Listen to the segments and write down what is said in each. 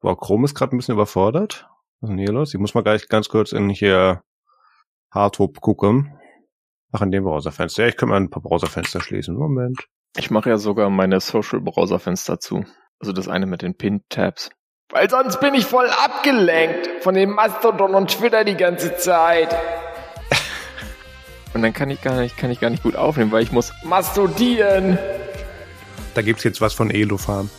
Boah, Chrome ist gerade ein bisschen überfordert. Was ist denn hier los? Ich muss mal gleich ganz kurz in hier Hardtop gucken. Ach, in dem Browserfenster. Ja, ich könnte mal ein paar Browserfenster schließen. Moment. Ich mache ja sogar meine Social-Browser-Fenster zu. Also das eine mit den Pin-Tabs. Weil sonst bin ich voll abgelenkt von dem Mastodon und Twitter die ganze Zeit. und dann kann ich gar nicht, kann ich gar nicht gut aufnehmen, weil ich muss mastodieren. Da gibt's jetzt was von Elofarm.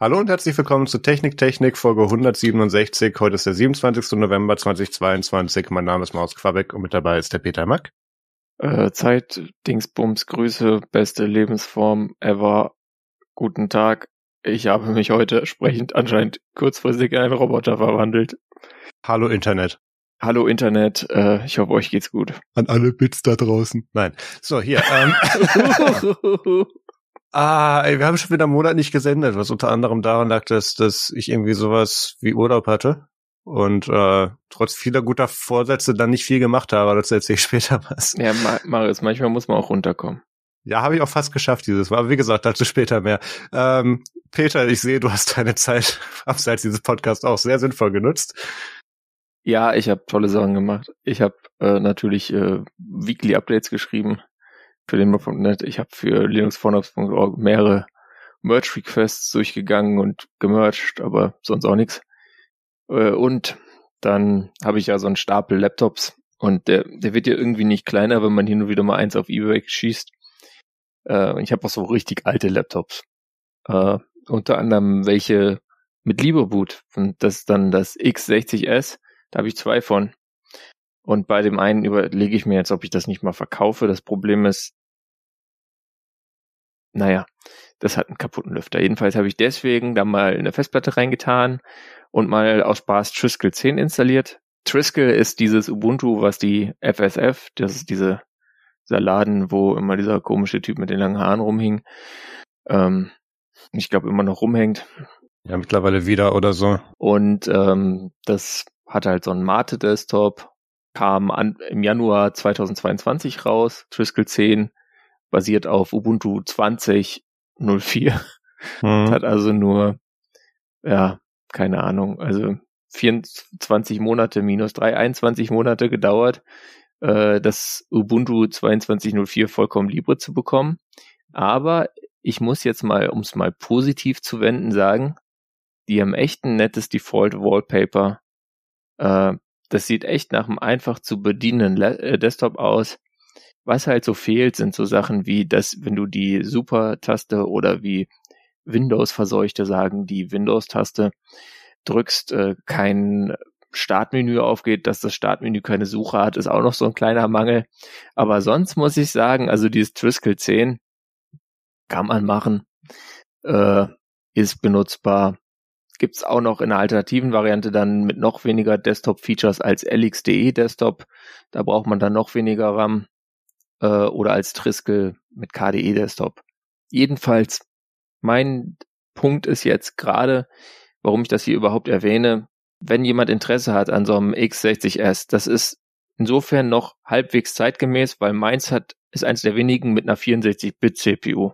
Hallo und herzlich willkommen zu Technik Technik Folge 167. Heute ist der 27. November 2022. Mein Name ist Maus Quabeck und mit dabei ist der Peter Mack. Äh, Zeit, Dingsbums, Grüße, beste Lebensform ever. Guten Tag. Ich habe mich heute entsprechend anscheinend kurzfristig in einen Roboter verwandelt. Hallo Internet. Hallo Internet, äh, ich hoffe, euch geht's gut. An alle Bits da draußen. Nein. So, hier. Ähm, Ah, ey, wir haben schon wieder einen Monat nicht gesendet, was unter anderem daran lag, dass, dass ich irgendwie sowas wie Urlaub hatte und äh, trotz vieler guter Vorsätze dann nicht viel gemacht habe, aber das erzähle ich später was. Ja, Marius, manchmal muss man auch runterkommen. Ja, habe ich auch fast geschafft dieses Mal, aber wie gesagt, dazu später mehr. Ähm, Peter, ich sehe, du hast deine Zeit abseits dieses Podcasts auch sehr sinnvoll genutzt. Ja, ich habe tolle Sachen gemacht. Ich habe äh, natürlich äh, Weekly Updates geschrieben für den Mob.net. Ich habe für linuxfornops.org mehrere Merch-Requests durchgegangen und gemercht, aber sonst auch nichts. Äh, und dann habe ich ja so einen Stapel Laptops und der, der wird ja irgendwie nicht kleiner, wenn man hin und wieder mal eins auf Ebay schießt. Äh, ich habe auch so richtig alte Laptops. Äh, unter anderem welche mit Libreboot. Und das ist dann das X60S. Da habe ich zwei von. Und bei dem einen überlege ich mir jetzt, ob ich das nicht mal verkaufe. Das Problem ist, naja, das hat einen kaputten Lüfter. Jedenfalls habe ich deswegen da mal eine Festplatte reingetan und mal aus Spaß Triskel 10 installiert. Triskel ist dieses Ubuntu, was die FSF, das ist diese, dieser Laden, wo immer dieser komische Typ mit den langen Haaren rumhing, ähm, ich glaube immer noch rumhängt. Ja, mittlerweile wieder oder so. Und ähm, das hat halt so einen Mate-Desktop, kam an, im Januar 2022 raus, Triskel 10, basiert auf Ubuntu 20.04. Mhm. Hat also nur, ja, keine Ahnung, also 24 Monate minus 3, 21 Monate gedauert, äh, das Ubuntu 22.04 vollkommen Libre zu bekommen. Aber ich muss jetzt mal, um es mal positiv zu wenden, sagen, die haben echt ein nettes Default Wallpaper. Äh, das sieht echt nach einem einfach zu bedienenden äh, Desktop aus. Was halt so fehlt, sind so Sachen wie, dass wenn du die Super-Taste oder wie Windows-Verseuchte sagen, die Windows-Taste drückst, äh, kein Startmenü aufgeht, dass das Startmenü keine Suche hat, ist auch noch so ein kleiner Mangel. Aber sonst muss ich sagen, also dieses Triskel 10 kann man machen, äh, ist benutzbar. Gibt's auch noch in einer alternativen Variante dann mit noch weniger Desktop-Features als LXDE Desktop. Da braucht man dann noch weniger RAM äh, oder als Triskel mit KDE Desktop. Jedenfalls, mein Punkt ist jetzt gerade, warum ich das hier überhaupt erwähne, wenn jemand Interesse hat an so einem X60S, das ist insofern noch halbwegs zeitgemäß, weil meins hat, ist eins der wenigen mit einer 64-Bit CPU.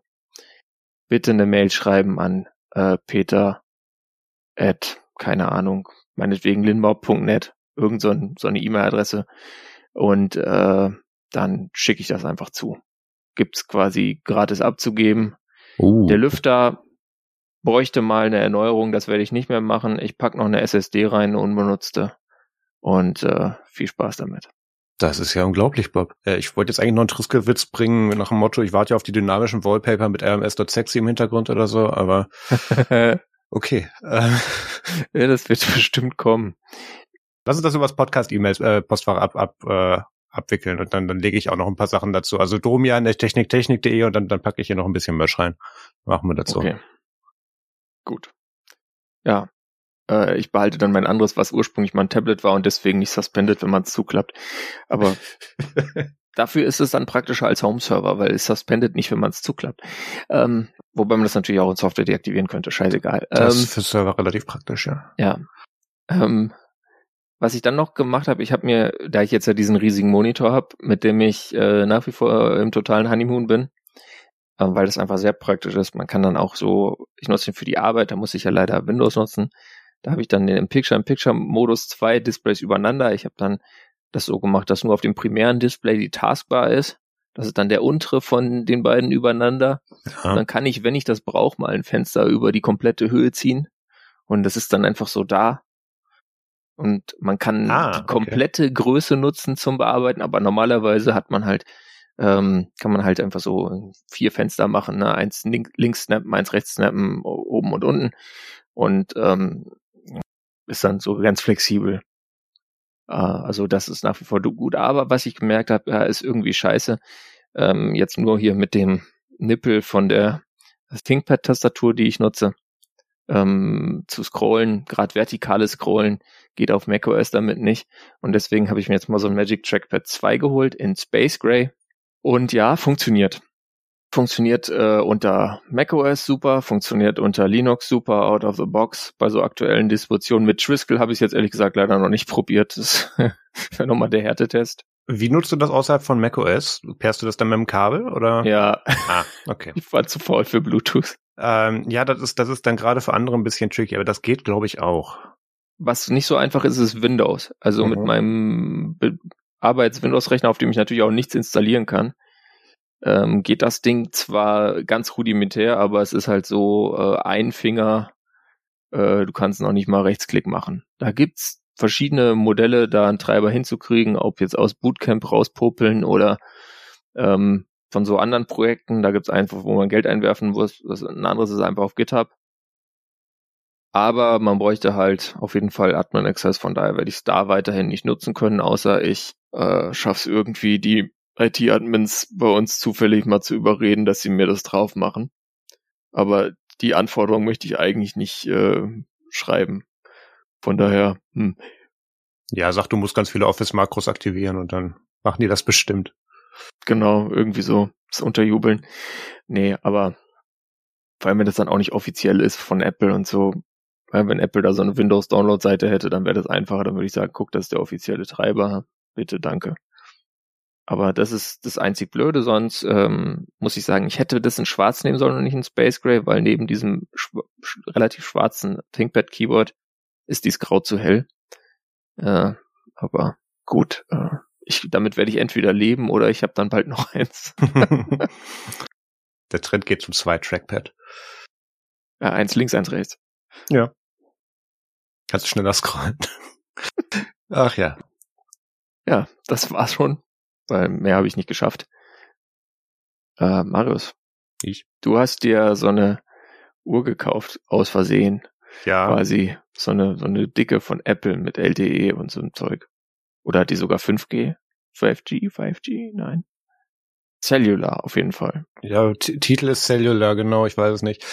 Bitte eine Mail schreiben an äh, Peter at, keine Ahnung, meinetwegen linbau.net, irgend so, ein, so eine E-Mail-Adresse. Und äh, dann schicke ich das einfach zu. Gibt's quasi gratis abzugeben. Uh. Der Lüfter bräuchte mal eine Erneuerung, das werde ich nicht mehr machen. Ich pack noch eine SSD rein, eine unbenutzte. Und äh, viel Spaß damit. Das ist ja unglaublich, Bob. Äh, ich wollte jetzt eigentlich noch einen Triskelwitz bringen nach dem Motto, ich warte ja auf die dynamischen Wallpaper mit rms.sexy im Hintergrund oder so, aber okay. ja, das wird bestimmt kommen. Lass uns das über das Podcast-E-Mails, äh, Postfach ab, ab äh, abwickeln und dann, dann lege ich auch noch ein paar Sachen dazu. Also Domian, techniktechnik.de und dann, dann packe ich hier noch ein bisschen Merch rein. Machen wir dazu. Okay. Gut. Ja. Äh, ich behalte dann mein anderes, was ursprünglich mein Tablet war und deswegen nicht suspended, wenn man es zuklappt. Aber dafür ist es dann praktischer als Home-Server, weil es suspendet nicht, wenn man es zuklappt. Ähm, wobei man das natürlich auch in Software deaktivieren könnte, scheißegal. Das ähm, ist für Server relativ praktisch, ja. Ja. Ähm, was ich dann noch gemacht habe, ich habe mir, da ich jetzt ja diesen riesigen Monitor habe, mit dem ich äh, nach wie vor im totalen Honeymoon bin, äh, weil das einfach sehr praktisch ist. Man kann dann auch so, ich nutze ihn für die Arbeit, da muss ich ja leider Windows nutzen. Da habe ich dann im Picture-in-Picture-Modus zwei Displays übereinander. Ich habe dann das so gemacht, dass nur auf dem primären Display die Taskbar ist. Das ist dann der untere von den beiden übereinander. Ja. Dann kann ich, wenn ich das brauche, mal ein Fenster über die komplette Höhe ziehen. Und das ist dann einfach so da. Und man kann ah, die komplette okay. Größe nutzen zum Bearbeiten, aber normalerweise hat man halt, ähm, kann man halt einfach so vier Fenster machen, ne? eins link, links snappen, eins rechts snappen, oben und unten. Und ähm, ist dann so ganz flexibel. Äh, also das ist nach wie vor gut. Aber was ich gemerkt habe, ja, ist irgendwie scheiße. Ähm, jetzt nur hier mit dem Nippel von der ThinkPad-Tastatur, die ich nutze, ähm, zu scrollen, gerade vertikales Scrollen, geht auf macOS damit nicht. Und deswegen habe ich mir jetzt mal so ein Magic Trackpad 2 geholt in Space Gray. Und ja, funktioniert. Funktioniert äh, unter macOS super, funktioniert unter Linux super, out of the box. Bei so aktuellen Distributionen mit Triskel habe ich jetzt ehrlich gesagt leider noch nicht probiert. Das wäre nochmal der Härtetest. Wie nutzt du das außerhalb von macOS? Pärst du das dann mit dem Kabel oder? Ja. Ah, okay. Ich war zu faul für Bluetooth. Ähm, ja, das ist, das ist dann gerade für andere ein bisschen tricky, aber das geht, glaube ich, auch. Was nicht so einfach ist, ist Windows. Also mhm. mit meinem Arbeits-Windows-Rechner, auf dem ich natürlich auch nichts installieren kann, ähm, geht das Ding zwar ganz rudimentär, aber es ist halt so äh, ein Finger, äh, du kannst noch nicht mal Rechtsklick machen. Da gibt's verschiedene Modelle, da einen Treiber hinzukriegen, ob jetzt aus Bootcamp rauspopeln oder ähm, von so anderen Projekten. Da gibt's einfach, wo man Geld einwerfen muss. Das, ein anderes ist einfach auf GitHub. Aber man bräuchte halt auf jeden Fall Admin Access, von daher werde ich es da weiterhin nicht nutzen können, außer ich äh, schaffe es irgendwie, die IT-Admins bei uns zufällig mal zu überreden, dass sie mir das drauf machen. Aber die Anforderung möchte ich eigentlich nicht äh, schreiben. Von daher, hm. Ja, sag, du musst ganz viele Office-Makros aktivieren und dann machen die das bestimmt. Genau, irgendwie so, das Unterjubeln. Nee, aber weil mir das dann auch nicht offiziell ist von Apple und so, weil wenn Apple da so eine Windows-Download-Seite hätte, dann wäre das einfacher, dann würde ich sagen, guck, das ist der offizielle Treiber. Bitte, danke. Aber das ist das einzig Blöde, sonst ähm, muss ich sagen, ich hätte das in schwarz nehmen sollen und nicht in Space Gray, weil neben diesem schw relativ schwarzen ThinkPad-Keyboard ist dies grau zu hell. Äh, aber gut, äh, ich, damit werde ich entweder leben oder ich habe dann bald noch eins. Der Trend geht zum zwei Trackpad. Ja, eins links, eins rechts. Ja. Kannst du schneller scrollen. Ach ja. Ja, das war's schon weil mehr habe ich nicht geschafft. Äh, Marius. Ich. Du hast dir so eine Uhr gekauft, aus Versehen. Ja. Quasi so eine, so eine dicke von Apple mit LTE und so ein Zeug. Oder hat die sogar 5G? 5G, 5G? Nein. Cellular auf jeden Fall. Ja, Titel ist Cellular, genau, ich weiß es nicht.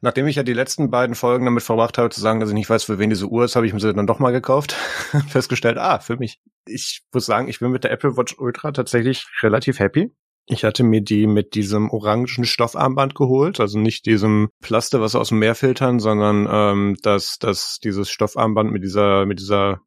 Nachdem ich ja die letzten beiden Folgen damit verbracht habe, zu sagen, dass ich nicht weiß, für wen diese Uhr ist, habe ich mir sie dann doch mal gekauft. Festgestellt, ah, für mich. Ich muss sagen, ich bin mit der Apple Watch Ultra tatsächlich relativ happy. Ich hatte mir die mit diesem orangen Stoffarmband geholt, also nicht diesem Plaste, was aus dem Meer filtern, sondern ähm, das, das dieses Stoffarmband mit dieser mit dieser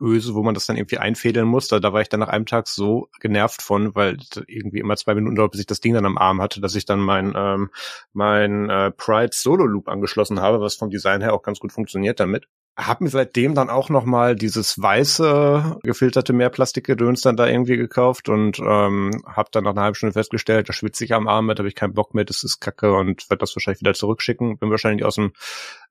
Öse, wo man das dann irgendwie einfädeln muss. Da, da war ich dann nach einem Tag so genervt von, weil irgendwie immer zwei Minuten dauert, bis ich das Ding dann am Arm hatte, dass ich dann mein, ähm, mein äh, Pride Solo Loop angeschlossen habe, was vom Design her auch ganz gut funktioniert damit. Hab mir seitdem dann auch noch mal dieses weiße gefilterte Mehrplastikgedöns dann da irgendwie gekauft und ähm, habe dann nach einer halben Stunde festgestellt, da schwitze ich am Arm mit, habe ich keinen Bock mehr, das ist kacke und werde das wahrscheinlich wieder zurückschicken. Bin wahrscheinlich aus dem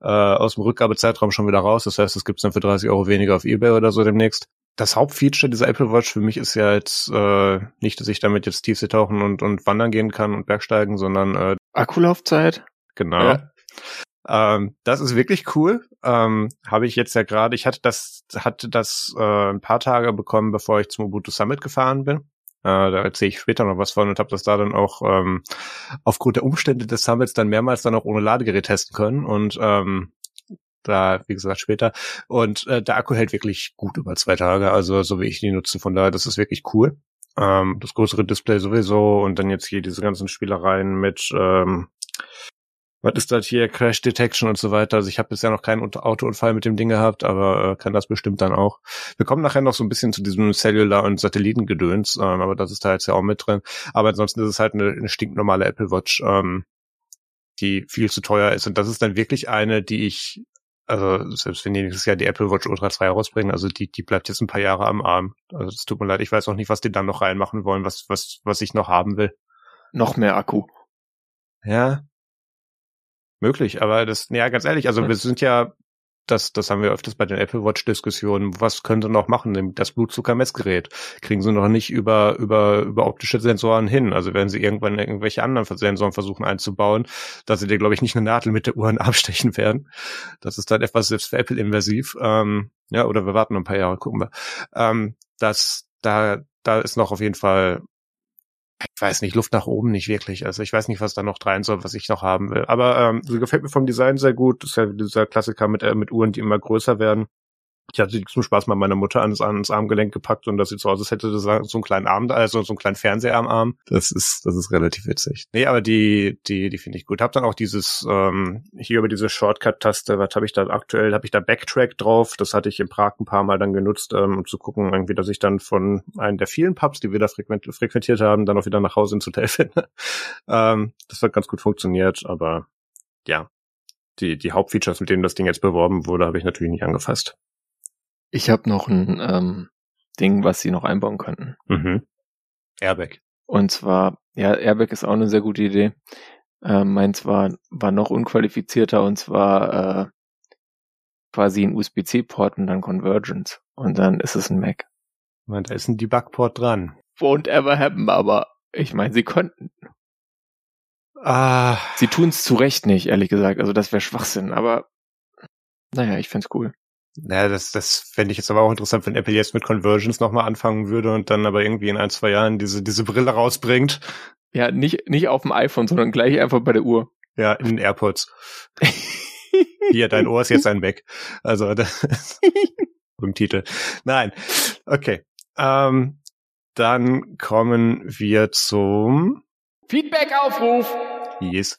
äh, aus dem Rückgabezeitraum schon wieder raus. Das heißt, es gibt's dann für 30 Euro weniger auf Ebay oder so demnächst. Das Hauptfeature dieser Apple Watch für mich ist ja jetzt äh, nicht, dass ich damit jetzt Tiefsee tauchen und, und wandern gehen kann und Bergsteigen, sondern äh, Akkulaufzeit. Genau. Ja. Ähm, das ist wirklich cool. Ähm, Habe ich jetzt ja gerade, ich hatte das, hatte das äh, ein paar Tage bekommen, bevor ich zum Ubuntu Summit gefahren bin. Äh, da erzähle ich später noch was von und habe das da dann auch ähm, aufgrund der Umstände des Summits dann mehrmals dann auch ohne Ladegerät testen können. Und ähm, da, wie gesagt, später. Und äh, der Akku hält wirklich gut über zwei Tage, also so wie ich die nutze. Von daher, das ist wirklich cool. Ähm, das größere Display sowieso und dann jetzt hier diese ganzen Spielereien mit ähm, was ist das hier, Crash Detection und so weiter. Also ich habe bisher noch keinen Autounfall mit dem Ding gehabt, aber äh, kann das bestimmt dann auch. Wir kommen nachher noch so ein bisschen zu diesem Cellular- und Satellitengedöns, ähm, aber das ist da jetzt ja auch mit drin. Aber ansonsten ist es halt eine, eine stinknormale Apple Watch, ähm, die viel zu teuer ist. Und das ist dann wirklich eine, die ich, also selbst wenn die nächstes Jahr die Apple Watch Ultra 2 rausbringen, also die, die bleibt jetzt ein paar Jahre am Arm. Also es tut mir leid, ich weiß auch nicht, was die dann noch reinmachen wollen, was, was, was ich noch haben will. Noch mehr Akku. Ja, möglich, aber das, ja, ganz ehrlich, also wir sind ja, das, das haben wir öfters bei den Apple Watch Diskussionen. Was könnte noch machen? Das Blutzuckermessgerät kriegen sie noch nicht über, über, über optische Sensoren hin. Also werden sie irgendwann irgendwelche anderen Sensoren versuchen einzubauen, dass sie dir, glaube ich, nicht eine Nadel mit der Uhr abstechen werden. Das ist dann etwas selbst für Apple invasiv. Ähm, ja, oder wir warten noch ein paar Jahre, gucken wir. Ähm, das, da, da ist noch auf jeden Fall ich weiß nicht, Luft nach oben nicht wirklich. Also ich weiß nicht, was da noch rein soll, was ich noch haben will. Aber ähm, sie gefällt mir vom Design sehr gut. Das ist ja dieser Klassiker mit, äh, mit Uhren, die immer größer werden. Ich hatte zum Spaß mal meine Mutter ans, ans Armgelenk gepackt und das sieht so aus, als hätte das so einen kleinen Arm, also so einen kleinen Fernseher am Arm. Das ist, das ist relativ witzig. Nee, aber die, die, die finde ich gut. Hab dann auch dieses, ähm, hier über diese Shortcut-Taste, was habe ich da aktuell, habe ich da Backtrack drauf. Das hatte ich in Prag ein paar Mal dann genutzt, ähm, um zu gucken, irgendwie, dass ich dann von einem der vielen Pubs, die wir da frequent, frequentiert haben, dann auch wieder nach Hause ins Hotel finde. ähm, das hat ganz gut funktioniert, aber ja, die, die Hauptfeatures, mit denen das Ding jetzt beworben wurde, habe ich natürlich nicht angefasst. Ich habe noch ein ähm, Ding, was sie noch einbauen könnten. Mhm. Airbag. Und zwar, ja, Airbag ist auch eine sehr gute Idee. Äh, meins war, war noch unqualifizierter und zwar äh, quasi ein USB-C-Port und dann Convergence. Und dann ist es ein Mac. Man, da ist ein Debug-Port dran. Won't ever happen, aber ich meine, sie könnten. Ah. Sie tun es zu Recht nicht, ehrlich gesagt. Also das wäre Schwachsinn, aber naja, ich find's cool. Naja, das, das fände ich jetzt aber auch interessant, wenn Apple jetzt mit Conversions nochmal anfangen würde und dann aber irgendwie in ein, zwei Jahren diese, diese Brille rausbringt. Ja, nicht, nicht auf dem iPhone, sondern gleich einfach bei der Uhr. Ja, in den AirPods. Hier, dein Ohr ist jetzt ein Weg. Also, das im Titel. Nein. Okay. Ähm, dann kommen wir zum Feedback-Aufruf. Yes.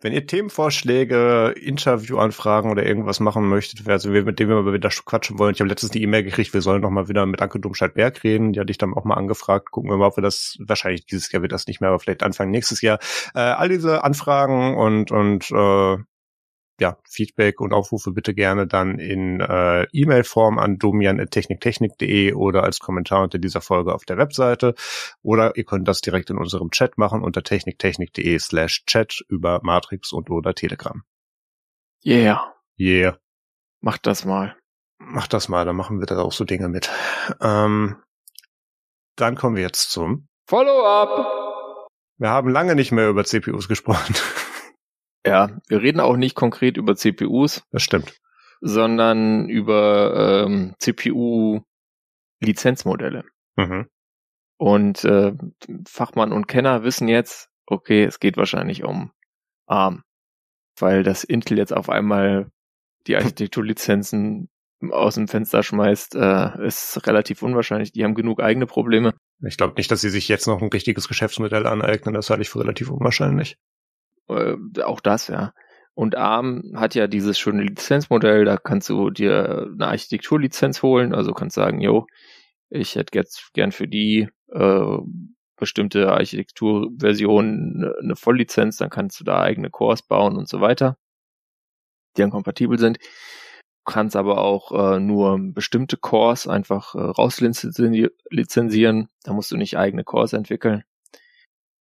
Wenn ihr Themenvorschläge, Interviewanfragen oder irgendwas machen möchtet, also mit dem wir mal wieder quatschen wollen, ich habe letztens die E-Mail gekriegt, wir sollen noch mal wieder mit Anke Domscheit-Berg reden. Die hatte ich dann auch mal angefragt. Gucken wir mal, ob wir das, wahrscheinlich dieses Jahr wird das nicht mehr, aber vielleicht Anfang nächstes Jahr. Äh, all diese Anfragen und, und äh, ja, Feedback und Aufrufe bitte gerne dann in äh, E-Mail-Form an domian.techniktechnik.de oder als Kommentar unter dieser Folge auf der Webseite. Oder ihr könnt das direkt in unserem Chat machen unter techniktechnik.de slash chat über Matrix und oder Telegram. Yeah. Yeah. Macht das mal. Macht das mal, dann machen wir da auch so Dinge mit. Ähm, dann kommen wir jetzt zum Follow-up. Wir haben lange nicht mehr über CPUs gesprochen. Ja, wir reden auch nicht konkret über CPUs. Das stimmt. Sondern über ähm, CPU-Lizenzmodelle. Mhm. Und äh, Fachmann und Kenner wissen jetzt, okay, es geht wahrscheinlich um ARM. Weil das Intel jetzt auf einmal die Architekturlizenzen aus dem Fenster schmeißt, äh, ist relativ unwahrscheinlich. Die haben genug eigene Probleme. Ich glaube nicht, dass sie sich jetzt noch ein richtiges Geschäftsmodell aneignen. Das halte ich für relativ unwahrscheinlich. Äh, auch das, ja. Und ARM hat ja dieses schöne Lizenzmodell, da kannst du dir eine Architekturlizenz holen, also kannst sagen, jo, ich hätte jetzt gern für die äh, bestimmte Architekturversion eine Volllizenz, dann kannst du da eigene Cores bauen und so weiter, die dann kompatibel sind. Du kannst aber auch äh, nur bestimmte Cores einfach äh, rauslizenzieren, da musst du nicht eigene Cores entwickeln.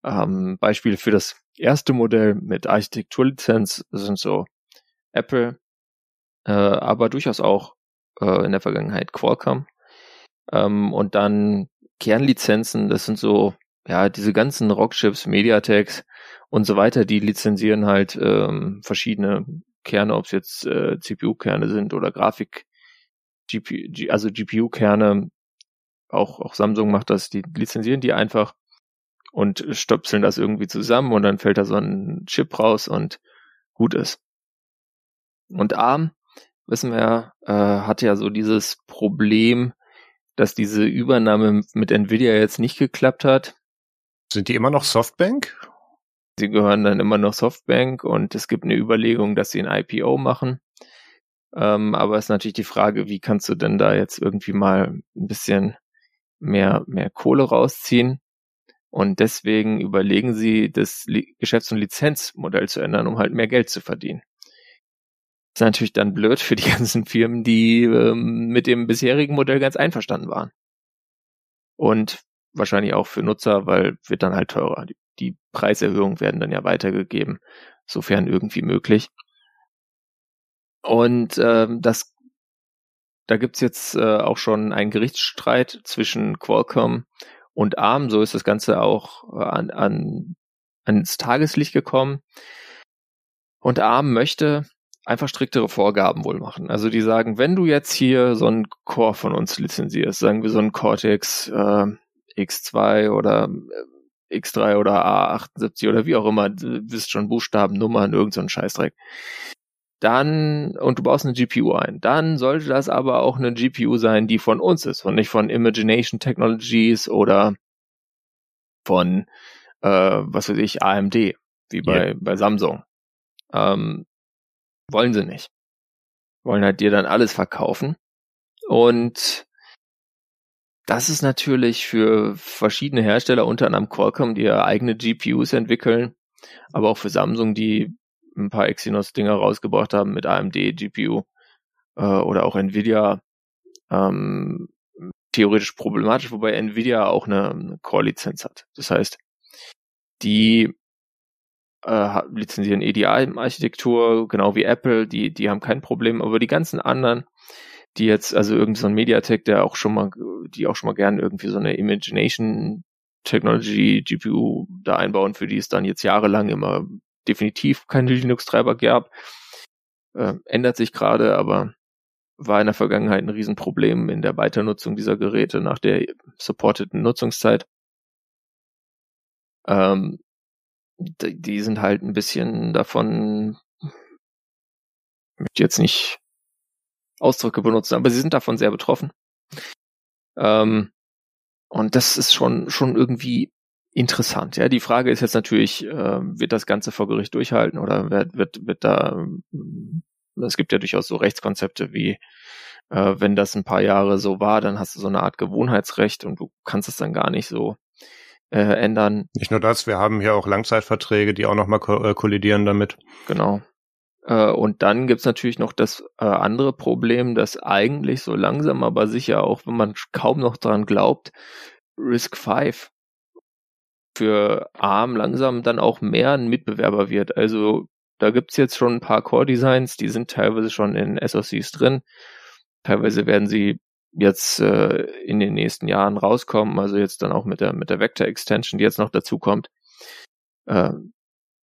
Ähm, Beispiele für das erste Modell mit Architekturlizenz sind so Apple, äh, aber durchaus auch äh, in der Vergangenheit Qualcomm. Ähm, und dann Kernlizenzen, das sind so, ja, diese ganzen Rockchips, Mediateks und so weiter, die lizenzieren halt ähm, verschiedene Kerne, ob es jetzt äh, CPU-Kerne sind oder Grafik, GPU, also GPU-Kerne. Auch, auch Samsung macht das, die lizenzieren die einfach und stöpseln das irgendwie zusammen und dann fällt da so ein Chip raus und gut ist. Und ARM, wissen wir, äh, hat ja so dieses Problem, dass diese Übernahme mit Nvidia jetzt nicht geklappt hat. Sind die immer noch Softbank? Sie gehören dann immer noch Softbank und es gibt eine Überlegung, dass sie ein IPO machen. Ähm, aber es ist natürlich die Frage, wie kannst du denn da jetzt irgendwie mal ein bisschen mehr, mehr Kohle rausziehen? Und deswegen überlegen sie, das Geschäfts- und Lizenzmodell zu ändern, um halt mehr Geld zu verdienen. Das ist natürlich dann blöd für die ganzen Firmen, die ähm, mit dem bisherigen Modell ganz einverstanden waren. Und wahrscheinlich auch für Nutzer, weil wird dann halt teurer. Die, die Preiserhöhungen werden dann ja weitergegeben, sofern irgendwie möglich. Und ähm, das, da gibt's jetzt äh, auch schon einen Gerichtsstreit zwischen Qualcomm und ARM. So ist das Ganze auch äh, an, an, ans Tageslicht gekommen. Und ARM möchte einfach striktere Vorgaben wohl machen. Also die sagen, wenn du jetzt hier so einen Core von uns lizenzierst, sagen wir so einen Cortex äh, X2 oder äh, X3 oder A78 oder wie auch immer, du wisst schon Buchstaben, Nummern, irgend so ein Scheißdreck. Dann, und du baust eine GPU ein, dann sollte das aber auch eine GPU sein, die von uns ist und nicht von Imagination Technologies oder von, äh, was weiß ich, AMD, wie bei, yeah. bei Samsung. Ähm, wollen sie nicht. Wollen halt dir dann alles verkaufen. Und das ist natürlich für verschiedene Hersteller, unter anderem Qualcomm, die ja eigene GPUs entwickeln, aber auch für Samsung, die ein paar Exynos-Dinger rausgebracht haben mit AMD-GPU äh, oder auch Nvidia, ähm, theoretisch problematisch, wobei Nvidia auch eine, eine Core-Lizenz hat. Das heißt, die äh, lizenzieren EDI-Architektur, genau wie Apple, die, die haben kein Problem, aber die ganzen anderen, die jetzt, also irgend so ein Mediatek, der auch schon mal, die auch schon mal gern irgendwie so eine Imagination Technology GPU da einbauen, für die es dann jetzt jahrelang immer definitiv keine Linux-Treiber gab. Äh, ändert sich gerade, aber war in der Vergangenheit ein Riesenproblem in der Weiternutzung dieser Geräte nach der supporteten Nutzungszeit. Ähm, die sind halt ein bisschen davon, ich möchte jetzt nicht Ausdrücke benutzen, aber sie sind davon sehr betroffen. Ähm, und das ist schon, schon irgendwie interessant. Ja, die Frage ist jetzt natürlich, äh, wird das Ganze vor Gericht durchhalten oder wird, wird, wird da, es gibt ja durchaus so Rechtskonzepte wie, äh, wenn das ein paar Jahre so war, dann hast du so eine Art Gewohnheitsrecht und du kannst es dann gar nicht so äh, ändern. Nicht nur das, wir haben hier auch Langzeitverträge, die auch nochmal ko äh, kollidieren damit. Genau. Äh, und dann gibt's natürlich noch das äh, andere Problem, dass eigentlich so langsam aber sicher, auch wenn man kaum noch dran glaubt, Risk 5 für ARM langsam dann auch mehr ein Mitbewerber wird. Also da gibt's jetzt schon ein paar Core-Designs, die sind teilweise schon in SoCs drin. Teilweise werden sie jetzt äh, in den nächsten Jahren rauskommen, also jetzt dann auch mit der mit der Vector Extension, die jetzt noch dazu kommt. Äh,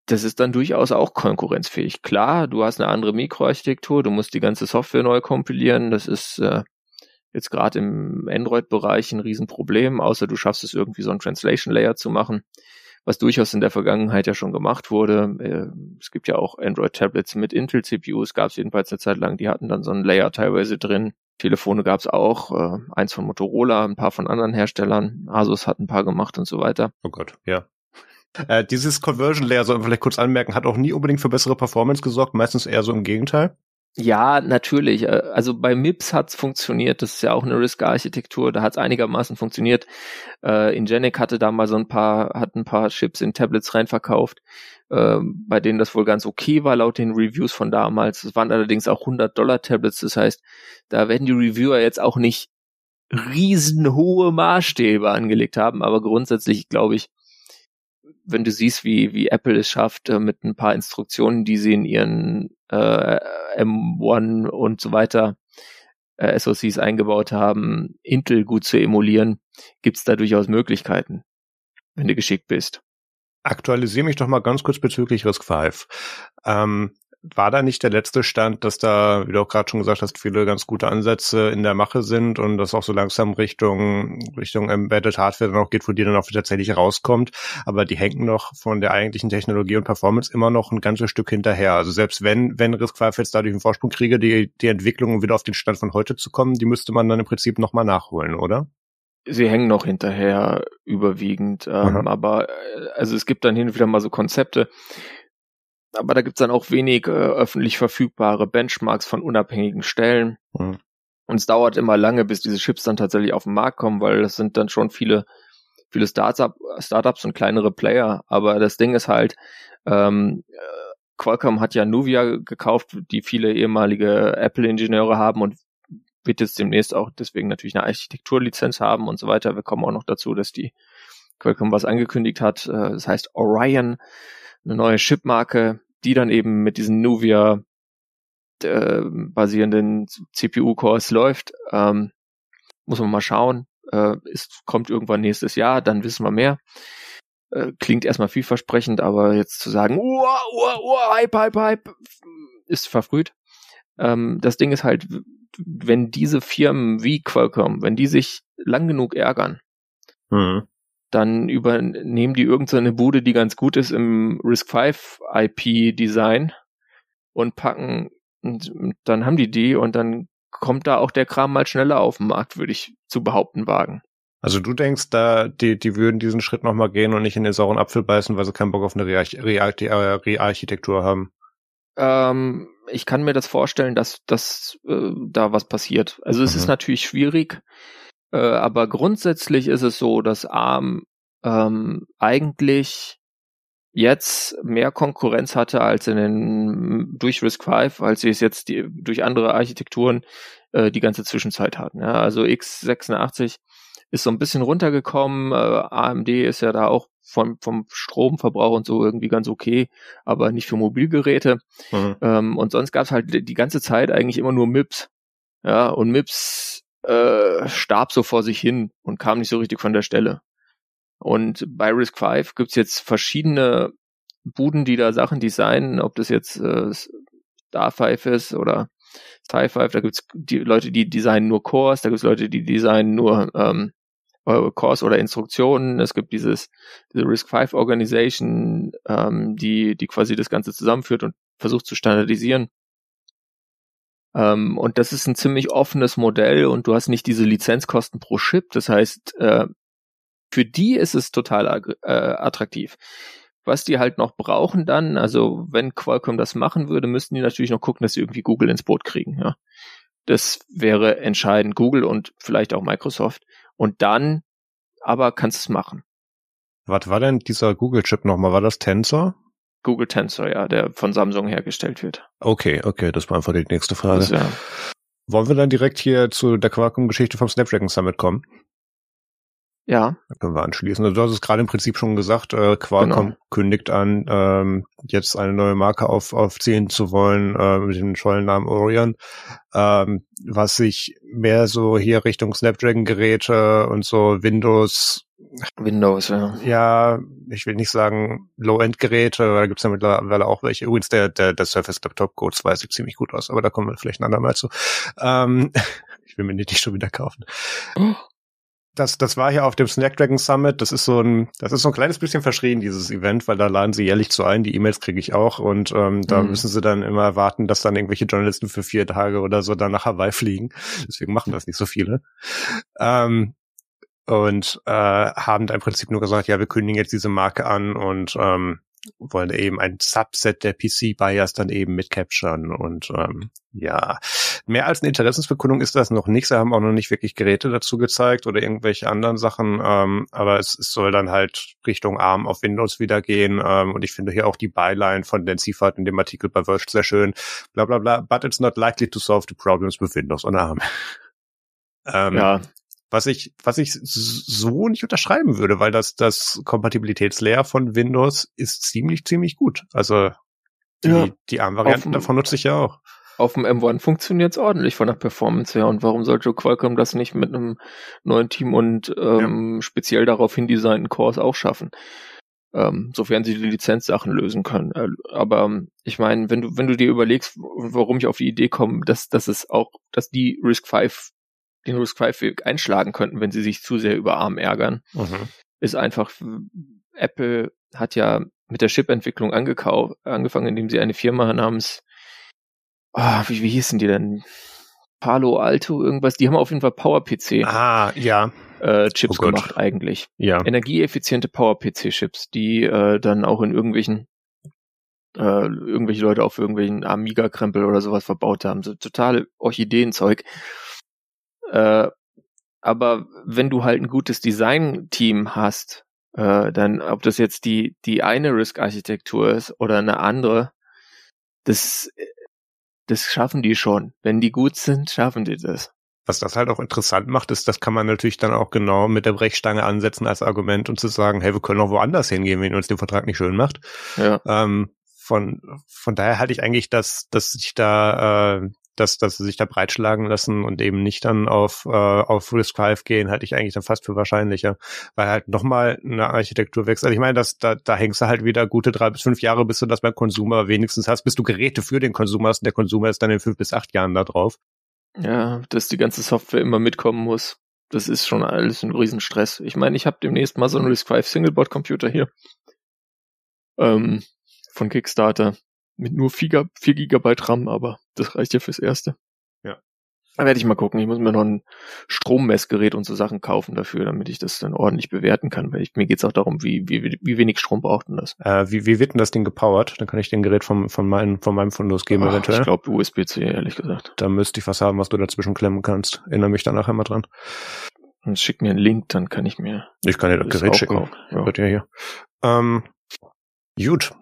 das ist dann durchaus auch konkurrenzfähig. Klar, du hast eine andere Mikroarchitektur, du musst die ganze Software neu kompilieren, das ist äh, jetzt gerade im Android-Bereich ein Riesenproblem, außer du schaffst es irgendwie so ein Translation Layer zu machen, was durchaus in der Vergangenheit ja schon gemacht wurde. Äh, es gibt ja auch Android-Tablets mit Intel-CPUs, gab es jedenfalls eine Zeit lang, die hatten dann so ein Layer teilweise drin. Telefone gab es auch, äh, eins von Motorola, ein paar von anderen Herstellern, Asus hat ein paar gemacht und so weiter. Oh Gott, ja. Äh, dieses Conversion Layer, soll man vielleicht kurz anmerken, hat auch nie unbedingt für bessere Performance gesorgt, meistens eher so im Gegenteil. Ja, natürlich. Äh, also bei MIPS hat's funktioniert. Das ist ja auch eine RISC-Architektur. Da hat's einigermaßen funktioniert. Äh, Ingenic hatte da mal so ein paar, hat ein paar Chips in Tablets reinverkauft, äh, bei denen das wohl ganz okay war laut den Reviews von damals. Es waren allerdings auch 100 Dollar Tablets. Das heißt, da werden die Reviewer jetzt auch nicht riesenhohe Maßstäbe angelegt haben. Aber grundsätzlich glaube ich, wenn du siehst, wie, wie Apple es schafft, äh, mit ein paar Instruktionen, die sie in ihren äh, M1 und so weiter äh, SoCs eingebaut haben, Intel gut zu emulieren, gibt es da durchaus Möglichkeiten, wenn du geschickt bist. Aktualisiere mich doch mal ganz kurz bezüglich RISC-V. Ähm, war da nicht der letzte Stand, dass da, wie du auch gerade schon gesagt hast, viele ganz gute Ansätze in der Mache sind und das auch so langsam Richtung Richtung Embedded Hardware dann auch geht, wo die dann auch tatsächlich rauskommt. Aber die hängen noch von der eigentlichen Technologie und Performance immer noch ein ganzes Stück hinterher. Also selbst wenn wenn RISC-V jetzt dadurch einen Vorsprung kriege, die die Entwicklung um wieder auf den Stand von heute zu kommen, die müsste man dann im Prinzip nochmal nachholen, oder? sie hängen noch hinterher überwiegend. Ähm, aber äh, also es gibt dann hin und wieder mal so Konzepte, aber da gibt's dann auch wenig äh, öffentlich verfügbare Benchmarks von unabhängigen Stellen. Mhm. Und es dauert immer lange, bis diese Chips dann tatsächlich auf den Markt kommen, weil es sind dann schon viele, viele Startup, Startups und kleinere Player. Aber das Ding ist halt, ähm, Qualcomm hat ja Nuvia gekauft, die viele ehemalige Apple-Ingenieure haben und wird jetzt demnächst auch deswegen natürlich eine Architekturlizenz haben und so weiter. Wir kommen auch noch dazu, dass die Qualcomm was angekündigt hat. Äh, das heißt Orion, eine neue Chipmarke, die dann eben mit diesen Nuvia äh, basierenden CPU-Cores läuft. Ähm, muss man mal schauen. Äh, es kommt irgendwann nächstes Jahr, dann wissen wir mehr. Äh, klingt erstmal vielversprechend, aber jetzt zu sagen, uah, uah, uah, hype, hype, hype, ist verfrüht. Ähm, das Ding ist halt, wenn diese Firmen wie Qualcomm, wenn die sich lang genug ärgern, mhm. Dann übernehmen die irgendeine Bude, die ganz gut ist im RISC-V IP-Design und packen, und dann haben die die und dann kommt da auch der Kram mal schneller auf den Markt, würde ich zu behaupten wagen. Also du denkst, da die, die würden diesen Schritt nochmal gehen und nicht in den sauren Apfel beißen, weil sie keinen Bock auf eine Re-Architektur Re haben? Ähm, ich kann mir das vorstellen, dass, dass äh, da was passiert. Also es mhm. ist natürlich schwierig, äh, aber grundsätzlich ist es so, dass ARM ähm, eigentlich jetzt mehr Konkurrenz hatte als in den durch Risk V, als sie es jetzt die, durch andere Architekturen äh, die ganze Zwischenzeit hatten. Ja, also x86 ist so ein bisschen runtergekommen. Äh, AMD ist ja da auch vom, vom Stromverbrauch und so irgendwie ganz okay, aber nicht für Mobilgeräte. Mhm. Ähm, und sonst gab es halt die ganze Zeit eigentlich immer nur MIPS. Ja, und MIPS äh, starb so vor sich hin und kam nicht so richtig von der Stelle. Und bei Risk V gibt's jetzt verschiedene Buden, die da Sachen designen, ob das jetzt äh, Star 5 ist oder Sci-Fi, da gibt's die Leute, die designen nur Cores, da gibt's Leute, die designen nur ähm, Kurs oder Instruktionen. Es gibt dieses diese Risk 5 Organization, ähm, die die quasi das Ganze zusammenführt und versucht zu standardisieren. Ähm, und das ist ein ziemlich offenes Modell und du hast nicht diese Lizenzkosten pro Chip. Das heißt, äh, für die ist es total äh, attraktiv. Was die halt noch brauchen dann, also wenn Qualcomm das machen würde, müssten die natürlich noch gucken, dass sie irgendwie Google ins Boot kriegen. Ja, das wäre entscheidend. Google und vielleicht auch Microsoft. Und dann aber kannst du es machen. Was war denn dieser Google-Chip nochmal? War das Tensor? Google Tensor, ja, der von Samsung hergestellt wird. Okay, okay, das war einfach die nächste Frage. Das, ja. Wollen wir dann direkt hier zu der Qualcomm-Geschichte vom Snapdragon Summit kommen? Ja. Da können wir anschließen. Also du hast es gerade im Prinzip schon gesagt, äh, Qualcomm genau. kündigt an, ähm, jetzt eine neue Marke auf, aufziehen zu wollen äh, mit dem tollen Namen Orion, ähm, was sich mehr so hier Richtung Snapdragon-Geräte und so Windows Windows, ja. Ja, ich will nicht sagen Low-End-Geräte, da gibt's ja mittlerweile auch welche. Übrigens, der, der, der Surface Laptop Code 2 sieht ziemlich gut aus, aber da kommen wir vielleicht ein andermal zu. Ähm, ich will mir nicht schon wieder kaufen. Oh das, das war hier auf dem Snapdragon Summit. Das ist so ein, das ist so ein kleines bisschen verschrien, dieses Event, weil da laden sie jährlich zu ein. Die E-Mails kriege ich auch und ähm, da mhm. müssen sie dann immer warten, dass dann irgendwelche Journalisten für vier Tage oder so dann nach Hawaii fliegen. Deswegen machen das nicht so viele. Ähm, und äh, haben da im Prinzip nur gesagt, ja, wir kündigen jetzt diese Marke an und ähm, wollen eben ein Subset der PC-Buyers dann eben mit capturen und ähm, ja, mehr als eine Interessensbekundung ist das noch nicht. Sie haben auch noch nicht wirklich Geräte dazu gezeigt oder irgendwelche anderen Sachen, ähm, aber es, es soll dann halt Richtung ARM auf Windows wieder gehen ähm, und ich finde hier auch die Byline von Dan Seifert in dem Artikel bei Verge sehr schön, bla bla bla, but it's not likely to solve the problems with Windows on ARM. ähm, ja, was ich, was ich so nicht unterschreiben würde, weil das, das Kompatibilitätslayer von Windows ist ziemlich, ziemlich gut. Also die, ja, die ARM-Varianten davon nutze ich ja auch. Auf dem M1 funktioniert es ordentlich von der Performance her. Und warum sollte Qualcomm das nicht mit einem neuen Team und ähm, ja. speziell darauf hin designten Cores auch schaffen? ähm, sofern sie die Lizenzsachen lösen können. Äh, aber ähm, ich meine, wenn du, wenn du dir überlegst, warum ich auf die Idee komme, dass, dass es auch, dass die Risk 5 den Risk 5 Weg einschlagen könnten, wenn sie sich zu sehr über Arm ärgern, mhm. ist einfach, Apple hat ja mit der Chip-Entwicklung angefangen, indem sie eine Firma namens, ah, wie, wie hießen die denn? Palo Alto, irgendwas, die haben auf jeden Fall PowerPC. Ah, ja. Äh, Chips oh gemacht eigentlich. Ja. Energieeffiziente PowerPC-Chips, die äh, dann auch in irgendwelchen äh, irgendwelche Leute auf irgendwelchen Amiga-Krempel oder sowas verbaut haben. So total Orchideenzeug. Äh, aber wenn du halt ein gutes Design-Team hast, äh, dann ob das jetzt die, die eine Risk-Architektur ist oder eine andere, das, das schaffen die schon. Wenn die gut sind, schaffen die das. Was das halt auch interessant macht, ist, das kann man natürlich dann auch genau mit der Brechstange ansetzen als Argument und zu sagen, hey, wir können auch woanders hingehen, wenn uns den Vertrag nicht schön macht. Ja. Ähm, von, von daher halte ich eigentlich, dass, dass sich da äh, dass, dass sie sich da breitschlagen lassen und eben nicht dann auf, äh, auf Risk 5 gehen, halte ich eigentlich dann fast für wahrscheinlicher. Weil halt nochmal eine Architektur wechselt. Also ich meine, dass, da, da hängst du halt wieder gute drei bis fünf Jahre, bis du das beim Konsumer wenigstens hast, bis du Geräte für den Konsumer hast und der Konsumer ist dann in fünf bis acht Jahren da drauf. Ja, dass die ganze Software immer mitkommen muss. Das ist schon alles ein Riesenstress. Ich meine, ich habe demnächst mal so einen Risk 5 Singleboard Computer hier. Ähm, von Kickstarter mit nur 4, 4 Gigabyte RAM, aber das reicht ja fürs Erste. Ja. Da werde ich mal gucken. Ich muss mir noch ein Strommessgerät und so Sachen kaufen dafür, damit ich das dann ordentlich bewerten kann, weil ich, mir geht's auch darum, wie, wie, wie wenig Strom braucht denn das. Äh, wie, wie wird denn das Ding gepowert? Dann kann ich den Gerät vom, von, meinem von meinem Fundus geben Ach, eventuell. Ich glaube USB-C, ehrlich gesagt. Da müsste ich was haben, was du dazwischen klemmen kannst. Erinnere mich dann nachher mal dran. Und schick mir einen Link, dann kann ich mir. Ich kann dir das Gerät schicken. Ja. ja hier. Ähm, gut,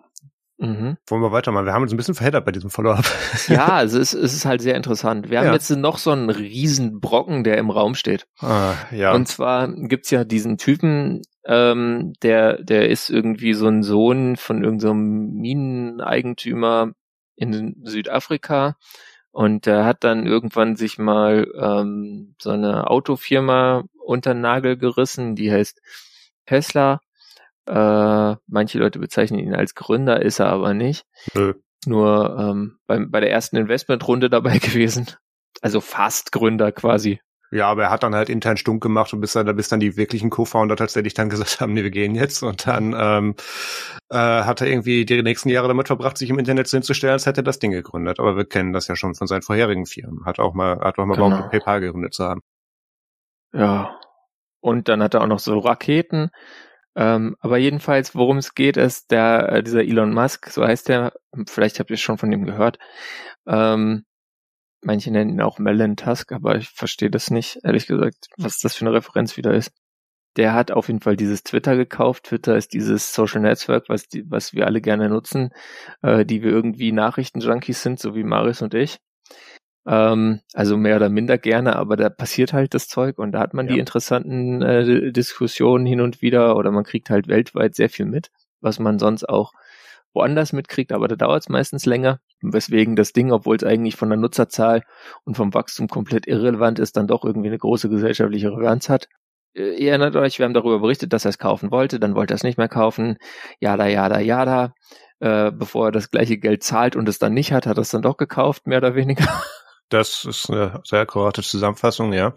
Mhm. Wollen wir weitermachen? Wir haben uns ein bisschen verheddert bei diesem Follow-up. Ja, also es, es ist halt sehr interessant. Wir ja. haben jetzt noch so einen riesen Brocken, der im Raum steht. Ah, ja. Und zwar gibt's ja diesen Typen, ähm, der, der ist irgendwie so ein Sohn von irgendeinem so Mineneigentümer in Südafrika. Und der hat dann irgendwann sich mal ähm, so eine Autofirma unter den Nagel gerissen, die heißt Tesla äh, manche Leute bezeichnen ihn als Gründer, ist er aber nicht. Nö. Nur ähm, beim, bei der ersten Investmentrunde dabei gewesen. Also fast Gründer quasi. Ja, aber er hat dann halt intern stumm gemacht und bis dann, bis dann die wirklichen Co-Founder tatsächlich dann gesagt haben, nee, wir gehen jetzt. Und dann ähm, äh, hat er irgendwie die nächsten Jahre damit verbracht, sich im Internet so hinzustellen, als hätte er das Ding gegründet. Aber wir kennen das ja schon von seinen vorherigen Firmen. Hat auch mal, hat auch mal genau. PayPal gegründet zu haben. Ja. Und dann hat er auch noch so Raketen ähm, aber jedenfalls, worum es geht, ist der, äh, dieser Elon Musk, so heißt der, vielleicht habt ihr schon von ihm gehört. Ähm, manche nennen ihn auch Melon Tusk, aber ich verstehe das nicht, ehrlich gesagt, was das für eine Referenz wieder ist. Der hat auf jeden Fall dieses Twitter gekauft. Twitter ist dieses Social Network, was, die, was wir alle gerne nutzen, äh, die wir irgendwie Nachrichtenjunkies sind, so wie Marius und ich. Ähm, also mehr oder minder gerne, aber da passiert halt das Zeug und da hat man ja. die interessanten äh, Diskussionen hin und wieder oder man kriegt halt weltweit sehr viel mit, was man sonst auch woanders mitkriegt, aber da dauert es meistens länger, weswegen das Ding, obwohl es eigentlich von der Nutzerzahl und vom Wachstum komplett irrelevant ist, dann doch irgendwie eine große gesellschaftliche Relevanz hat. Äh, ihr erinnert euch, wir haben darüber berichtet, dass er es kaufen wollte, dann wollte er es nicht mehr kaufen, jada, jada, jada. Äh, bevor er das gleiche Geld zahlt und es dann nicht hat, hat er es dann doch gekauft, mehr oder weniger. Das ist eine sehr akkurate Zusammenfassung, ja.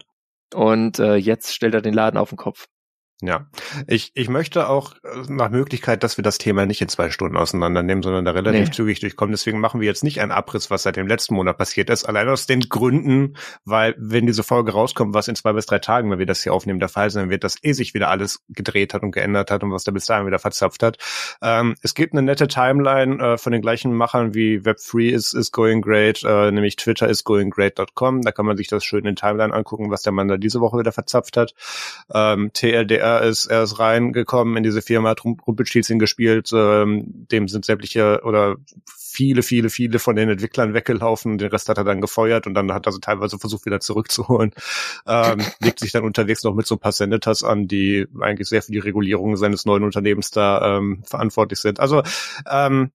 Und äh, jetzt stellt er den Laden auf den Kopf. Ja, ich, ich möchte auch äh, nach Möglichkeit, dass wir das Thema nicht in zwei Stunden auseinandernehmen, sondern da relativ nee. zügig durchkommen. Deswegen machen wir jetzt nicht einen Abriss, was seit dem letzten Monat passiert ist. Allein aus den Gründen, weil wenn diese Folge rauskommt, was in zwei bis drei Tagen, wenn wir das hier aufnehmen, der Fall sein wird, dass eh sich wieder alles gedreht hat und geändert hat und was da bis dahin wieder verzapft hat. Ähm, es gibt eine nette Timeline äh, von den gleichen Machern wie Web3 is, is going great, äh, nämlich Twitter is going great.com. Da kann man sich das schön in Timeline angucken, was der Mann da diese Woche wieder verzapft hat. Ähm, TLDR er ist, er ist reingekommen in diese Firma, hat Rumpelstilzchen gespielt, ähm, dem sind sämtliche oder viele, viele, viele von den Entwicklern weggelaufen, den Rest hat er dann gefeuert und dann hat er so teilweise versucht, wieder zurückzuholen. Ähm, legt sich dann unterwegs noch mit so ein paar Senators an, die eigentlich sehr für die Regulierung seines neuen Unternehmens da ähm, verantwortlich sind. Also ähm,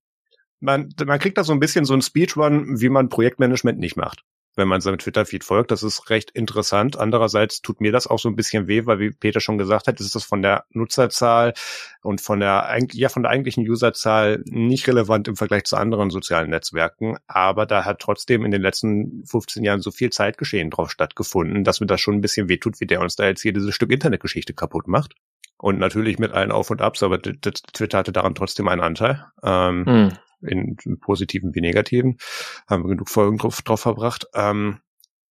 man, man kriegt da so ein bisschen so ein Speedrun, wie man Projektmanagement nicht macht wenn man seinem Twitter-Feed folgt. Das ist recht interessant. Andererseits tut mir das auch so ein bisschen weh, weil wie Peter schon gesagt hat, ist das von der Nutzerzahl und von der, ja, von der eigentlichen Userzahl nicht relevant im Vergleich zu anderen sozialen Netzwerken. Aber da hat trotzdem in den letzten 15 Jahren so viel Zeitgeschehen drauf stattgefunden, dass mir das schon ein bisschen wehtut, wie der uns da jetzt hier dieses Stück Internetgeschichte kaputt macht. Und natürlich mit allen Auf und Abs, aber Twitter hatte daran trotzdem einen Anteil. Ähm, hm in, positiven wie negativen. Haben wir genug Folgen drauf, drauf verbracht. Ähm,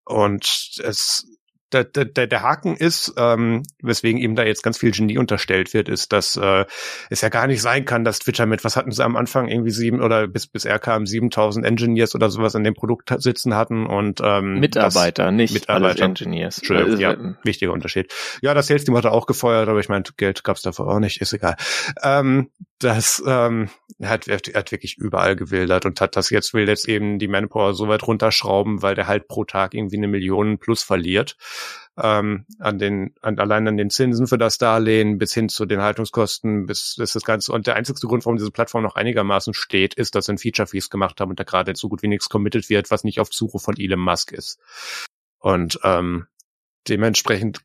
und es der, der, der Haken ist, ähm, weswegen ihm da jetzt ganz viel Genie unterstellt wird, ist, dass äh, es ja gar nicht sein kann, dass Twitter mit, was hatten sie am Anfang, irgendwie sieben oder bis, bis er kam, 7000 Engineers oder sowas in dem Produkt sitzen hatten und ähm, Mitarbeiter, nicht Mitarbeiter. Engineers. Entschuldigung, also, ja, ähm, wichtiger Unterschied. Ja, das Sales Team hat er auch gefeuert, aber ich meine, Geld gab's davor auch nicht, ist egal. Ähm, das ähm, hat, er hat wirklich überall gewildert und hat das jetzt, will jetzt eben die Manpower so weit runterschrauben, weil der halt pro Tag irgendwie eine Million plus verliert ähm, an den, an, allein an den Zinsen für das Darlehen bis hin zu den Haltungskosten, bis, bis das Ganze. Und der einzige Grund, warum diese Plattform noch einigermaßen steht, ist, dass sie ein Feature Fees gemacht haben und da gerade so gut wie nichts committed wird, was nicht auf Zuruf von Elon Musk ist. Und ähm, dementsprechend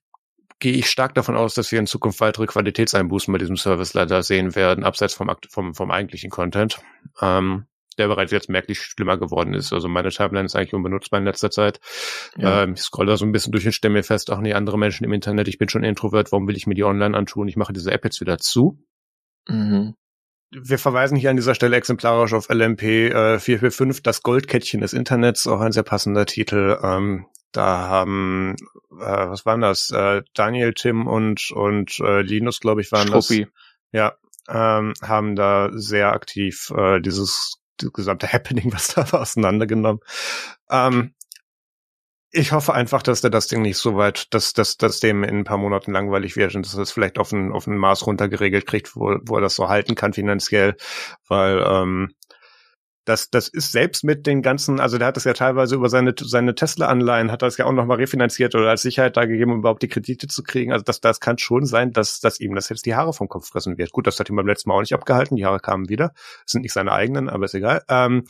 gehe ich stark davon aus, dass wir in Zukunft weitere Qualitätseinbußen bei diesem Service leider sehen werden, abseits vom, vom, vom eigentlichen Content. Ähm, der bereits jetzt merklich schlimmer geworden ist. Also meine Timeline ist eigentlich unbenutzbar in letzter Zeit. Ja. Ähm, ich scroll da so ein bisschen durch und stelle mir fest, ach nee, andere Menschen im Internet, ich bin schon Introvert, warum will ich mir die online antun? Ich mache diese App jetzt wieder zu. Mhm. Wir verweisen hier an dieser Stelle exemplarisch auf LMP äh, 445, das Goldkettchen des Internets, auch ein sehr passender Titel. Ähm, da haben, äh, was waren das? Äh, Daniel, Tim und und äh, Linus, glaube ich, waren Struppi. das. Ja, ähm, haben da sehr aktiv äh, dieses das gesamte Happening, was da war, auseinandergenommen. Ähm, ich hoffe einfach, dass der das Ding nicht so weit, dass, dass, dass dem in ein paar Monaten langweilig wird und dass er es vielleicht auf ein, auf ein Maß runtergeregelt kriegt, wo, wo er das so halten kann finanziell, weil ähm, das, das ist selbst mit den ganzen, also der hat das ja teilweise über seine, seine Tesla-Anleihen, hat das ja auch nochmal refinanziert oder als Sicherheit da gegeben, um überhaupt die Kredite zu kriegen. Also das, das kann schon sein, dass, dass ihm das jetzt die Haare vom Kopf fressen wird. Gut, das hat ihm beim letzten Mal auch nicht abgehalten, die Haare kamen wieder, das sind nicht seine eigenen, aber ist egal. Ähm,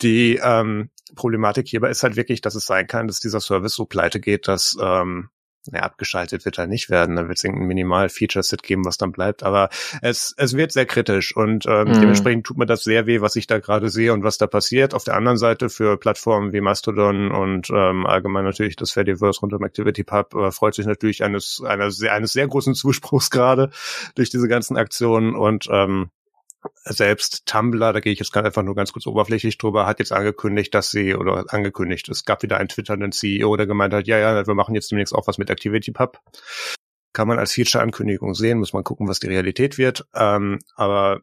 die ähm, Problematik hierbei ist halt wirklich, dass es sein kann, dass dieser Service so pleite geht, dass ähm, ja, abgeschaltet wird er nicht werden. Da wird es irgendein Minimal-Feature-Set geben, was dann bleibt. Aber es, es wird sehr kritisch und ähm, mhm. dementsprechend tut mir das sehr weh, was ich da gerade sehe und was da passiert. Auf der anderen Seite für Plattformen wie Mastodon und ähm, allgemein natürlich das Fediverse rund um ActivityPub äh, freut sich natürlich eines, einer sehr, eines sehr großen Zuspruchs gerade durch diese ganzen Aktionen und ähm, selbst Tumblr, da gehe ich jetzt einfach nur ganz kurz oberflächlich drüber, hat jetzt angekündigt, dass sie, oder angekündigt, es gab wieder einen twitternden CEO, der gemeint hat, ja, ja, wir machen jetzt demnächst auch was mit ActivityPub. Kann man als Feature-Ankündigung sehen, muss man gucken, was die Realität wird. Ähm, aber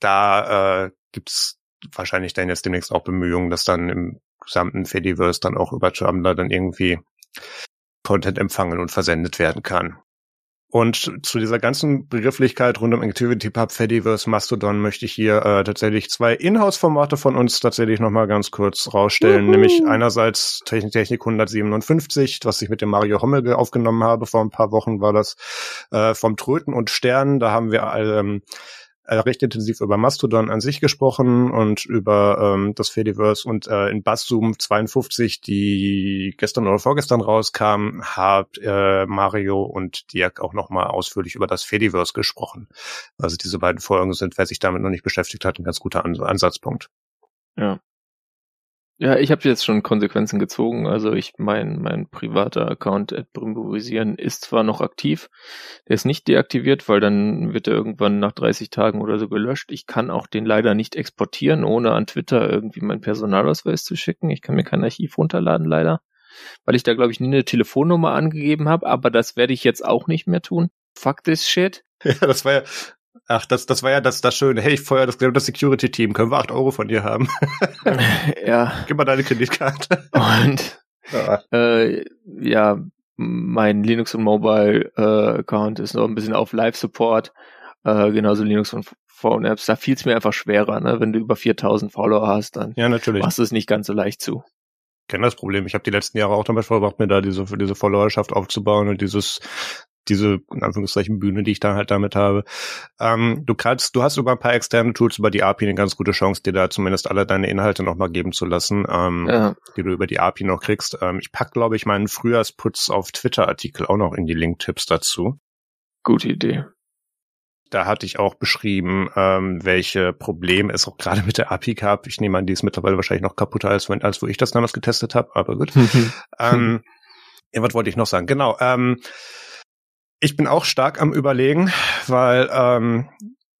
da äh, gibt's wahrscheinlich dann jetzt demnächst auch Bemühungen, dass dann im gesamten Fediverse dann auch über Tumblr dann irgendwie Content empfangen und versendet werden kann. Und zu dieser ganzen Begrifflichkeit rund um ActivityPub, Fediverse, Mastodon möchte ich hier äh, tatsächlich zwei Inhouse-Formate von uns tatsächlich nochmal ganz kurz rausstellen. Juhu. Nämlich einerseits Technik, Technik 157, was ich mit dem Mario Hommel aufgenommen habe. Vor ein paar Wochen war das äh, vom Tröten und Sternen. Da haben wir ähm, äh, recht intensiv über Mastodon an sich gesprochen und über ähm, das Fediverse und äh, in Basszoom 52, die gestern oder vorgestern rauskam, hat äh, Mario und Dirk auch nochmal ausführlich über das Fediverse gesprochen. Also diese beiden Folgen sind, wer sich damit noch nicht beschäftigt hat, ein ganz guter Ansatzpunkt. Ja. Ja, ich habe jetzt schon Konsequenzen gezogen. Also ich mein mein privater Account at Brimbovisieren ist zwar noch aktiv, der ist nicht deaktiviert, weil dann wird er irgendwann nach 30 Tagen oder so gelöscht. Ich kann auch den leider nicht exportieren, ohne an Twitter irgendwie meinen Personalausweis zu schicken. Ich kann mir kein Archiv runterladen leider, weil ich da glaube ich nie eine Telefonnummer angegeben habe, aber das werde ich jetzt auch nicht mehr tun. Fuck this shit. Ja, das war ja, Ach, das, das war ja das, das Schöne. Hey, ich feuer das, das Security-Team. Können wir acht Euro von dir haben? ja. Gib mal deine Kreditkarte. Und ja, äh, ja mein Linux und Mobile äh, Account ist noch ein bisschen auf Live-Support. Äh, genauso Linux und Phone-Apps. Da fiel es mir einfach schwerer, ne? Wenn du über 4000 Follower hast, dann ja, natürlich. machst du es nicht ganz so leicht zu. Ich kenne das Problem. Ich habe die letzten Jahre auch damit verbracht, mir da diese, diese Followerschaft aufzubauen und dieses diese, in Anführungszeichen, Bühne, die ich dann halt damit habe. Ähm, du kannst, du hast über ein paar externe Tools über die API eine ganz gute Chance, dir da zumindest alle deine Inhalte nochmal geben zu lassen, ähm, ja. die du über die API noch kriegst. Ähm, ich pack, glaube ich, meinen Frühjahrsputz auf Twitter-Artikel auch noch in die Link-Tipps dazu. Gute Idee. Da hatte ich auch beschrieben, ähm, welche Probleme es auch gerade mit der API gab. Ich nehme an, die ist mittlerweile wahrscheinlich noch kaputter, als, wenn, als wo ich das damals getestet habe, aber gut. ähm, ja, was wollte ich noch sagen? Genau. Ähm, ich bin auch stark am Überlegen, weil ähm,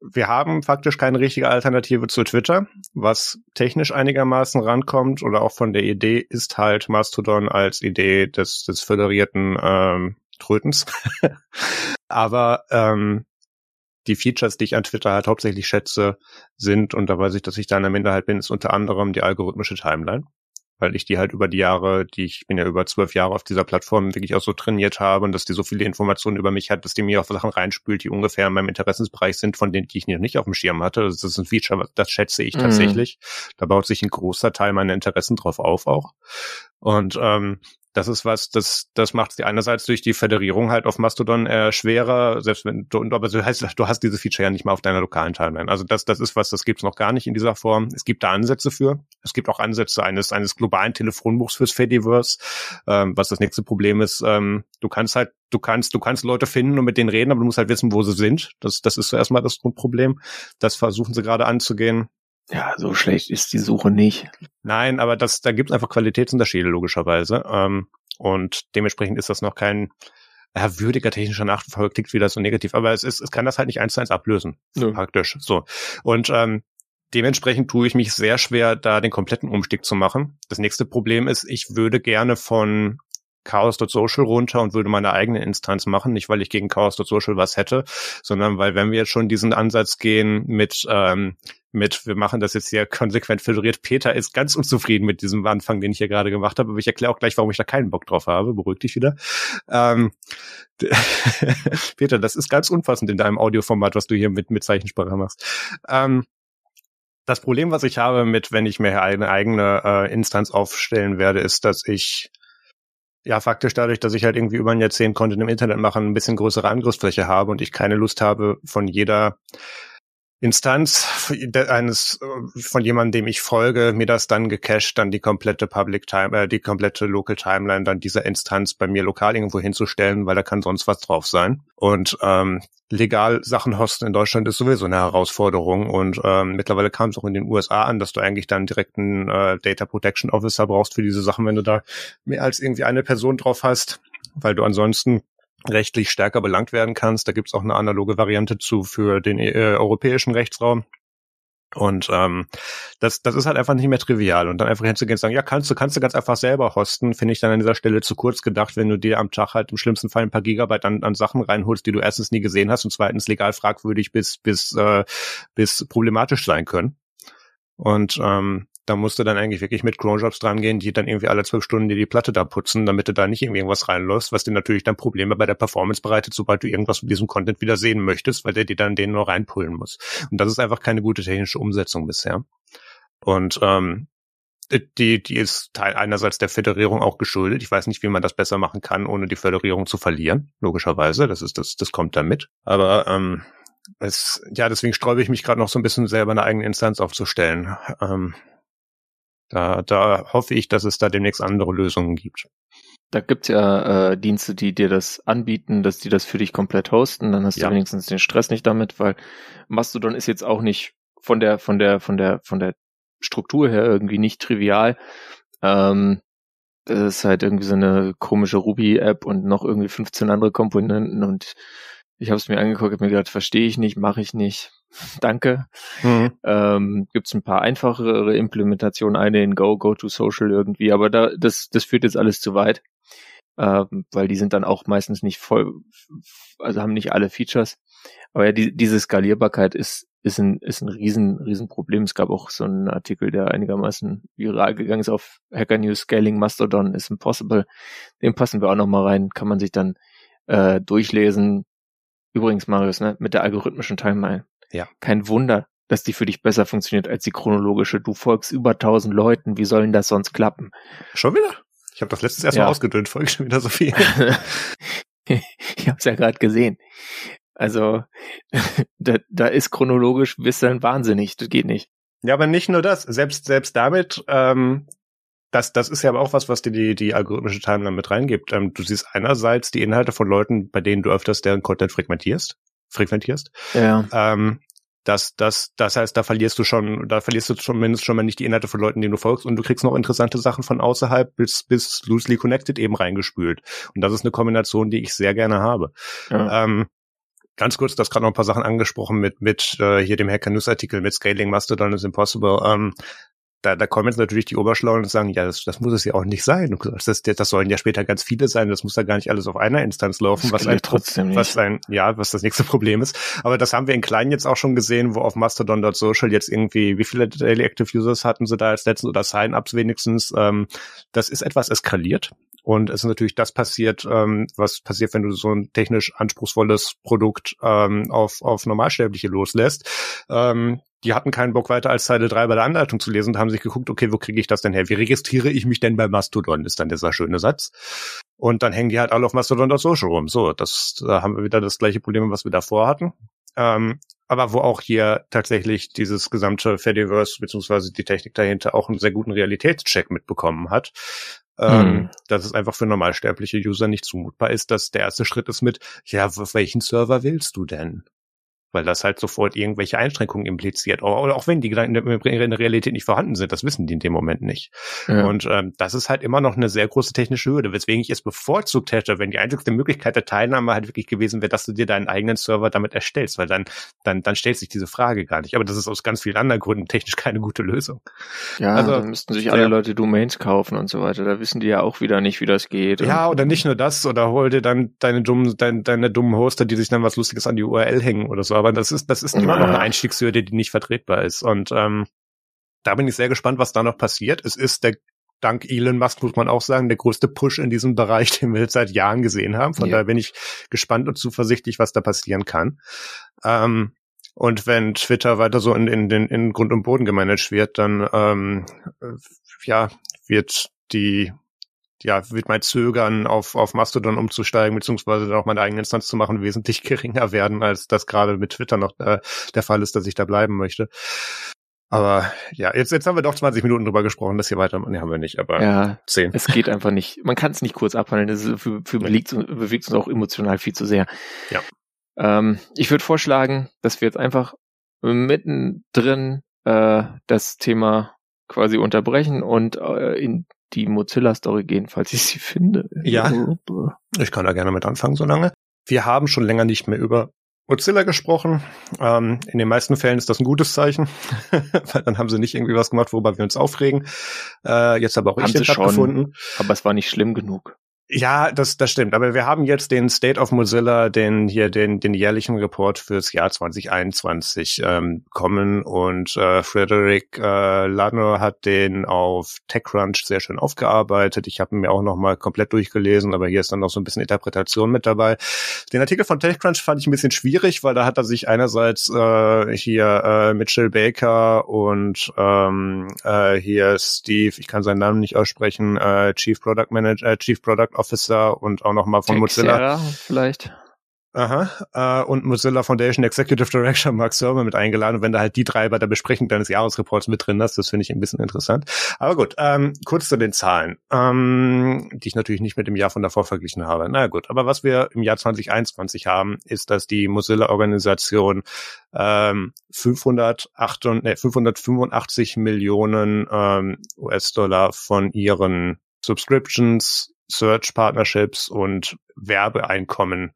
wir haben faktisch keine richtige Alternative zu Twitter, was technisch einigermaßen rankommt oder auch von der Idee ist halt Mastodon als Idee des, des föderierten ähm, Trötens. Aber ähm, die Features, die ich an Twitter halt hauptsächlich schätze, sind, und da weiß ich, dass ich da in der Minderheit bin, ist unter anderem die algorithmische Timeline weil ich die halt über die Jahre, die ich bin ja über zwölf Jahre auf dieser Plattform wirklich auch so trainiert habe und dass die so viele Informationen über mich hat, dass die mir auch Sachen reinspült, die ungefähr in meinem Interessensbereich sind, von denen die ich nicht auf dem Schirm hatte. Das ist ein Feature, das schätze ich mhm. tatsächlich. Da baut sich ein großer Teil meiner Interessen drauf auf auch. Und ähm, das ist was, das, das macht es einerseits durch die Föderierung halt auf Mastodon äh, schwerer, selbst wenn du, aber du hast, du hast diese Feature ja nicht mal auf deiner lokalen Timeline. Also das, das ist was, das gibt's noch gar nicht in dieser Form. Es gibt da Ansätze für. Es gibt auch Ansätze eines, eines globalen Telefonbuchs fürs Fediverse, ähm, was das nächste Problem ist. Ähm, du kannst halt, du kannst, du kannst Leute finden und mit denen reden, aber du musst halt wissen, wo sie sind. Das, das ist so erstmal das Grundproblem. Das versuchen sie gerade anzugehen. Ja, so schlecht ist die Suche nicht. Nein, aber das, da gibt es einfach Qualitätsunterschiede logischerweise. Ähm, und dementsprechend ist das noch kein ja, würdiger technischer Nachfolger klingt wieder so negativ, aber es ist, es kann das halt nicht eins zu eins ablösen. Ja. Praktisch. So. Und ähm, dementsprechend tue ich mich sehr schwer, da den kompletten Umstieg zu machen. Das nächste Problem ist, ich würde gerne von Chaos.social runter und würde meine eigene Instanz machen, nicht weil ich gegen Chaos.social was hätte, sondern weil wenn wir jetzt schon diesen Ansatz gehen mit ähm, mit, wir machen das jetzt hier konsequent föderiert. Peter ist ganz unzufrieden mit diesem Anfang, den ich hier gerade gemacht habe, aber ich erkläre auch gleich, warum ich da keinen Bock drauf habe. Beruhig dich wieder. Ähm, Peter, das ist ganz unpassend in deinem Audioformat, was du hier mit, mit Zeichensprache machst. Ähm, das Problem, was ich habe mit, wenn ich mir eine eigene äh, Instanz aufstellen werde, ist, dass ich ja faktisch dadurch, dass ich halt irgendwie über ein Jahrzehnt Content im Internet machen, ein bisschen größere Angriffsfläche habe und ich keine Lust habe, von jeder Instanz eines von jemandem, dem ich folge, mir das dann gecached, dann die komplette Public Time, äh, die komplette Local Timeline dann dieser Instanz bei mir lokal irgendwo hinzustellen, weil da kann sonst was drauf sein. Und ähm, legal Sachen hosten in Deutschland ist sowieso eine Herausforderung und ähm, mittlerweile kam es auch in den USA an, dass du eigentlich dann direkt einen äh, Data Protection Officer brauchst für diese Sachen, wenn du da mehr als irgendwie eine Person drauf hast, weil du ansonsten rechtlich stärker belangt werden kannst. Da gibt's auch eine analoge Variante zu für den äh, europäischen Rechtsraum. Und ähm, das, das ist halt einfach nicht mehr trivial. Und dann einfach hinzugehen und sagen, ja, kannst du, kannst du ganz einfach selber hosten, finde ich dann an dieser Stelle zu kurz gedacht, wenn du dir am Tag halt im schlimmsten Fall ein paar Gigabyte an, an Sachen reinholst, die du erstens nie gesehen hast und zweitens legal fragwürdig bis, bis, äh, bis problematisch sein können. Und ähm, da musst du dann eigentlich wirklich mit Cronjobs dran gehen, die dann irgendwie alle zwölf Stunden dir die Platte da putzen, damit du da nicht irgendwas reinläufst, was dir natürlich dann Probleme bei der Performance bereitet, sobald du irgendwas mit diesem Content wieder sehen möchtest, weil der dir dann den nur reinpullen muss. Und das ist einfach keine gute technische Umsetzung bisher. Und ähm, die, die ist Teil einerseits der Föderierung auch geschuldet. Ich weiß nicht, wie man das besser machen kann, ohne die Föderierung zu verlieren. Logischerweise, das ist das, das kommt damit. Aber ähm, es, ja, deswegen sträube ich mich gerade noch so ein bisschen selber eine eigene Instanz aufzustellen. Ähm, da, da hoffe ich, dass es da demnächst andere Lösungen gibt. Da gibt's ja äh, Dienste, die dir das anbieten, dass die das für dich komplett hosten. Dann hast ja. du wenigstens den Stress nicht damit, weil Mastodon ist jetzt auch nicht von der von der von der von der Struktur her irgendwie nicht trivial. Ähm, das ist halt irgendwie so eine komische Ruby-App und noch irgendwie 15 andere Komponenten und ich habe es mir angeguckt, habe mir gedacht, verstehe ich nicht, mache ich nicht. Danke. Mhm. Ähm, Gibt es ein paar einfachere Implementationen, eine in Go, Go to Social irgendwie, aber da, das, das führt jetzt alles zu weit, ähm, weil die sind dann auch meistens nicht voll, also haben nicht alle Features. Aber ja, die, diese Skalierbarkeit ist, ist ein, ist ein riesen, riesen Problem. Es gab auch so einen Artikel, der einigermaßen viral gegangen ist auf Hacker News Scaling Mastodon is impossible. Den passen wir auch nochmal rein, kann man sich dann äh, durchlesen. Übrigens, Marius, ne, mit der algorithmischen Timeline. Ja. Kein Wunder, dass die für dich besser funktioniert als die chronologische. Du folgst über tausend Leuten. Wie sollen das sonst klappen? Schon wieder? Ich habe das letztes erstmal ja. ausgedünnt. Folge schon wieder so viel. ich habe es ja gerade gesehen. Also da, da ist chronologisch bis dann wahnsinnig, das geht nicht. Ja, aber nicht nur das. Selbst selbst damit, ähm, das das ist ja aber auch was, was dir die die algorithmische Timeline mit reingibt. Ähm, du siehst einerseits die Inhalte von Leuten, bei denen du öfters deren Content frequentierst, frequentierst. Ja. Ähm, das, das, das heißt, da verlierst du schon, da verlierst du zumindest schon mal nicht die Inhalte von Leuten, denen du folgst und du kriegst noch interessante Sachen von außerhalb bis, bis loosely connected eben reingespült. Und das ist eine Kombination, die ich sehr gerne habe. Ja. Ähm, ganz kurz, das gerade noch ein paar Sachen angesprochen mit, mit äh, hier dem Hacker News Artikel mit Scaling Mastodon is Impossible. Ähm, da, da kommen jetzt natürlich die Oberschlauen und sagen, ja, das, das muss es ja auch nicht sein. Das, das sollen ja später ganz viele sein. Das muss ja gar nicht alles auf einer Instanz laufen, was ein, trotzdem was ein, ja, was das nächste Problem ist. Aber das haben wir in kleinen jetzt auch schon gesehen, wo auf Mastodon.social jetzt irgendwie, wie viele Daily Active Users hatten sie da als letzten oder Sign-ups wenigstens. Ähm, das ist etwas eskaliert. Und es ist natürlich das passiert, ähm, was passiert, wenn du so ein technisch anspruchsvolles Produkt ähm, auf, auf Normalsterbliche loslässt. Ähm, die hatten keinen Bock weiter als Zeile 3 bei der Anleitung zu lesen und haben sich geguckt, okay, wo kriege ich das denn her? Wie registriere ich mich denn bei Mastodon? Ist dann dieser schöne Satz. Und dann hängen die halt alle auf Mastodon.social rum. So, das, da haben wir wieder das gleiche Problem, was wir davor hatten. Ähm, aber wo auch hier tatsächlich dieses gesamte Fediverse beziehungsweise die Technik dahinter auch einen sehr guten Realitätscheck mitbekommen hat. Ähm, hm. dass es einfach für normalsterbliche User nicht zumutbar ist, dass der erste Schritt ist mit, ja, auf welchen Server willst du denn? Weil das halt sofort irgendwelche Einschränkungen impliziert. Oder auch wenn die Gedanken in der Realität nicht vorhanden sind, das wissen die in dem Moment nicht. Ja. Und ähm, das ist halt immer noch eine sehr große technische Hürde, weswegen ich es bevorzugt hätte, wenn die einzigste Möglichkeit der Teilnahme halt wirklich gewesen wäre, dass du dir deinen eigenen Server damit erstellst, weil dann, dann, dann stellt sich diese Frage gar nicht. Aber das ist aus ganz vielen anderen Gründen technisch keine gute Lösung. Ja, also dann müssten sich alle ja. Leute Domains kaufen und so weiter. Da wissen die ja auch wieder nicht, wie das geht. Ja, oder nicht nur das, oder hol dir dann deine dummen, deine, deine dummen Hoster, die sich dann was Lustiges an die URL hängen oder so aber das ist, das ist immer noch eine Einstiegshürde, die nicht vertretbar ist. Und ähm, da bin ich sehr gespannt, was da noch passiert. Es ist der dank Elon Musk muss man auch sagen, der größte Push in diesem Bereich, den wir seit Jahren gesehen haben. Von ja. daher bin ich gespannt und zuversichtlich, was da passieren kann. Ähm, und wenn Twitter weiter so in, in, in, in Grund und Boden gemanagt wird, dann ähm, ja, wird die ja, wird mein Zögern auf, auf Mastodon umzusteigen, beziehungsweise dann auch meine eigene Instanz zu machen, wesentlich geringer werden, als das gerade mit Twitter noch äh, der Fall ist, dass ich da bleiben möchte. Aber ja, jetzt, jetzt haben wir doch 20 Minuten drüber gesprochen, dass hier weiter, nee, haben wir nicht, aber ja, 10. Es geht einfach nicht. Man kann es nicht kurz abhandeln, das ist, für, für bewegt, bewegt uns auch emotional viel zu sehr. Ja. Ähm, ich würde vorschlagen, dass wir jetzt einfach mittendrin äh, das Thema quasi unterbrechen und äh, in die Mozilla-Story gehen, falls ich sie finde. Ja, ich kann da gerne mit anfangen, so lange. Wir haben schon länger nicht mehr über Mozilla gesprochen. Ähm, in den meisten Fällen ist das ein gutes Zeichen, weil dann haben sie nicht irgendwie was gemacht, worüber wir uns aufregen. Äh, jetzt aber auch haben ich den gefunden. Aber es war nicht schlimm genug. Ja, das, das stimmt. Aber wir haben jetzt den State of Mozilla, den hier den, den jährlichen Report fürs Jahr 2021 ähm, kommen und äh, Frederick äh, Lano hat den auf TechCrunch sehr schön aufgearbeitet. Ich habe mir auch noch mal komplett durchgelesen, aber hier ist dann noch so ein bisschen Interpretation mit dabei. Den Artikel von TechCrunch fand ich ein bisschen schwierig, weil da hat er sich einerseits äh, hier äh, Mitchell Baker und ähm, äh, hier Steve, ich kann seinen Namen nicht aussprechen, äh, Chief Product Manager, äh, Chief Product Officer und auch nochmal von Mozilla. vielleicht. Aha. Äh, und Mozilla Foundation Executive Director Mark Server mit eingeladen. Und wenn da halt die drei bei der Besprechung deines Jahresreports mit drin hast, das finde ich ein bisschen interessant. Aber gut, ähm, kurz zu den Zahlen, ähm, die ich natürlich nicht mit dem Jahr von davor verglichen habe. Na gut, aber was wir im Jahr 2021 haben, ist, dass die Mozilla-Organisation ähm, 508, nee, 585 Millionen ähm, US-Dollar von ihren Subscriptions Search Partnerships und Werbeeinkommen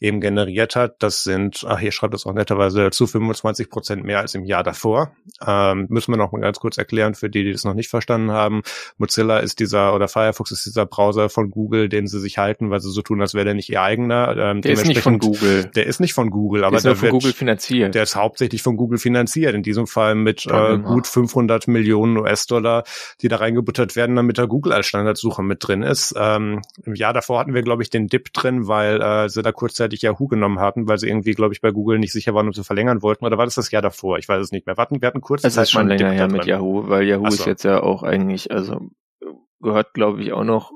eben generiert hat. Das sind, ach, hier schreibt es auch netterweise zu 25 Prozent mehr als im Jahr davor. Ähm, müssen wir noch mal ganz kurz erklären für die, die das noch nicht verstanden haben. Mozilla ist dieser oder Firefox ist dieser Browser von Google, den sie sich halten, weil sie so tun, als wäre der nicht ihr eigener. Ähm, der ist nicht von Google. Der ist nicht von Google, aber der, ist von Google finanziert. Der ist hauptsächlich von Google finanziert. In diesem Fall mit äh, gut 500 Millionen US-Dollar, die da reingebuttert werden, damit da Google als Standardsuche mit drin ist. Ähm, Im Jahr davor hatten wir, glaube ich, den Dip Dip drin, weil äh, sie da kurzzeitig Yahoo genommen hatten, weil sie irgendwie, glaube ich, bei Google nicht sicher waren, ob sie verlängern wollten. Oder war das das Jahr davor? Ich weiß es nicht mehr. Warten, wir hatten kurz Zeit. Es ist schon länger her mit Yahoo, weil Yahoo so. ist jetzt ja auch eigentlich, also gehört, glaube ich, auch noch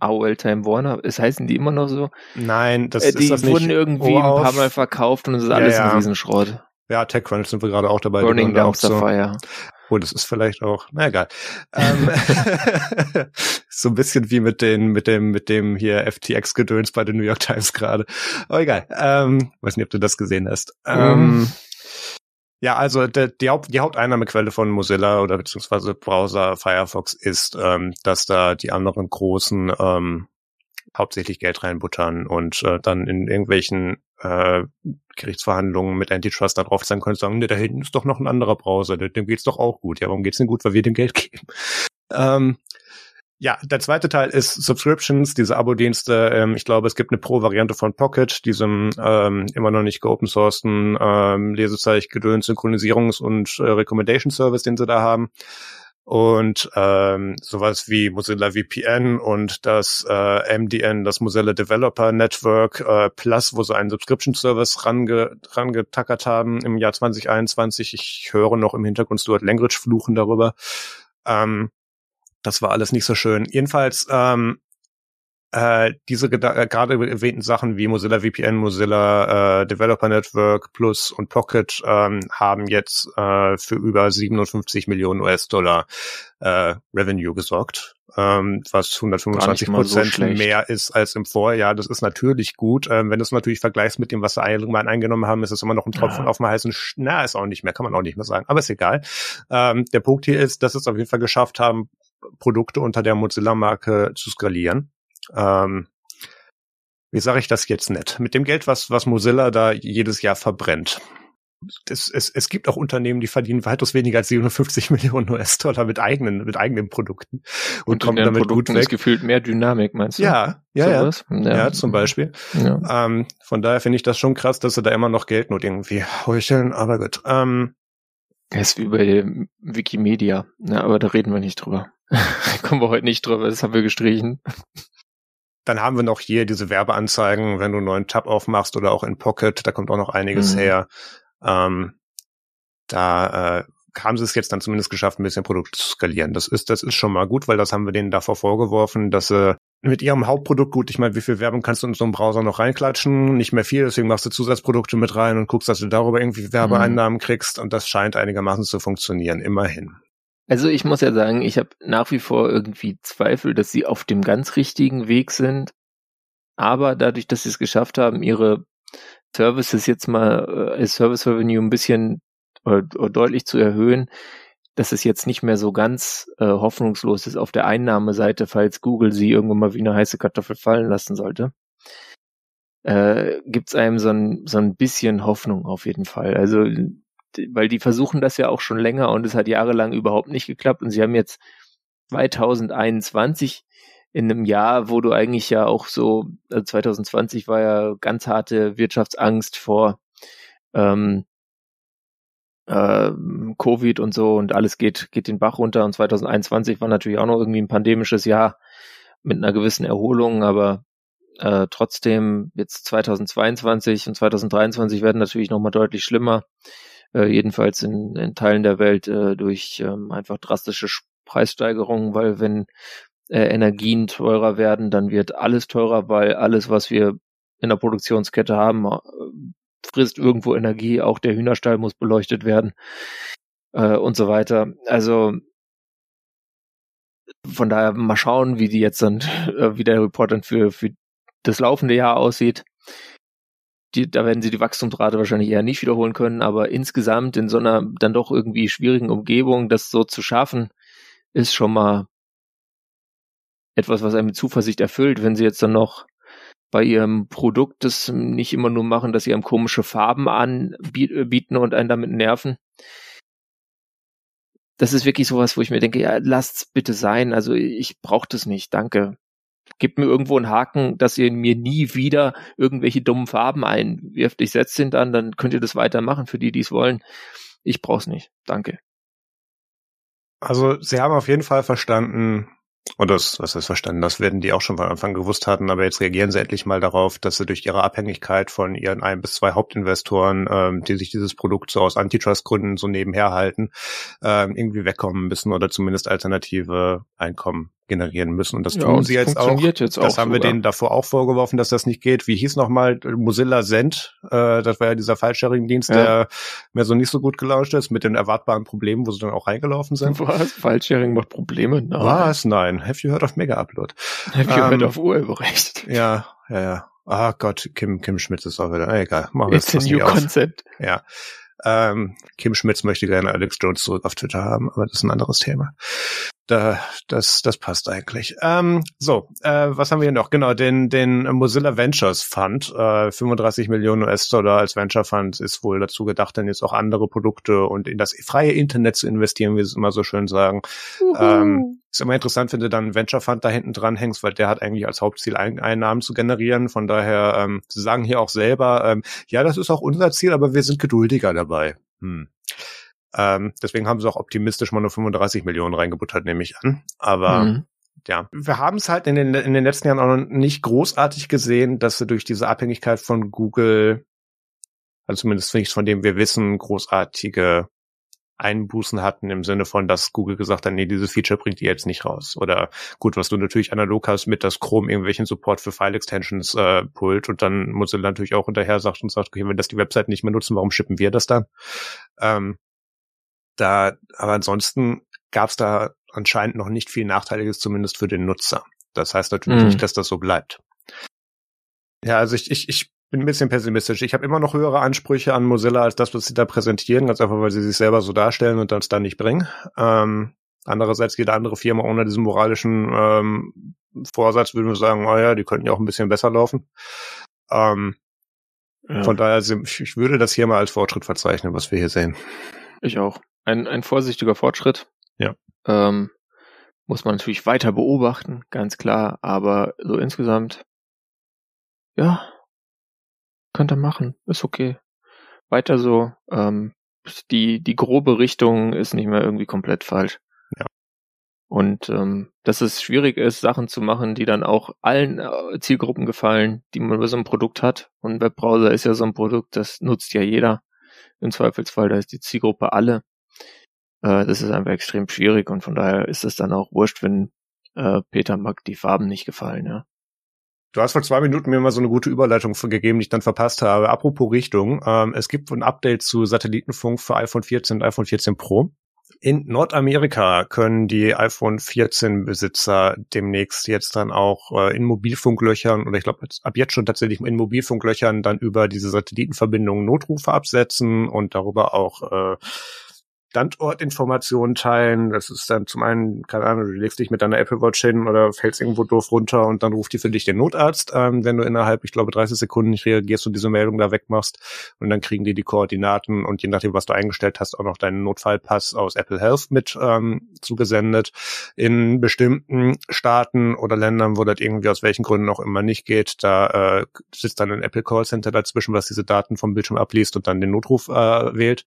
AOL Time Warner, es heißen die immer noch so? Nein, das äh, die ist das wurden nicht. irgendwie Oath. ein paar Mal verkauft und es ist Ja, alles ja. ein Riesenschrott. Ja, TechCrunch sind wir gerade auch dabei. die Burning Dumpster so. Fire. Oh, das ist vielleicht auch, na egal. Ähm, so ein bisschen wie mit den, mit dem, mit dem hier FTX-Gedöns bei den New York Times gerade. Aber egal. Ähm, weiß nicht, ob du das gesehen hast. Ähm, Mhm. ja, also der, die, Haupt, die Haupteinnahmequelle von Mozilla oder beziehungsweise Browser Firefox ist, ähm, dass da die anderen großen ähm, hauptsächlich Geld reinbuttern und äh, dann in irgendwelchen äh, Gerichtsverhandlungen mit Antitrust da drauf sein können sagen, ne, da hinten ist doch noch ein anderer Browser, dem dem geht's doch auch gut. Ja, warum geht's denn gut? Weil wir dem Geld geben. Ähm, ja, der zweite Teil ist Subscriptions, diese Abo-Dienste. Ähm, ich glaube, es gibt eine Pro-Variante von Pocket, diesem ähm, immer noch nicht geopen sourcen ähm, Lesezeichen, Gedöns, Synchronisierungs- und äh, Recommendation-Service, den sie da haben. Und ähm, sowas wie Mozilla VPN und das äh, MDN, das Mozilla Developer Network äh, Plus, wo sie einen Subscription-Service range, rangetackert haben im Jahr 2021. Ich höre noch im Hintergrund Stuart Langridge fluchen darüber. Ähm, das war alles nicht so schön. Jedenfalls ähm, äh, diese äh, gerade erwähnten Sachen wie Mozilla VPN, Mozilla äh, Developer Network Plus und Pocket ähm, haben jetzt äh, für über 57 Millionen US-Dollar äh, Revenue gesorgt, ähm, was 125 mal so Prozent schlecht. mehr ist als im Vorjahr. Das ist natürlich gut. Ähm, wenn du es natürlich vergleichst mit dem, was sie allgemein eingenommen haben, ist es immer noch ein Tropfen Ja. auf dem heißen Sch Na, ist auch nicht mehr, kann man auch nicht mehr sagen. Aber ist egal. Ähm, der Punkt hier ist, dass sie es auf jeden Fall geschafft haben, Produkte unter der Mozilla-Marke zu skalieren. Ähm, wie sage ich das jetzt nett? Mit dem Geld, was, was Mozilla da jedes Jahr verbrennt. Es, es, es gibt auch Unternehmen, die verdienen weitaus weniger als 57 Millionen US-Dollar mit eigenen, mit eigenen Produkten und, in kommen damit gut Produkten ist weg. gefühlt mehr Dynamik, meinst du? Ja, ja, ja. Sowas? Ja, ja. zum Beispiel. Ja. Ähm, von daher finde ich das schon krass, dass sie da immer noch Geldnot irgendwie heucheln, aber gut. Ähm, Das ist wie bei Wikimedia. Ja, aber da reden wir nicht drüber. Kommen wir heute nicht drüber, das haben wir gestrichen. Dann haben wir noch hier diese Werbeanzeigen, wenn du einen neuen Tab aufmachst oder auch in Pocket, da kommt auch noch einiges Mhm. her. Ähm, da äh, haben sie es jetzt dann zumindest geschafft, ein bisschen Produkte zu skalieren. Das ist, das ist schon mal gut, weil das haben wir denen davor vorgeworfen, dass sie mit ihrem Hauptprodukt, gut, ich meine, wie viel Werbung kannst du in so einen Browser noch reinklatschen? Nicht mehr viel, deswegen machst du Zusatzprodukte mit rein und guckst, dass du darüber irgendwie Werbeeinnahmen kriegst und das scheint einigermaßen zu funktionieren, immerhin. Also ich muss ja sagen, ich habe nach wie vor irgendwie Zweifel, dass sie auf dem ganz richtigen Weg sind. Aber dadurch, dass sie es geschafft haben, ihre Services jetzt mal äh, Service Revenue ein bisschen äh, deutlich zu erhöhen, dass es jetzt nicht mehr so ganz äh, hoffnungslos ist auf der Einnahmeseite, falls Google sie irgendwann mal wie eine heiße Kartoffel fallen lassen sollte, äh, gibt's einem so ein, so ein bisschen Hoffnung auf jeden Fall. Also, weil die versuchen das ja auch schon länger und es hat jahrelang überhaupt nicht geklappt. Und sie haben jetzt 2021 in einem Jahr, wo du eigentlich ja auch so, also 2020 war ja ganz harte Wirtschaftsangst vor ähm, ähm, Covid und so und alles geht, geht den Bach runter. Und 2021 war natürlich auch noch irgendwie ein pandemisches Jahr mit einer gewissen Erholung, aber äh, trotzdem jetzt 2022 und 2023 werden natürlich nochmal deutlich schlimmer, äh, jedenfalls in, in Teilen der Welt äh, durch ähm, einfach drastische Sch- Preissteigerungen, weil wenn äh, Energien teurer werden, dann wird alles teurer, weil alles, was wir in der Produktionskette haben, äh, frisst irgendwo Energie, auch der Hühnerstall muss beleuchtet werden äh, und so weiter. Also von daher mal schauen, wie die jetzt dann, äh, wie der Report dann für, für das laufende Jahr aussieht. Die, da werden sie die Wachstumsrate wahrscheinlich eher nicht wiederholen können, aber insgesamt in so einer dann doch irgendwie schwierigen Umgebung, das so zu schaffen, ist schon mal etwas, was einem mit Zuversicht erfüllt, wenn sie jetzt dann noch bei ihrem Produkt das nicht immer nur machen, dass sie einem komische Farben anbieten und einen damit nerven. Das ist wirklich sowas, wo ich mir denke, ja, lasst's bitte sein. Also ich brauche das nicht, danke. Gebt mir irgendwo einen Haken, dass ihr mir nie wieder irgendwelche dummen Farben einwirft. Ich setze den dann, dann könnt ihr das weitermachen für die, die es wollen. Ich brauch's nicht, danke. Also sie haben auf jeden Fall verstanden, und das, was ist verstanden, das werden die auch schon von Anfang gewusst hatten, aber jetzt reagieren sie endlich mal darauf, dass sie durch ihre Abhängigkeit von ihren ein bis zwei Hauptinvestoren, ähm, die sich dieses Produkt so aus Antitrust-Gründen so nebenher halten, ähm, irgendwie wegkommen müssen oder zumindest alternative Einkommen generieren müssen. Und das Ja, tun sie jetzt auch. funktioniert jetzt das auch haben wir sogar. denen davor auch vorgeworfen, dass das nicht geht. Wie hieß nochmal Mozilla Send? Äh, das war ja dieser File-Sharing-Dienst, Ja. der mir so nicht so gut gelauscht ist, mit den erwartbaren Problemen, wo sie dann auch reingelaufen sind. Was? File-Sharing macht Probleme? Nein. Was? Nein. Have you heard of Mega Upload? Have you heard Ähm, of Urheberrecht? Ja, ja, ja. Ah Gott, Kim, Kim Schmitz ist auch wieder. Ah, egal, machen wir It's a das new nicht aus. concept. Ja. Ähm, Kim Schmitz möchte gerne Alex Jones zurück auf Twitter haben, aber das ist ein anderes Thema. Da, das, das passt eigentlich. Ähm, so, äh, was haben wir hier noch? Genau, den, den Mozilla Ventures Fund, äh, 35 Millionen US-Dollar als Venture Fund ist wohl dazu gedacht, dann jetzt auch andere Produkte und in das freie Internet zu investieren, wie sie es immer so schön sagen. Ähm, ist immer interessant, wenn du dann einen Venture Fund da hinten dran hängst, weil der hat eigentlich als Hauptziel Ein Einnahmen zu generieren. Von daher, ähm, sie sagen hier auch selber, ähm, ja, das ist auch unser Ziel, aber wir sind geduldiger dabei. Hm. Ähm, deswegen haben sie auch optimistisch mal nur 35 Millionen reingebuttert, nehme ich an. Aber Mhm. ja, wir haben es halt in den, in den letzten Jahren auch noch nicht großartig gesehen, dass sie durch diese Abhängigkeit von Google, also zumindest nicht von dem wir wissen, großartige Einbußen hatten im Sinne von, dass Google gesagt hat, nee, dieses Feature bringt ihr jetzt nicht raus. Oder gut, was du natürlich analog hast mit, dass Chrome irgendwelchen Support für File-Extensions äh, pullt und dann Mozilla natürlich auch hinterher sagt und sagt, okay, wenn das die Website nicht mehr nutzen, warum schippen wir das dann? Ähm, da, aber ansonsten gab es da anscheinend noch nicht viel Nachteiliges, zumindest für den Nutzer. Das heißt natürlich Mhm. nicht, dass das so bleibt. Ja, also ich, ich, ich bin ein bisschen pessimistisch. Ich habe immer noch höhere Ansprüche an Mozilla als das, was sie da präsentieren, ganz einfach, weil sie sich selber so darstellen und das dann nicht bringen. Ähm, andererseits jede andere Firma ohne diesen moralischen ähm, Vorsatz würde sagen, oh ja, die könnten ja auch ein bisschen besser laufen. Ähm, Ja, Von daher, sind- ich ich würde das hier mal als Fortschritt verzeichnen, was wir hier sehen. ich auch. Ein, ein vorsichtiger Fortschritt. Ja. Ähm, muss man natürlich weiter beobachten, ganz klar. Aber so insgesamt, ja, könnt ihr machen. Ist okay. Weiter so. Ähm, die, die grobe Richtung ist nicht mehr irgendwie komplett falsch. Ja. Und ähm, dass es schwierig ist, Sachen zu machen, die dann auch allen äh, Zielgruppen gefallen, die man bei so einem Produkt hat. Und ein Webbrowser ist ja so ein Produkt, das nutzt ja jeder. Im Zweifelsfall, da ist die Zielgruppe alle. Äh, das ist einfach extrem schwierig und von daher ist es dann auch wurscht, wenn äh, Peter Mack die Farben nicht gefallen, ja. Du hast vor zwei Minuten mir mal so eine gute Überleitung gegeben, die ich dann verpasst habe. Apropos Richtung, ähm, es gibt ein Update zu Satellitenfunk für iPhone 14 und iPhone 14 Pro. In Nordamerika können die iPhone 14 Besitzer demnächst jetzt dann auch äh, in Mobilfunklöchern oder ich glaube ab jetzt schon tatsächlich in Mobilfunklöchern dann über diese Satellitenverbindungen Notrufe absetzen und darüber auch äh, Standortinformationen teilen. Das ist dann zum einen, keine Ahnung, du legst dich mit deiner Apple Watch hin oder fällst irgendwo doof runter und dann ruft die für dich den Notarzt, ähm, wenn du innerhalb, ich glaube, 30 Sekunden nicht reagierst und diese Meldung da wegmachst. Und dann kriegen die die Koordinaten und je nachdem, was du eingestellt hast, auch noch deinen Notfallpass aus Apple Health mit ähm, zugesendet. In bestimmten Staaten oder Ländern, wo das irgendwie aus welchen Gründen auch immer nicht geht, da äh, sitzt dann ein Apple Call Center dazwischen, was diese Daten vom Bildschirm abliest und dann den Notruf äh, wählt.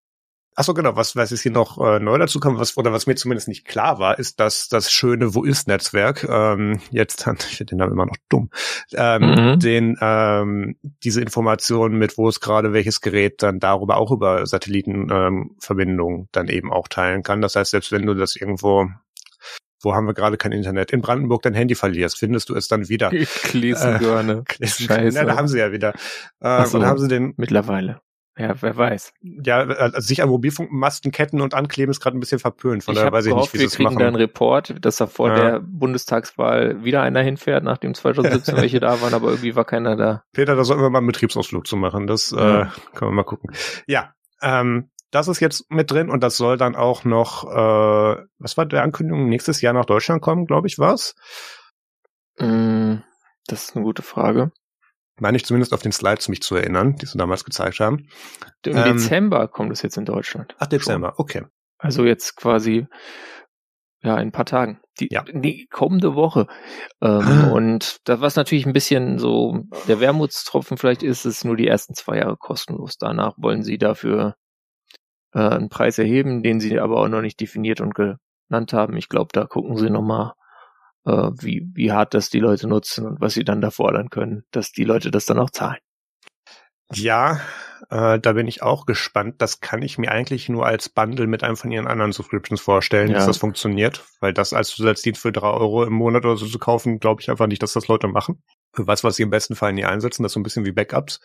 Ach so, genau, was, was ist hier noch äh, neu dazu kommt, was, oder was mir zumindest nicht klar war, ist, dass das schöne Wo ist Netzwerk, ähm, jetzt, ich finde den Namen immer noch dumm, ähm, Mhm. den, ähm, diese Informationen mit, wo es gerade welches Gerät dann darüber auch über Satellitenverbindungen ähm, dann eben auch teilen kann. Das heißt, selbst wenn du das irgendwo, wo haben wir gerade kein Internet, in Brandenburg dein Handy verlierst, findest du es dann wieder. Klesengörne. Scheiße. Ja, da haben sie ja wieder. Äh, so. Und haben sie den, Mittlerweile. Ja, wer weiß. ja, also sich an Mobilfunkmasten ketten und ankleben ist gerade ein bisschen verpönt. Von ich daher weiß ich gehofft, nicht, wie wir kriegen da einen machen. Report, dass da vor Ja. der Bundestagswahl wieder einer hinfährt, nachdem 2017 welche da waren, aber irgendwie war keiner da. Peter, da sollten wir mal einen Betriebsausflug zu machen. Das Ja. äh, können wir mal gucken. Ja, ähm, das ist jetzt mit drin und das soll dann auch noch, äh, was war der Ankündigung, nächstes Jahr nach Deutschland kommen, glaube ich, war's. Mm, Das ist eine gute Frage. Meine ich zumindest auf den Slides mich zu erinnern, die sie damals gezeigt haben. Im Ähm, Dezember kommt es jetzt in Deutschland. Ach, Dezember, okay. Also jetzt quasi ja in ein paar Tagen. Die, Ja. die kommende Woche. Ähm, Ah. und da was natürlich ein bisschen so der Wermutstropfen vielleicht ist, ist nur die ersten zwei Jahre kostenlos. Danach wollen sie dafür äh, einen Preis erheben, den sie aber auch noch nicht definiert und genannt haben. Ich glaube, da gucken sie nochmal, äh, wie, wie hart das die Leute nutzen und was sie dann da fordern können, dass die Leute das dann auch zahlen. Ja, Äh, da bin ich auch gespannt. Das kann ich mir eigentlich nur als Bundle mit einem von ihren anderen Subscriptions vorstellen, ja. dass das funktioniert. Weil das als Zusatzdienst für drei Euro im Monat oder so zu kaufen, glaube ich einfach nicht, dass das Leute machen. Für was, was sie im besten Fall nie einsetzen, das ist so ein bisschen wie Backups.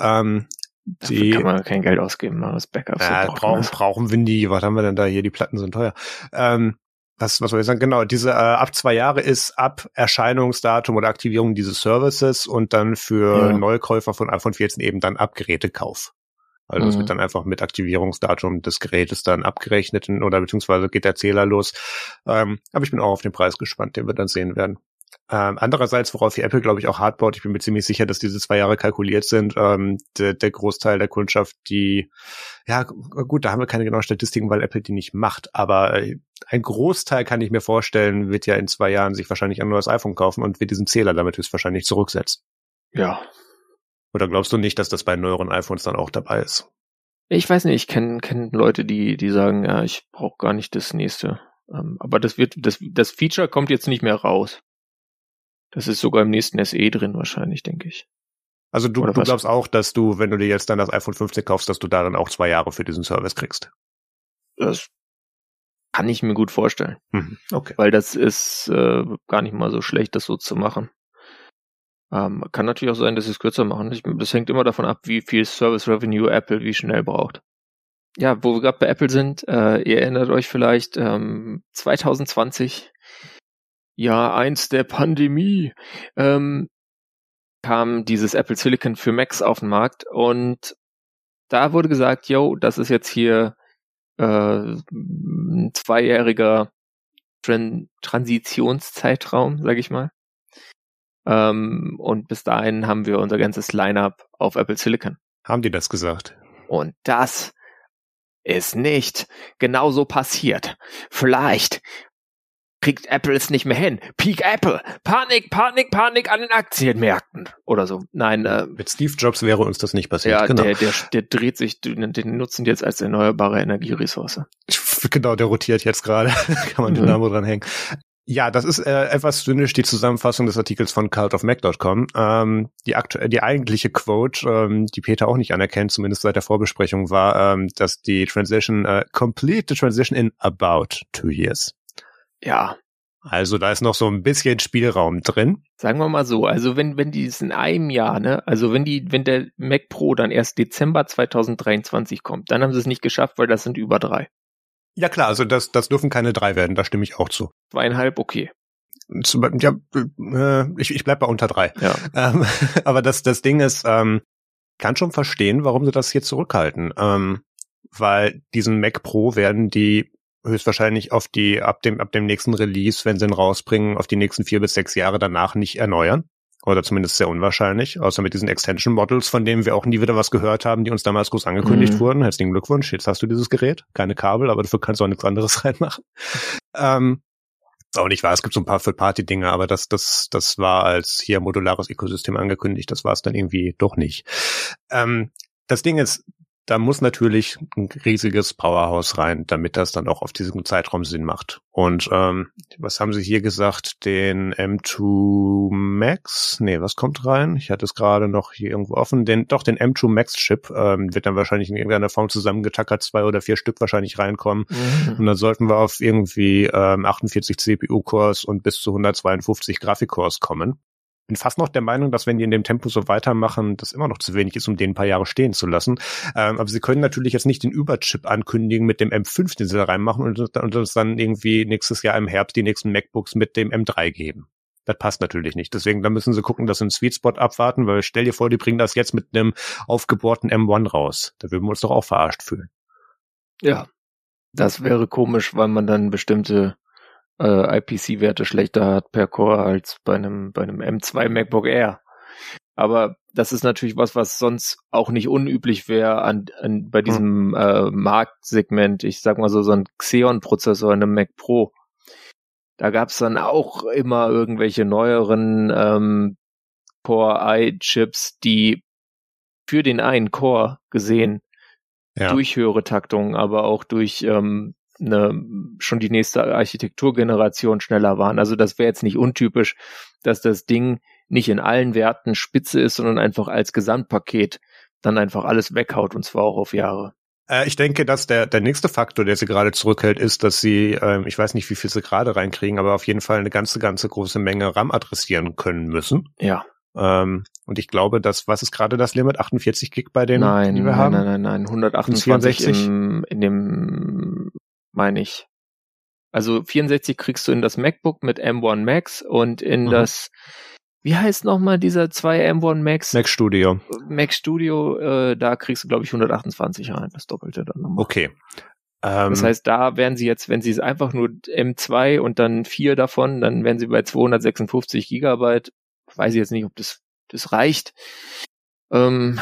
Ähm, die kann man kein Geld ausgeben, aber das Backups. Ja, brauchen, brauchen wir nie. Was haben wir denn da hier? Die Platten sind teuer. Ähm, was, was soll ich sagen? Genau, diese äh, ab zwei Jahre ist ab Erscheinungsdatum oder Aktivierung dieses Services und dann für ja. Neukäufer von iPhone 14 eben dann ab Gerätekauf. Also es mhm. wird dann einfach mit Aktivierungsdatum des Gerätes dann abgerechnet oder beziehungsweise geht der Zähler los. Ähm, aber ich bin auch auf den Preis gespannt, den wir dann sehen werden. Ähm, andererseits, worauf die Apple, glaube ich, auch hart baut, ich bin mir ziemlich sicher, dass diese zwei Jahre kalkuliert sind. Ähm, der, der Großteil der Kundschaft, die, ja gut, da haben wir keine genauen Statistiken, weil Apple die nicht macht, aber äh, ein Großteil kann ich mir vorstellen, wird ja in zwei Jahren sich wahrscheinlich ein neues iPhone kaufen und wird diesen Zähler damit höchstwahrscheinlich zurücksetzen. Ja. Oder glaubst du nicht, dass das bei neueren iPhones dann auch dabei ist? Ich weiß nicht, ich kenne kenn Leute, die, die sagen, ja, ich brauche gar nicht das nächste. Ähm, aber das wird, das, das Feature kommt jetzt nicht mehr raus. Das ist sogar im nächsten SE drin wahrscheinlich, denke ich. Also du, du glaubst auch, dass du, wenn du dir jetzt dann das iPhone 15 kaufst, dass du da dann auch zwei Jahre für diesen Service kriegst? Das kann ich mir gut vorstellen. Mhm, okay. Weil das ist äh, gar nicht mal so schlecht, das so zu machen. Ähm, kann natürlich auch sein, dass sie es kürzer machen. Ich, das hängt immer davon ab, wie viel Service Revenue Apple wie schnell braucht. Ja, wo wir gerade bei Apple sind, äh, ihr erinnert euch vielleicht, ähm, 2020 Jahr eins der Pandemie ähm, kam dieses Apple Silicon für Macs auf den Markt und da wurde gesagt, yo, das ist jetzt hier äh, ein zweijähriger Tran Transitionszeitraum, sag ich mal. Ähm, und bis dahin haben wir unser ganzes Lineup auf Apple Silicon. Haben die das gesagt? Und das ist nicht genauso passiert. Vielleicht kriegt Apple es nicht mehr hin. Peak Apple. Panik, Panik, Panik an den Aktienmärkten oder so. Nein. Äh, Mit Steve Jobs wäre uns das nicht passiert. Ja, genau. der, der, der dreht sich, den, den nutzen jetzt als erneuerbare Energieressource. Genau, der rotiert jetzt gerade. Kann man den mhm. Namen dran hängen. Ja, das ist äh, etwas zynisch die Zusammenfassung des Artikels von cultofmac.com. Ähm, die, die eigentliche Quote, ähm, die Peter auch nicht anerkennt, zumindest seit der Vorbesprechung, war, ähm, dass die Transition, äh, complete the transition in about two years. Ja. Also da ist noch so ein bisschen Spielraum drin. Sagen wir mal so, also wenn, wenn die es in einem Jahr, ne, also wenn die, wenn der Mac Pro dann erst Dezember 2023 kommt, dann haben sie es nicht geschafft, weil das sind über drei. Ja klar, also das, das dürfen keine drei werden, da stimme ich auch zu. Zweieinhalb, okay. Ja, äh, ich, ich bleib bei unter drei. Ja. Ähm, aber das, das Ding ist, ähm, kann schon verstehen, warum sie das hier zurückhalten. Ähm, weil diesen Mac Pro werden die höchstwahrscheinlich auf die, ab dem, ab dem nächsten Release, wenn sie ihn rausbringen, auf die nächsten vier bis sechs Jahre danach nicht erneuern. Oder zumindest sehr unwahrscheinlich, außer mit diesen Extension Models, von denen wir auch nie wieder was gehört haben, die uns damals groß angekündigt mhm. wurden. Herzlichen Glückwunsch, jetzt hast du dieses Gerät. Keine Kabel, aber dafür kannst du auch nichts anderes reinmachen. Ähm, ist auch nicht wahr, es gibt so ein paar Third-Party-Dinge, aber das, das, das war als hier modulares Ökosystem angekündigt, das war es dann irgendwie doch nicht. Ähm, das Ding ist, da muss natürlich ein riesiges Powerhouse rein, damit das dann auch auf diesem Zeitraum Sinn macht. Und ähm, was haben sie hier gesagt? Den M2 Max? Nee, was kommt rein? Ich hatte es gerade noch hier irgendwo offen. Den, doch, den M2 Max Chip ähm, wird dann wahrscheinlich in irgendeiner Form zusammengetackert, zwei oder vier Stück wahrscheinlich reinkommen. Mhm. Und dann sollten wir auf irgendwie ähm, 48 CPU-Cores und bis zu 152 Grafik-Cores kommen bin fast noch der Meinung, dass wenn die in dem Tempo so weitermachen, das immer noch zu wenig ist, um den ein paar Jahre stehen zu lassen. Ähm, aber sie können natürlich jetzt nicht den Überchip ankündigen mit dem M5, den sie da reinmachen und, und uns dann irgendwie nächstes Jahr im Herbst die nächsten MacBooks mit dem M3 geben. Das passt natürlich nicht. Deswegen, da müssen sie gucken, dass sie einen Sweet Spot abwarten, weil stell dir vor, die bringen das jetzt mit einem aufgebohrten M1 raus. Da würden wir uns doch auch verarscht fühlen. Ja, das wäre komisch, weil man dann bestimmte äh, IPC-Werte schlechter hat per Core als bei einem, bei einem M2 MacBook Air. Aber das ist natürlich was, was sonst auch nicht unüblich wäre an, an, bei diesem hm. äh, Marktsegment. Ich sag mal so, so ein Xeon-Prozessor in einem Mac Pro. Da gab's dann auch immer irgendwelche neueren ähm, Core-i-Chips, die für den einen Core gesehen ja. durch höhere Taktungen, aber auch durch ähm, eine, schon die nächste Architekturgeneration schneller waren. Also das wäre jetzt nicht untypisch, dass das Ding nicht in allen Werten spitze ist, sondern einfach als Gesamtpaket dann einfach alles weghaut und zwar auch auf Jahre. Äh, ich denke, dass der, der nächste Faktor, der sie gerade zurückhält, ist, dass sie, ähm, ich weiß nicht, wie viel sie gerade reinkriegen, aber auf jeden Fall eine ganze, ganze große Menge RAM adressieren können müssen. Ja. Ähm, und ich glaube, dass, was ist gerade das Limit? 48 Gig bei den, nein, die wir nein, haben? Nein, nein, nein, 128 im, in dem, meine ich. Also 64 kriegst du in das MacBook mit M1 Max und in mhm. das wie heißt nochmal dieser zwei M1 Max? Mac Studio. Mac Studio, äh, da kriegst du, glaube ich, 128 rein, das Doppelte dann nochmal. Okay. Ähm, das heißt, da wären sie jetzt, wenn sie es einfach nur M2 und dann vier davon, dann wären sie bei 256 Gigabyte. Weiß ich jetzt nicht, ob das, das reicht. Ähm,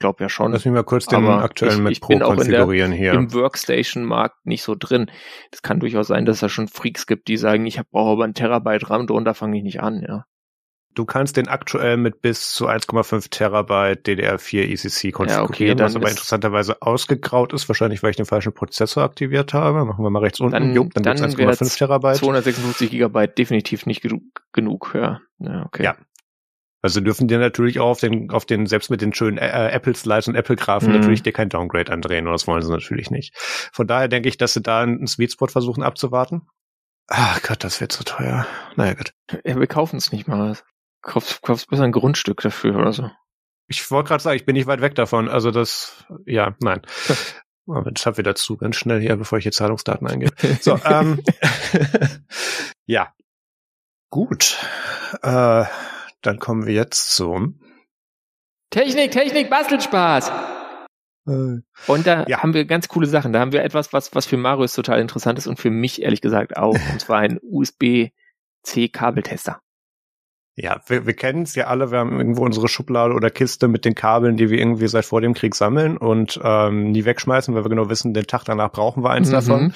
glaube ja schon. Lass mich mal kurz den aktuellen Mac Pro konfigurieren hier. Im Workstation-Markt nicht so drin. Das kann durchaus sein, dass es da schon Freaks gibt, die sagen, ich brauche aber ein Terabyte RAM, drunter fange ich nicht an, ja. Du kannst den aktuell mit bis zu 1,5 Terabyte DDR4 ECC konfigurieren, ja, okay, was aber interessanterweise ausgegraut ist, wahrscheinlich weil ich den falschen Prozessor aktiviert habe. Machen wir mal rechts unten. Dann, Jupp, dann, dann 1,5 Terabyte. 256 Gigabyte definitiv nicht genug, ja. Ja, okay. ja, also dürfen dir natürlich auch auf den, auf den, selbst mit den schönen äh, Apple Slides und Apple Graphen mhm. natürlich dir kein Downgrade andrehen, und das wollen sie natürlich nicht. Von daher denke ich, dass sie da einen Sweet Spot versuchen abzuwarten. Ach Gott, das wird zu teuer. Naja, gut. Ja, wir kaufen es nicht mal. Kaufst, kaufst besser ein Grundstück dafür oder so. Ich wollte gerade sagen, ich bin nicht weit weg davon. Also das, ja, nein. Aber das habe wieder zu, ganz schnell hier, bevor ich hier Zahlungsdaten eingebe. So, ähm, ja. Gut. Äh, dann kommen wir jetzt zum Technik, Technik, Bastelspaß. Äh, und da ja. haben wir ganz coole Sachen. Da haben wir etwas, was, was für Marius total interessant ist und für mich ehrlich gesagt auch. Und zwar ein USB-C-Kabeltester. Ja, wir, wir kennen es ja alle. Wir haben irgendwo unsere Schublade oder Kiste mit den Kabeln, die wir irgendwie seit vor dem Krieg sammeln und ähm, nie wegschmeißen, weil wir genau wissen, den Tag danach brauchen wir eins mhm. davon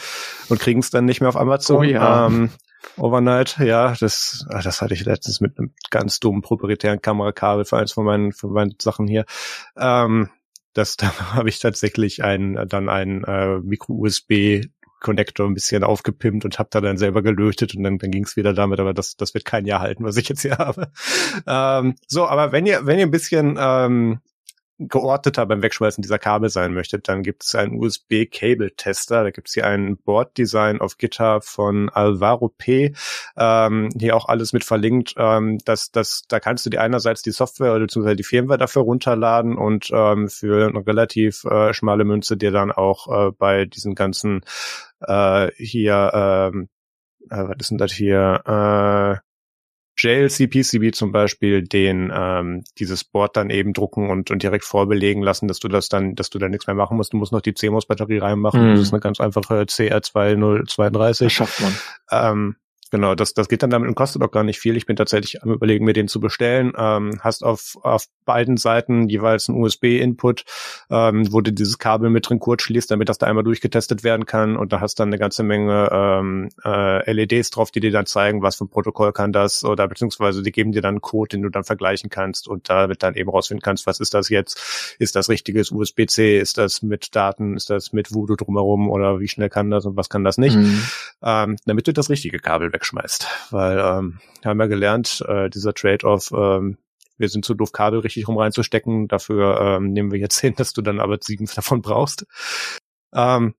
und kriegen es dann nicht mehr auf Amazon. Oh ja. Ähm, Overnight, ja, das, ach, das hatte ich letztens mit einem ganz dummen proprietären Kamerakabel für eins von meinen, von meinen Sachen hier. Ähm, das, da habe ich tatsächlich einen, dann einen äh, Micro-USB Connector ein bisschen aufgepimpt und habe da dann selber gelötet und dann, dann ging es wieder damit, aber das, das wird kein Jahr halten, was ich jetzt hier habe. Ähm, so, aber wenn ihr, wenn ihr ein bisschen ähm, geordneter beim Wegschmeißen dieser Kabel sein möchtet, dann gibt es einen USB-Cable-Tester. Da gibt es hier ein Board-Design auf GitHub von Alvaro P. Ähm, hier auch alles mit verlinkt. Ähm, das, das, da kannst du dir einerseits die Software oder beziehungsweise die Firmware dafür runterladen und ähm, für eine relativ äh, schmale Münze dir dann auch äh, bei diesen ganzen äh, hier, ähm, äh, was ist denn das hier, äh, JLC PCB zum Beispiel den ähm, dieses Board dann eben drucken und, und direkt vorbelegen lassen, dass du das dann, dass du da nichts mehr machen musst. Du musst noch die CMOS-Batterie reinmachen. Mhm. Das ist eine ganz einfache CR2032. Das schafft man. Ähm, Genau, das, das geht dann damit und kostet auch gar nicht viel. Ich bin tatsächlich am überlegen, mir den zu bestellen. Ähm, hast auf, auf beiden Seiten jeweils einen USB-Input, ähm, wo du dieses Kabel mit drin kurz schließt, damit das da einmal durchgetestet werden kann. Und da hast dann eine ganze Menge ähm, äh, LEDs drauf, die dir dann zeigen, was für ein Protokoll kann das oder beziehungsweise die geben dir dann einen Code, den du dann vergleichen kannst und damit dann eben rausfinden kannst, was ist das jetzt? Ist das richtiges USB-C? Ist das mit Daten? Ist das mit Voodoo drumherum oder wie schnell kann das und was kann das nicht? Mhm. Ähm, damit du das richtige Kabel wegschmeißt. Weil ähm, wir haben ja gelernt, äh, dieser Trade-off, ähm, wir sind zu doof, Kabel richtig rum reinzustecken. Dafür ähm, nehmen wir jetzt hin, dass du dann aber sieben davon brauchst. Ähm,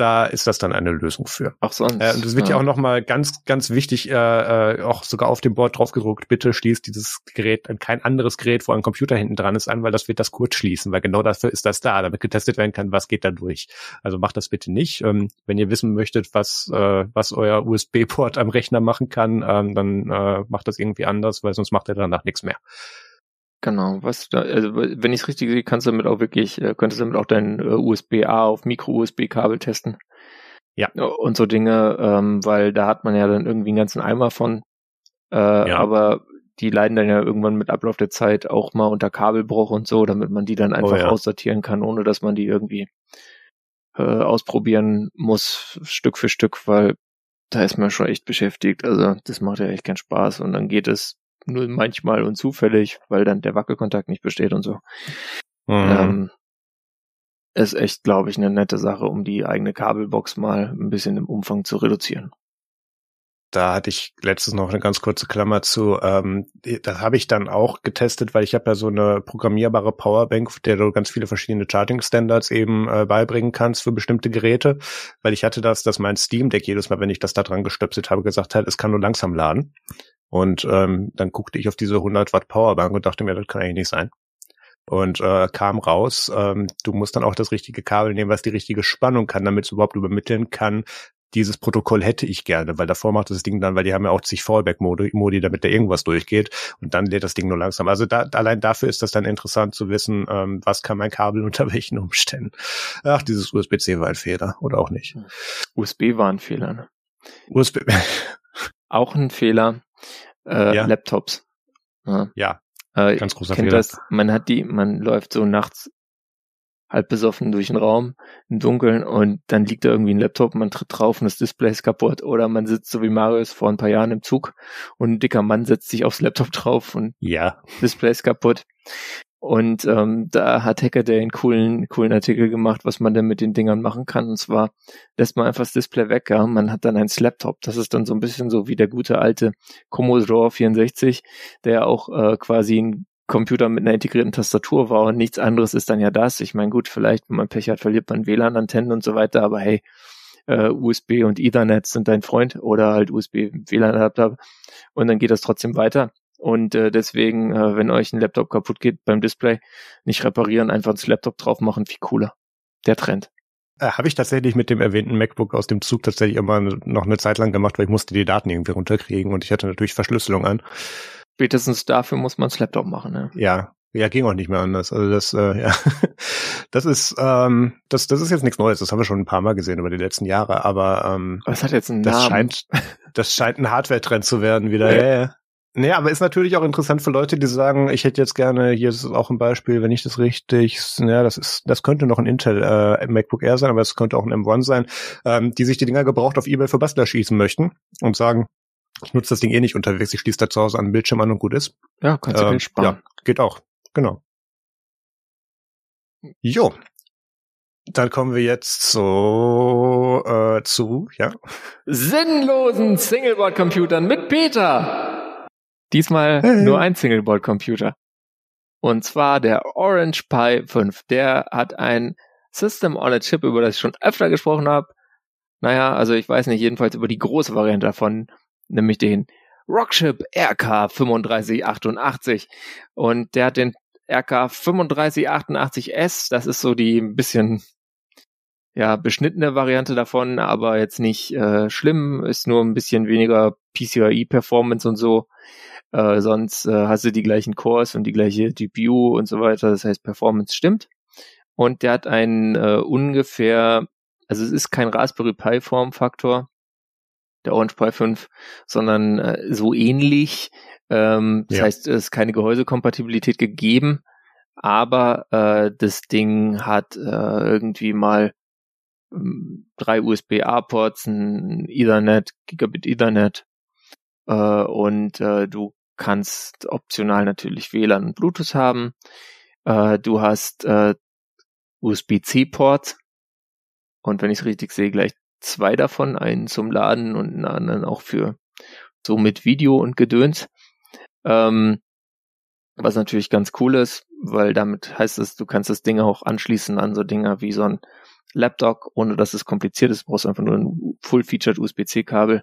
da ist das dann eine Lösung für. Ach sonst. Äh, und das wird ja, ja auch nochmal ganz, ganz wichtig, äh, äh, auch sogar auf dem Board draufgedruckt, bitte schließt dieses Gerät an kein anderes Gerät, wo ein Computer hinten dran ist, an, weil das wird das kurz schließen, weil genau dafür ist das da, damit getestet werden kann, was geht da durch. Also macht das bitte nicht. Ähm, wenn ihr wissen möchtet, was, äh, was euer USB-Port am Rechner machen kann, ähm, dann äh, macht das irgendwie anders, weil sonst macht er danach nichts mehr. Genau, was da, also wenn ich es richtig sehe, kannst du damit auch wirklich, äh, könntest du damit auch dein äh, USB-A auf Micro-USB-Kabel testen. Ja. Und so Dinge, ähm, weil da hat man ja dann irgendwie einen ganzen Eimer von. Äh, ja. Aber die leiden dann ja irgendwann mit Ablauf der Zeit auch mal unter Kabelbruch und so, damit man die dann oh einfach oh, ja. aussortieren kann, ohne dass man die irgendwie äh, ausprobieren muss, Stück für Stück, weil da ist man schon echt beschäftigt. Also das macht ja echt keinen Spaß. Und dann geht es nur manchmal und zufällig, weil dann der Wackelkontakt nicht besteht und so. Mhm. Ähm, ist echt, glaube ich, eine nette Sache, um die eigene Kabelbox mal ein bisschen im Umfang zu reduzieren. da hatte ich letztens noch eine ganz kurze Klammer zu. Ähm, das habe ich dann auch getestet, weil ich habe ja so eine programmierbare Powerbank, der du ganz viele verschiedene Charging-Standards eben äh, beibringen kannst für bestimmte Geräte. Weil ich hatte das, dass mein Steam Deck jedes Mal, wenn ich das da dran gestöpselt habe, gesagt hat, es kann nur langsam laden. Und ähm, dann guckte ich auf diese 100 Watt Powerbank und dachte mir, das kann eigentlich nicht sein. Und äh, kam raus, ähm, du musst dann auch das richtige Kabel nehmen, was die richtige Spannung kann, damit es überhaupt übermitteln kann, dieses Protokoll hätte ich gerne, weil davor macht das Ding dann, weil die haben ja auch zig Fallback-Modi, Modi, damit da irgendwas durchgeht und dann lädt das Ding nur langsam. Also da, allein dafür ist das dann interessant zu wissen, ähm, was kann mein Kabel unter welchen Umständen. Ach, dieses USB-C war ein Fehler oder auch nicht. USB war ein Fehler. Ne? USB. auch ein Fehler. Äh, ja. Laptops. Ja. ja. Äh, ganz großer kennt Fehler. Das, man hat die, man läuft so nachts halb besoffen durch den Raum im Dunkeln und dann liegt da irgendwie ein Laptop, man tritt drauf und das Display ist kaputt oder man sitzt so wie Marius vor ein paar Jahren im Zug und ein dicker Mann setzt sich aufs Laptop drauf und ja. Display ist kaputt. Und ähm, da hat Hacker der einen coolen, coolen Artikel gemacht, was man denn mit den Dingern machen kann. Und zwar lässt man einfach das Display weg, ja. Man hat dann ein Laptop. Das ist dann so ein bisschen so wie der gute alte Commodore 64, der auch äh, quasi ein Computer mit einer integrierten Tastatur war und nichts anderes ist dann ja das. Ich meine, gut, vielleicht, wenn man Pech hat, verliert man WLAN-Antennen und so weiter, aber hey, äh, USB und Ethernet sind dein Freund oder halt USB WLAN-Adapter und dann geht das trotzdem weiter. Und äh, deswegen, äh, wenn euch ein Laptop kaputt geht beim Display, nicht reparieren, einfach das Laptop drauf machen, viel cooler. Der Trend. Äh, Habe ich tatsächlich mit dem erwähnten MacBook aus dem Zug tatsächlich immer noch eine Zeit lang gemacht, weil ich musste die Daten irgendwie runterkriegen und ich hatte natürlich Verschlüsselung an spätestens dafür muss man das Laptop machen. Ne? Ja, ja, ging auch nicht mehr anders. Also das, äh, ja, das ist, ähm, das, das ist jetzt nichts Neues. Das haben wir schon ein paar Mal gesehen über die letzten Jahre. Aber ähm, was hat jetzt einen das Namen? scheint, das scheint ein Hardware-Trend zu werden wieder. Ja. ja, ja. Nee, aber ist natürlich auch interessant für Leute, die sagen, ich hätte jetzt gerne, hier ist auch ein Beispiel, wenn ich das richtig, ja, das ist, das könnte noch ein Intel äh, MacBook Air sein, aber es könnte auch ein M1 sein, ähm, die sich die Dinger gebraucht auf eBay für Bastler schießen möchten und sagen, ich nutze das Ding eh nicht unterwegs, ich schließe da zu Hause an den Bildschirm an und gut ist. Ja, kannst du ähm, Geld sparen. Ja, geht auch. Genau. Jo. Dann kommen wir jetzt so äh, zu, ja. Sinnlosen Singleboard-Computern mit Peter. Diesmal hey. nur ein Singleboard-Computer. Und zwar der Orange Pi 5. Der hat ein System on a Chip, über das ich schon öfter gesprochen habe. Naja, also ich weiß nicht, jedenfalls über die große Variante davon nämlich den Rockship RK 3588 und der hat den RK 3588S, das ist so die ein bisschen ja beschnittene Variante davon, aber jetzt nicht äh, schlimm, ist nur ein bisschen weniger PCIe Performance und so. Äh, sonst äh, hast du die gleichen Cores und die gleiche GPU und so weiter, das heißt Performance stimmt. Und der hat einen äh, ungefähr, also es ist kein Raspberry Pi Formfaktor, der Orange Pi 5, sondern äh, so ähnlich. Ähm, das ja. heißt, es ist keine Gehäusekompatibilität gegeben, aber äh, das Ding hat äh, irgendwie mal drei USB-A-Ports, ein Ethernet, Gigabit Ethernet äh, und äh, du kannst optional natürlich WLAN und Bluetooth haben. Äh, du hast äh, USB-C-Ports und wenn ich es richtig sehe, gleich zwei davon, einen zum Laden und einen anderen auch für so mit Video und Gedöns. Ähm, was natürlich ganz cool ist, weil damit heißt es, du kannst das Ding auch anschließen an so Dinger wie so ein Laptop, ohne dass es kompliziert ist. Du brauchst einfach nur ein Full-Featured USB-C-Kabel.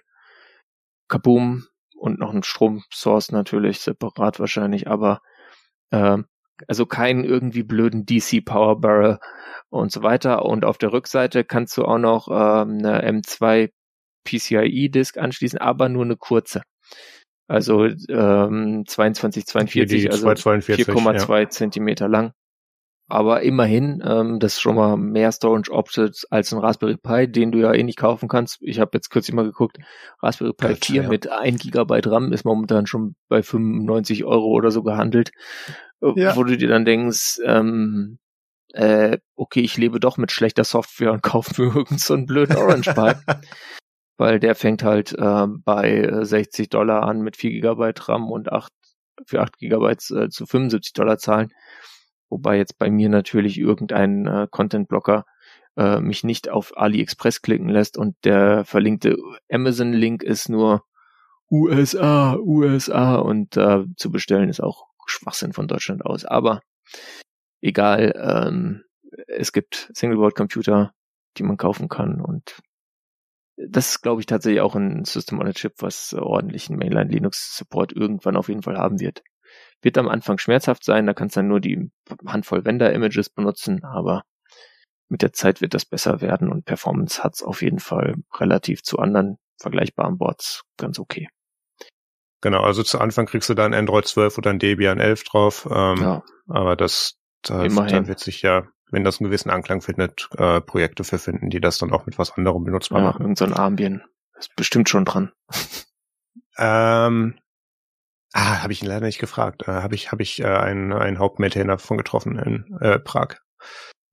Kaboom und noch ein Stromsource natürlich, separat wahrscheinlich, aber äh, also keinen irgendwie blöden DC Power Barrel und so weiter. Und auf der Rückseite kannst du auch noch ähm, eine M2 PCIe Disk anschließen, aber nur eine kurze. Also ähm, 22, 42, also 4,2 ja. Zentimeter lang. Aber immerhin, ähm, das ist schon mal mehr Storage Options als ein Raspberry Pi, den du ja eh nicht kaufen kannst. Ich habe jetzt kürzlich mal geguckt, Raspberry Pi Gott, 4 ja. mit 1 Gigabyte RAM ist momentan schon bei 95 Euro oder so gehandelt. Äh, ja. Wo du dir dann denkst, ähm, äh, okay, ich lebe doch mit schlechter Software und kaufe mir irgend so einen blöden Orange Pi. Weil der fängt halt äh, bei 60 Dollar an mit 4 Gigabyte RAM und 8, für 8 Gigabyte äh, zu 75 Dollar zahlen. Wobei jetzt bei mir natürlich irgendein äh, Content-Blocker äh, mich nicht auf AliExpress klicken lässt und der verlinkte Amazon-Link ist nur USA, USA und äh, zu bestellen ist auch Schwachsinn von Deutschland aus. Aber egal, ähm, es gibt Single-Board-Computer, die man kaufen kann und das ist, glaube ich, tatsächlich auch ein System on a Chip, was ordentlichen Mainline Linux Support irgendwann auf jeden Fall haben wird. Wird am Anfang schmerzhaft sein, da kannst du dann nur die Handvoll Vendor-Images benutzen, aber mit der Zeit wird das besser werden und Performance hat's auf jeden Fall relativ zu anderen vergleichbaren Boards ganz okay. Genau, also zu Anfang kriegst du dann Android 12 oder ein Debian 11 drauf, ähm, ja. aber das, das da wird sich ja, wenn das einen gewissen Anklang findet, äh, Projekte für finden, die das dann auch mit was anderem benutzbar ja, machen. Irgend so ein Armbien. Ist bestimmt schon dran. ähm, ah, habe ich ihn leider nicht gefragt. Äh, habe ich, habe ich äh, einen, einen Hauptmaintainer von getroffen in äh, Prag.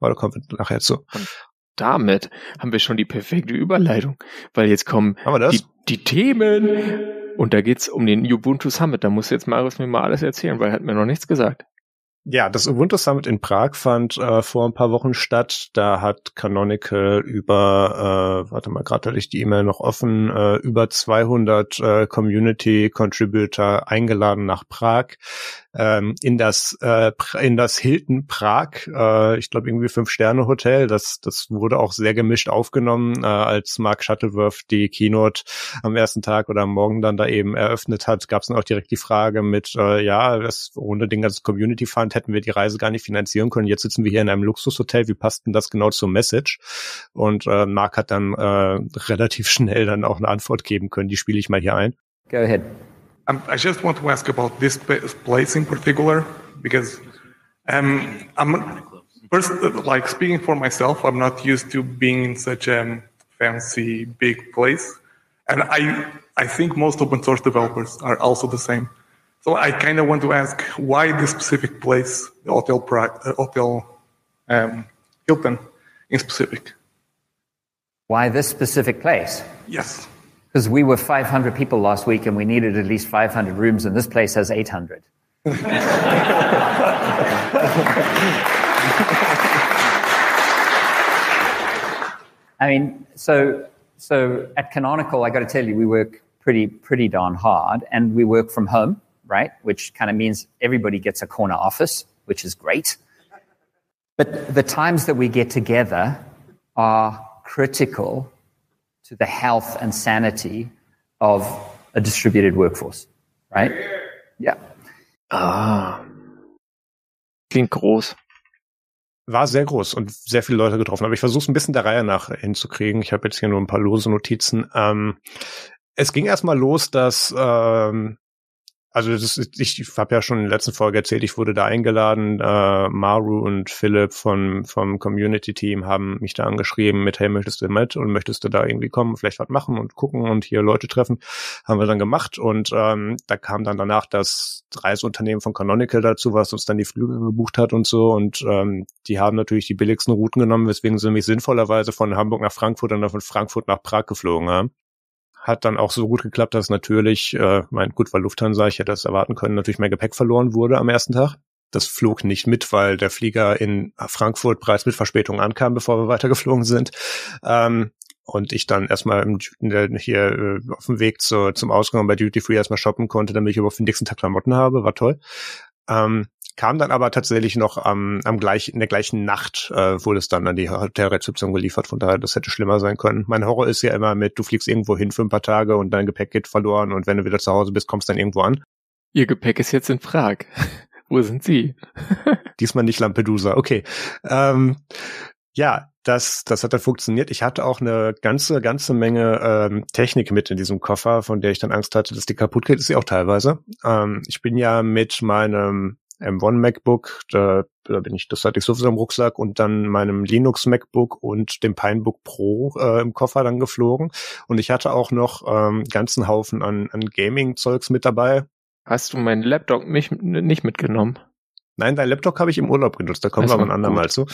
Aber da kommen wir nachher zu. Und damit haben wir schon die perfekte Überleitung, weil jetzt kommen die, die Themen und da geht's um den Ubuntu Summit. Da muss jetzt Marius mir mal alles erzählen, weil er hat mir noch nichts gesagt. Ja, das Ubuntu Summit in Prag fand äh, vor ein paar Wochen statt. Da hat Canonical über, äh, warte mal, gerade hatte ich die E-Mail noch offen, äh, über 200 äh, Community Contributor eingeladen nach Prag ähm, in das äh, in das Hilton Prag, äh, ich glaube irgendwie fünf Sterne Hotel. Das das wurde auch sehr gemischt aufgenommen, äh, als Mark Shuttleworth die Keynote am ersten Tag oder am Morgen dann da eben eröffnet hat. Gab es dann auch direkt die Frage mit, äh, ja, das ohne den ganzen Community Fund hätten wir die Reise gar nicht finanzieren können. Jetzt sitzen wir hier in einem Luxushotel. Wie passt denn das genau zur Message? Und äh, Mark hat dann äh, relativ schnell dann auch eine Antwort geben können. Die spiele ich mal hier ein. Go ahead. Um, I just want to ask about this place in particular because um, I'm first like speaking for myself. I'm not used to being in such a fancy big place, and I I think most open source developers are also the same. So I kind of want to ask why this specific place, the Hotel Prague, uh, Hotel um, Hilton, in specific. Why this specific place? Yes. Because we were 500 people last week and we needed at least 500 rooms, and this place has 800. I mean, so so at Canonical, I got to tell you, we work pretty pretty darn hard, and we work from home right? Which kind of means everybody gets a corner office, which is great. But the times that we get together are critical to the health and sanity of a distributed workforce, right? Ja. Ah. Klingt groß. War sehr groß und sehr viele Leute getroffen. Aber ich versuche es ein bisschen der Reihe nach hinzukriegen. Ich habe jetzt hier nur ein paar lose Notizen. Ähm, es ging erstmal los, dass ähm, also das ist, ich habe ja schon in der letzten Folge erzählt, ich wurde da eingeladen. Äh, Maru und Philipp von, vom Community-Team haben mich da angeschrieben mit, hey, möchtest du mit und möchtest du da irgendwie kommen, vielleicht was machen und gucken und hier Leute treffen. Haben wir dann gemacht und ähm, da kam dann danach das Reiseunternehmen von Canonical dazu, was uns dann die Flüge gebucht hat und so. Und ähm, die haben natürlich die billigsten Routen genommen, weswegen sie mich sinnvollerweise von Hamburg nach Frankfurt und dann von Frankfurt nach Prag geflogen haben hat dann auch so gut geklappt, dass natürlich, äh, mein gut, weil Lufthansa, ich hätte das erwarten können, natürlich mein Gepäck verloren wurde am ersten Tag. Das flog nicht mit, weil der Flieger in Frankfurt bereits mit Verspätung ankam, bevor wir weitergeflogen sind. Ähm, und ich dann erstmal im, hier äh, auf dem Weg zu, zum Ausgang bei Duty Free erstmal shoppen konnte, damit ich überhaupt den nächsten Tag Klamotten habe, war toll. Ähm, kam dann aber tatsächlich noch am, am gleich, in der gleichen Nacht, äh, wurde es dann an die Hotelrezeption geliefert. Von daher, das hätte schlimmer sein können. Mein Horror ist ja immer mit, du fliegst irgendwo hin für ein paar Tage und dein Gepäck geht verloren und wenn du wieder zu Hause bist, kommst dann irgendwo an. Ihr Gepäck ist jetzt in Prag. Wo sind Sie? Diesmal nicht Lampedusa. Okay. Ähm, ja, das, das hat dann funktioniert. Ich hatte auch eine ganze, ganze Menge ähm, Technik mit in diesem Koffer, von der ich dann Angst hatte, dass die kaputt geht. Ist sie auch teilweise. Ähm, ich bin ja mit meinem M1 MacBook, da, da bin ich, das hatte ich sowieso im Rucksack und dann meinem Linux MacBook und dem Pinebook Pro äh, im Koffer dann geflogen. Und ich hatte auch noch ähm, ganzen Haufen an, an Gaming-Zeugs mit dabei. Hast du meinen Laptop mich, nicht mitgenommen? Nein, dein Laptop habe ich im Urlaub genutzt, da kommen wir aber ein andermal zu.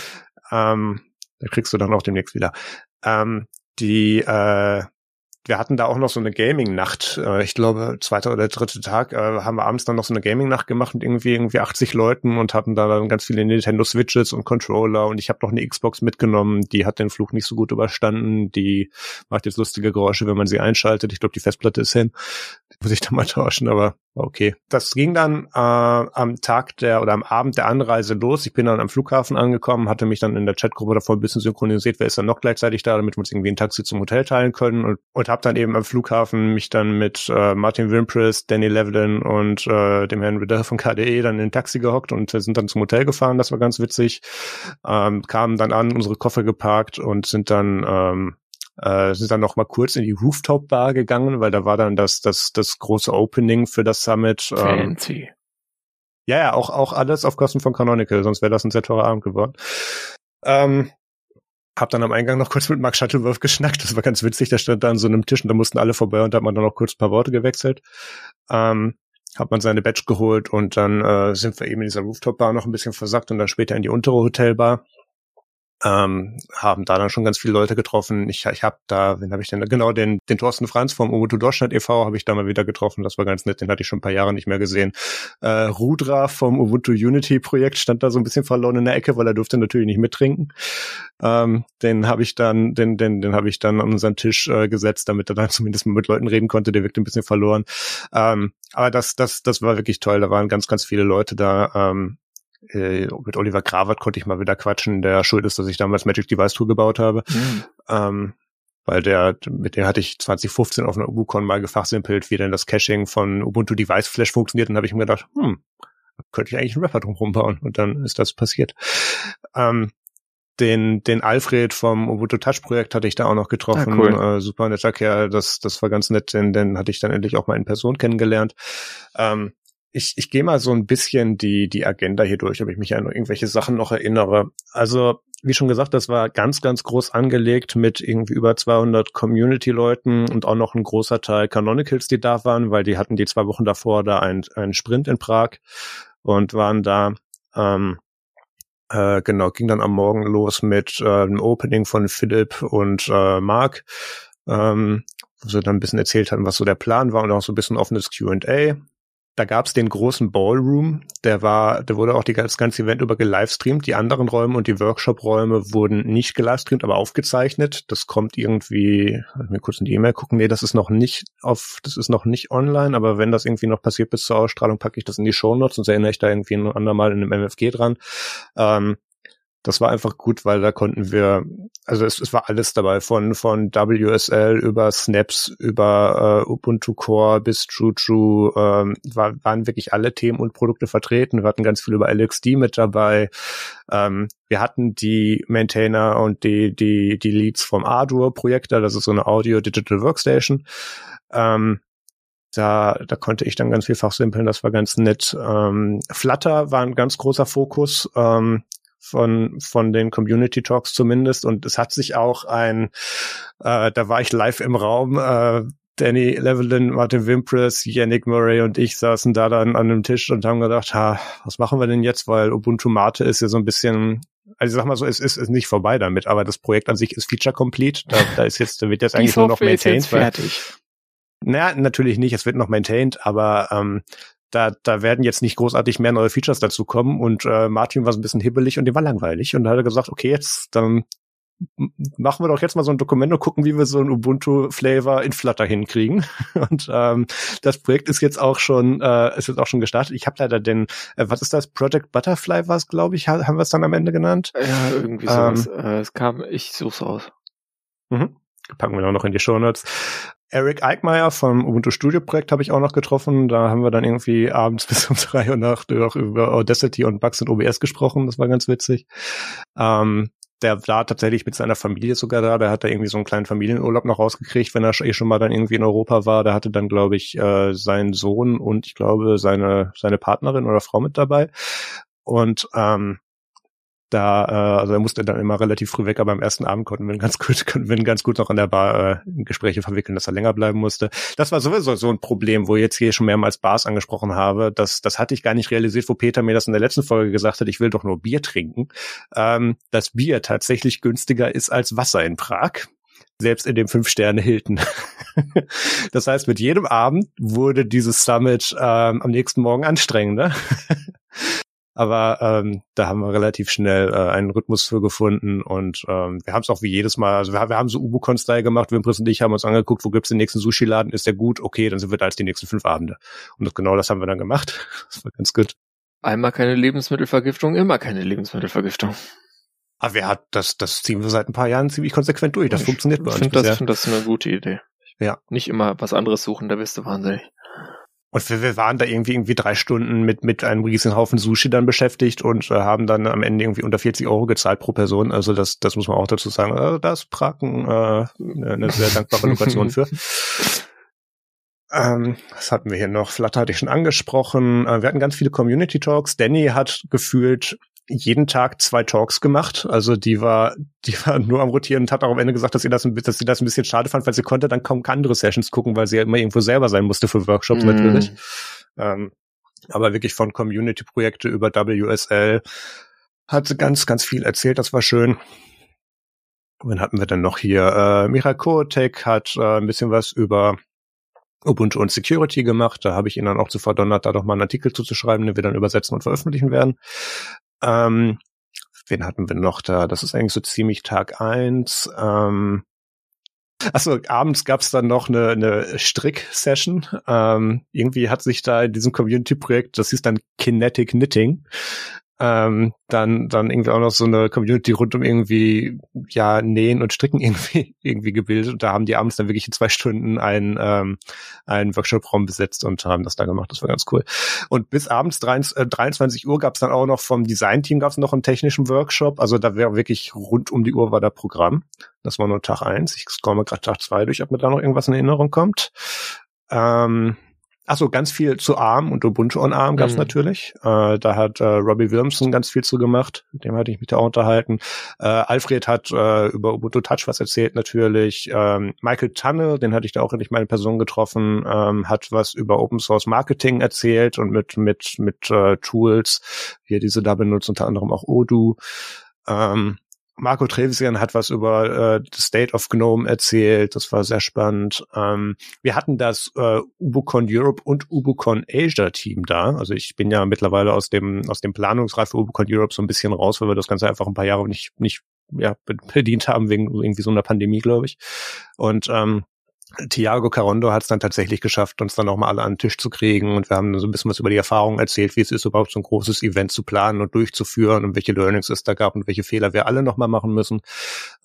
Ähm, da kriegst du dann auch demnächst wieder. Ähm, die, äh, wir hatten da auch noch so eine Gaming-Nacht. Äh, ich glaube, zweiter oder dritte Tag äh, haben wir abends dann noch so eine Gaming-Nacht gemacht mit irgendwie irgendwie 80 Leuten und hatten da dann ganz viele Nintendo Switches und Controller und ich habe noch eine Xbox mitgenommen. Die hat den Fluch nicht so gut überstanden. Die macht jetzt lustige Geräusche, wenn man sie einschaltet. Ich glaube, die Festplatte ist hin. muss ich dann mal tauschen, aber okay. Das ging dann äh, am Tag der oder am Abend der Anreise los. Ich bin dann am Flughafen angekommen, hatte mich dann in der Chatgruppe davor ein bisschen synchronisiert, wer ist dann noch gleichzeitig da, damit wir uns irgendwie ein Taxi zum Hotel teilen können und, und habe dann eben am Flughafen mich dann mit äh, Martin Wimpress, Danny Levelin und äh, dem Herrn Riddell von KDE dann in ein Taxi gehockt und sind dann zum Hotel gefahren. Das war ganz witzig. Ähm, kamen dann an, unsere Koffer geparkt und sind dann ähm, äh, sind dann noch mal kurz in die Rooftop Bar gegangen, weil da war dann das das das große Opening für das Summit. Ähm, Fancy. Ja, ja, auch auch alles auf Kosten von Canonical, sonst wäre das ein sehr teurer Abend geworden. Ähm, hab dann am Eingang noch kurz mit Mark Shuttleworth geschnackt. Das war ganz witzig. Der stand da an so einem Tisch und da mussten alle vorbei und da hat man dann noch kurz ein paar Worte gewechselt. Ähm, hat man seine Badge geholt und dann äh, sind wir eben in dieser Rooftop-Bar noch ein bisschen versackt und dann später in die untere Hotelbar ähm, haben da dann schon ganz viele Leute getroffen. Ich, ich habe da, wen habe ich denn? Genau, den, den Thorsten Franz vom Ubuntu Deutschland e.V. habe ich da mal wieder getroffen. Das war ganz nett, den hatte ich schon ein paar Jahre nicht mehr gesehen. Äh, Rudra vom Ubuntu Unity Projekt stand da so ein bisschen verloren in der Ecke, weil er durfte natürlich nicht mittrinken. Ähm, den habe ich dann, den, den, den habe ich dann an unseren Tisch äh, gesetzt, damit er dann zumindest mal mit Leuten reden konnte. Der wirkte ein bisschen verloren. Ähm, aber das, das, das war wirklich toll. Da waren ganz, ganz viele Leute da. Ähm, äh, mit Oliver Gravert konnte ich mal wieder quatschen, der schuld ist, dass ich damals Magic Device Tool gebaut habe. Mhm. Ähm, weil der, mit dem hatte ich 2015 auf einer UbuCon mal gefachsimpelt, wie denn das Caching von Ubuntu Device Flash funktioniert und habe ich mir gedacht, hm, könnte ich eigentlich einen Rapper drum rumbauen und dann ist das passiert. Ähm, den, den Alfred vom Ubuntu Touch Projekt hatte ich da auch noch getroffen. Ah, cool. äh, super netter Kerl, das, das war ganz nett, denn den hatte ich dann endlich auch mal in Person kennengelernt. Ähm, ich, ich gehe mal so ein bisschen die, die Agenda hier durch, ob ich mich an irgendwelche Sachen noch erinnere. Also, wie schon gesagt, das war ganz, ganz groß angelegt mit irgendwie über 200 Community-Leuten und auch noch ein großer Teil Canonicals, die da waren, weil die hatten die zwei Wochen davor da einen, einen Sprint in Prag und waren da. Ähm, äh, genau, ging dann am Morgen los mit äh, dem Opening von Philipp und äh, Mark, ähm, wo sie dann ein bisschen erzählt hatten, was so der Plan war und auch so ein bisschen offenes Q&A da gab es den großen Ballroom, der war, der wurde auch die, das ganze Event über gelivestreamt. Die anderen Räume und die Workshop-Räume wurden nicht gelivestreamt, aber aufgezeichnet. Das kommt irgendwie, mir kurz in die E-Mail gucken, nee, das ist noch nicht auf, das ist noch nicht online, aber wenn das irgendwie noch passiert bis zur Ausstrahlung, packe ich das in die Show Notes und erinnere ich da irgendwie ein andermal in einem MFG dran. Ähm, das war einfach gut, weil da konnten wir, also es, es war alles dabei, von, von WSL über Snaps, über äh, Ubuntu Core bis True ähm, war, waren wirklich alle Themen und Produkte vertreten. Wir hatten ganz viel über LXD mit dabei. Ähm, wir hatten die Maintainer und die, die, die Leads vom Ardour-Projekt, das ist so eine Audio Digital Workstation. Ähm, da, da konnte ich dann ganz viel fachsimpeln, das war ganz nett. Ähm, Flutter war ein ganz großer Fokus. Ähm, von, von den Community Talks zumindest. Und es hat sich auch ein, äh, da war ich live im Raum, äh, Danny Levelin, Martin Wimpress, Yannick Murray und ich saßen da dann an einem Tisch und haben gedacht, ha, was machen wir denn jetzt? Weil Ubuntu Mate ist ja so ein bisschen, also ich sag mal so, es ist, ist nicht vorbei damit, aber das Projekt an sich ist feature complete. Da, da ist jetzt, da wird jetzt eigentlich nur noch maintained. Ist jetzt fertig. Naja, natürlich nicht, es wird noch maintained, aber ähm, da, da werden jetzt nicht großartig mehr neue Features dazu kommen. Und äh, Martin war so ein bisschen hibbelig und dem war langweilig. Und da hat er gesagt, okay, jetzt dann machen wir doch jetzt mal so ein Dokument und gucken, wie wir so ein Ubuntu-Flavor in Flutter hinkriegen. Und ähm, das Projekt ist jetzt auch schon, äh, ist jetzt auch schon gestartet. Ich habe leider den, äh, was ist das? Project Butterfly war es, glaube ich, haben wir es dann am Ende genannt? Ja, irgendwie sowas. Ähm, äh, es kam, ich such's aus. Mhm. Packen wir auch noch in die Show Notes. Eric Eickmeyer vom Ubuntu Studio Projekt habe ich auch noch getroffen. Da haben wir dann irgendwie abends bis um drei Uhr Nacht über Audacity und Bugs und OBS gesprochen. Das war ganz witzig. Ähm, der war tatsächlich mit seiner Familie sogar da. Der hat da irgendwie so einen kleinen Familienurlaub noch rausgekriegt, wenn er eh schon mal dann irgendwie in Europa war. Der hatte dann, glaube ich, äh, seinen Sohn und ich glaube seine, seine Partnerin oder Frau mit dabei. Und ähm, da, äh, also er musste dann immer relativ früh weg, aber am ersten Abend konnten wir ganz gut, konnten wir ganz gut noch an der Bar äh, Gespräche verwickeln, dass er länger bleiben musste. Das war sowieso so ein Problem, wo ich jetzt hier schon mehrmals Bars angesprochen habe. Das, das hatte ich gar nicht realisiert, wo Peter mir das in der letzten Folge gesagt hat, ich will doch nur Bier trinken. Ähm, dass Bier tatsächlich günstiger ist als Wasser in Prag selbst in dem Fünf-Sterne-Hilton. das heißt, mit jedem Abend wurde dieses Summit ähm, am nächsten Morgen anstrengender. Aber ähm, da haben wir relativ schnell äh, einen Rhythmus für gefunden und ähm, wir haben es auch wie jedes Mal, also wir, wir haben so Ubu-Con-Style gemacht, Wimpris und ich haben uns angeguckt, wo gibt's den nächsten Sushi-Laden, ist der gut? Okay, dann sind wir da als die nächsten fünf Abende. Und das, genau das haben wir dann gemacht. Das war ganz gut. Einmal keine Lebensmittelvergiftung, immer keine Lebensmittelvergiftung. Aber wer hat das, das ziehen wir seit ein paar Jahren ziemlich konsequent durch. Das ich funktioniert bei uns. Ich finde das, find das eine gute Idee. Ja. Nicht immer was anderes suchen, da bist du wahnsinnig. Und wir, wir waren da irgendwie irgendwie drei Stunden mit mit einem riesigen Haufen Sushi dann beschäftigt und äh, haben dann am Ende irgendwie unter 40 Euro gezahlt pro Person. Also das das muss man auch dazu sagen. Äh, das Praken äh, eine sehr dankbare Lokation für. Ähm, was hatten wir hier noch? Flutter hatte ich schon angesprochen. Äh, wir hatten ganz viele Community Talks. Danny hat gefühlt jeden Tag zwei Talks gemacht. Also die war, die war nur am Rotieren und hat auch am Ende gesagt, dass sie das, ein, dass sie das ein bisschen schade fand, weil sie konnte dann kaum andere Sessions gucken, weil sie ja immer irgendwo selber sein musste für Workshops mm. natürlich. Ähm, aber wirklich von Community-Projekte über WSL hat sie ganz, ganz viel erzählt. Das war schön. Wen hatten wir denn noch hier? Äh, Mira Kotek hat äh, ein bisschen was über Ubuntu und Security gemacht. Da habe ich ihn dann auch zu verdonnert, da doch mal einen Artikel zuzuschreiben, den wir dann übersetzen und veröffentlichen werden. Ähm, wen hatten wir noch da? Das ist eigentlich so ziemlich Tag eins. Ähm, Achso, abends gab's dann noch eine, eine Strick-Session. Ähm, irgendwie hat sich da in diesem Community-Projekt, das hieß dann Kinetic Knitting, ähm, dann dann irgendwie auch noch so eine Community rund um irgendwie ja Nähen und Stricken irgendwie irgendwie gebildet und da haben die abends dann wirklich in zwei Stunden einen ähm, einen Workshop-Raum besetzt und haben das da gemacht. Das war ganz cool. Und bis abends 23, äh, 23 Uhr gab es dann auch noch vom Design-Team gab es noch einen technischen Workshop. Also da wäre wirklich rund um die Uhr war da Programm. Das war nur Tag eins. Ich scroll gerade Tag zwei durch, ob mir da noch irgendwas in Erinnerung kommt. Ähm, Ach so, ganz viel zu ARM und Ubuntu on ARM gab's mhm. natürlich. Äh, da hat äh, Robbie Williamson ganz viel zu gemacht. Mit dem hatte ich mich da auch unterhalten. Äh, Alfred hat äh, über Ubuntu Touch was erzählt natürlich. Ähm, Michael Tanne, den hatte ich da auch endlich meine Person getroffen, ähm, hat was über Open Source Marketing erzählt und mit mit mit äh, Tools. Hier diese da benutzt unter anderem auch Odoo. Ähm, Marco Trevisian hat was über äh, the State of GNOME erzählt. Das war sehr spannend. Ähm, wir hatten das äh, Ubucon Europe und Ubucon Asia Team da. Also ich bin ja mittlerweile aus dem aus dem Planungsreif für Ubucon Europe so ein bisschen raus, weil wir das Ganze einfach ein paar Jahre nicht nicht ja, bedient haben wegen irgendwie so einer Pandemie, glaube ich. Und ähm, Thiago Carondo hat es dann tatsächlich geschafft, uns dann nochmal alle an den Tisch zu kriegen und wir haben so ein bisschen was über die Erfahrungen erzählt, wie es ist, überhaupt so ein großes Event zu planen und durchzuführen und welche Learnings es da gab und welche Fehler wir alle nochmal machen müssen.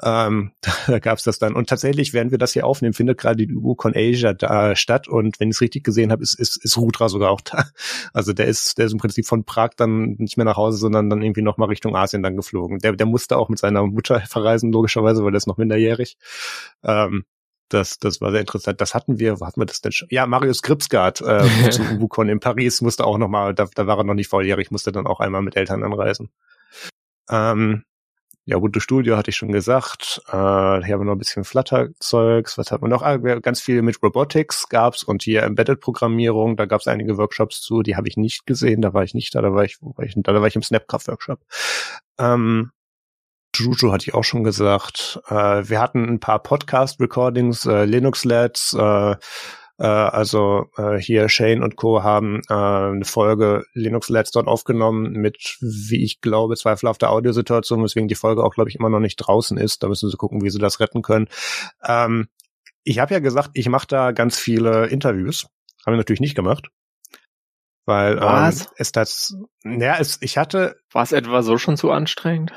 Ähm, da gab es das dann. Und tatsächlich, während wir das hier aufnehmen, findet gerade die UCon Asia da statt und wenn ich es richtig gesehen habe, ist, ist, ist Rudra sogar auch da. Also der ist, der ist im Prinzip von Prag dann nicht mehr nach Hause, sondern dann irgendwie nochmal Richtung Asien dann geflogen. Der, der musste auch mit seiner Mutter verreisen, logischerweise, weil er ist noch minderjährig. Ähm, das, das war sehr interessant. Das hatten wir, wo hatten wir das denn schon? Ja, Marius Gripsgard äh, zu Ubucon in Paris musste auch noch mal, da, da war er noch nicht volljährig, musste dann auch einmal mit Eltern anreisen. Ähm, ja, Ubuntu Studio hatte ich schon gesagt. Äh, hier haben wir noch ein bisschen Flutter-Zeugs. Was hat man noch? Ah, ganz viel mit Robotics gab's und hier Embedded-Programmierung. Da gab's einige Workshops zu, die habe ich nicht gesehen. Da war ich nicht da. Da war ich, wo war ich, da, da war ich im Snapcraft-Workshop. Ähm, Juju hatte ich auch schon gesagt. Äh, wir hatten ein paar Podcast-Recordings, äh, Linux-Lets, äh, äh, also äh, hier Shane und Co. haben äh, eine Folge Linux Let's dort aufgenommen mit, wie ich glaube, zweifelhafter Audiosituation, weswegen die Folge auch, glaube ich, immer noch nicht draußen ist. Da müssen sie gucken, wie sie das retten können. Ähm, ich habe ja gesagt, ich mache da ganz viele Interviews. Habe ich natürlich nicht gemacht. Weil ähm, Was? ähm, es das, naja, es, ich hatte. War es etwa so schon zu anstrengend?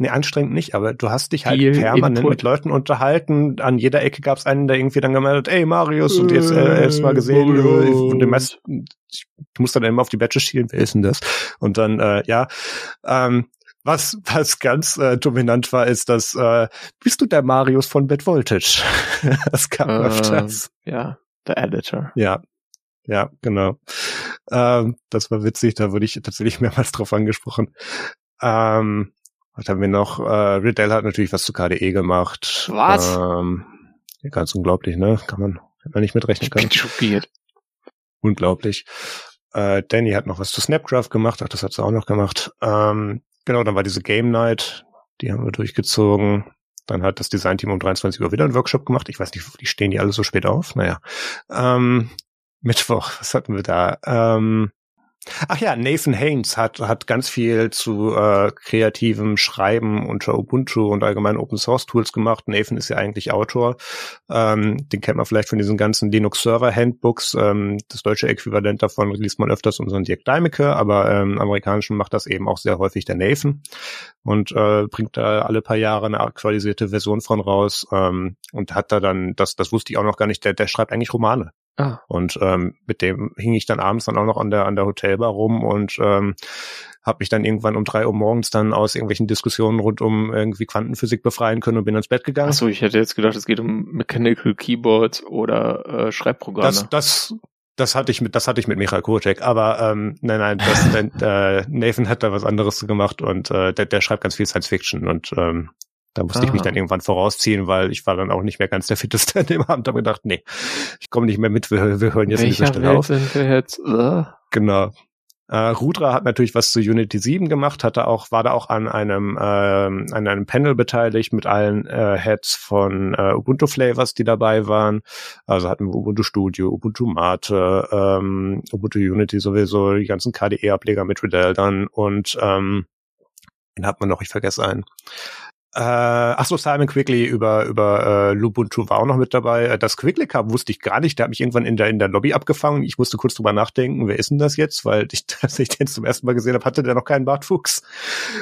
Nee, anstrengend nicht, aber du hast dich halt permanent Input. mit Leuten unterhalten. An jeder Ecke gab es einen, der irgendwie dann gemeldet, ey Marius, und jetzt äh, erst mal gesehen, äh, und dem Rest, ich muss dann immer auf die Badge schielen, wer ist denn das? Und dann, äh, ja, ähm, was, was ganz äh, dominant war, ist, dass äh, bist du der Marius von Bad Voltage? das kam äh, öfters. Ja, der Editor. Ja, ja, genau. Ähm, das war witzig, da wurde ich tatsächlich mehrmals drauf angesprochen. Ähm, was haben wir noch? Äh, Riddell hat natürlich was zu KDE gemacht. Was? Ähm, ganz unglaublich, ne? Kann man, kann man nicht mitrechnen können. Ich bin schockiert. Unglaublich. Äh, Danny hat noch was zu Snapcraft gemacht. Ach, das hat sie auch noch gemacht. Ähm, genau, dann war diese Game Night. Die haben wir durchgezogen. Dann hat das Designteam um 23 Uhr wieder einen Workshop gemacht. Ich weiß nicht, die stehen die alle so spät auf. Naja. Ähm, Mittwoch, was hatten wir da? Ähm, Ach ja, Nathan Haynes hat, hat ganz viel zu äh, kreativem Schreiben unter Ubuntu und allgemein Open Source Tools gemacht. Nathan ist ja eigentlich Autor. Ähm, den kennt man vielleicht von diesen ganzen Linux Server Handbooks. Ähm, das deutsche Äquivalent davon liest man öfters unseren Dirk Deimecke, aber ähm, amerikanischen macht das eben auch sehr häufig der Nathan und äh, bringt da alle paar Jahre eine aktualisierte Version von raus ähm, und hat da dann, das, das wusste ich auch noch gar nicht, der, der schreibt eigentlich Romane. Ah. Und ähm, mit dem hing ich dann abends dann auch noch an der an der Hotelbar rum und ähm, habe mich dann irgendwann um drei Uhr morgens dann aus irgendwelchen Diskussionen rund um irgendwie Quantenphysik befreien können und bin ins Bett gegangen. Achso, ich hätte jetzt gedacht, es geht um Mechanical Keyboards oder äh, Schreibprogramme. Das, das, das hatte ich mit, das hatte ich mit Michael Kotek, aber ähm, nein, nein, das, äh, Nathan hat da was anderes gemacht und äh, der, der schreibt ganz viel Science Fiction und ähm, da musste Aha. ich mich dann irgendwann vorausziehen, weil ich war dann auch nicht mehr ganz der Fitteste an dem Abend. habe gedacht, nee, ich komme nicht mehr mit, wir, wir hören jetzt Welcher an dieser Stelle Welt auf. Sind wir jetzt? Uh. Genau. Äh, Rudra hat natürlich was zu Unity 7 gemacht, hatte auch, war da auch an einem, äh, an einem Panel beteiligt mit allen äh, Heads von äh, Ubuntu Flavors, die dabei waren. Also hatten wir Ubuntu Studio, Ubuntu Mate, ähm, Ubuntu Unity sowieso, die ganzen KDE-Ableger mit Redel dann und ähm, den hat man noch, ich vergesse einen. Äh, ach so, Simon Quickly über über äh, Lubuntu war auch noch mit dabei. Äh, das Quickly kam, wusste ich gar nicht. Der hat mich irgendwann in der in der Lobby abgefangen. Ich musste kurz drüber nachdenken, wer ist denn das jetzt? Weil ich, als ich den zum ersten Mal gesehen habe, hatte der noch keinen Bartfuchs.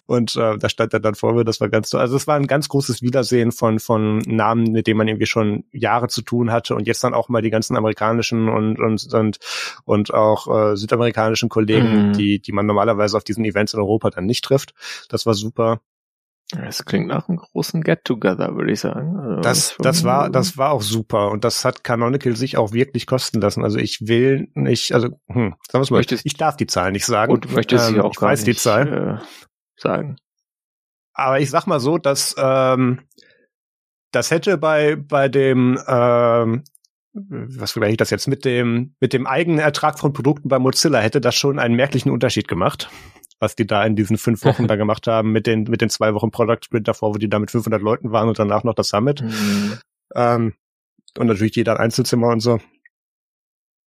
Und äh, da stand er dann vor mir. Das war ganz so. Also es war ein ganz großes Wiedersehen von von Namen, mit denen man irgendwie schon Jahre zu tun hatte und jetzt dann auch mal die ganzen amerikanischen und und und und auch äh, südamerikanischen Kollegen, mhm. die die man normalerweise auf diesen Events in Europa dann nicht trifft. Das war super. Es klingt nach einem großen Get-Together, würde ich sagen. Also das, das war, das war auch super und das hat Canonical sich auch wirklich kosten lassen. Also ich will nicht, also hm, sagen wir mal, möchtest, ich darf die Zahl nicht sagen. Und möchtest ähm, sie auch ich gar weiß nicht, die Zahl. Äh, sagen. Aber ich sag mal so, dass ähm, das hätte bei bei dem ähm, was vergleiche ich das jetzt mit dem mit dem eigenen Ertrag von Produkten bei Mozilla hätte das schon einen merklichen Unterschied gemacht was die da in diesen fünf Wochen da gemacht haben mit den, mit den zwei Wochen Product Sprint davor, wo die da mit 500 Leuten waren und danach noch das Summit. Mhm. Ähm, und natürlich jeder Einzelzimmer und so.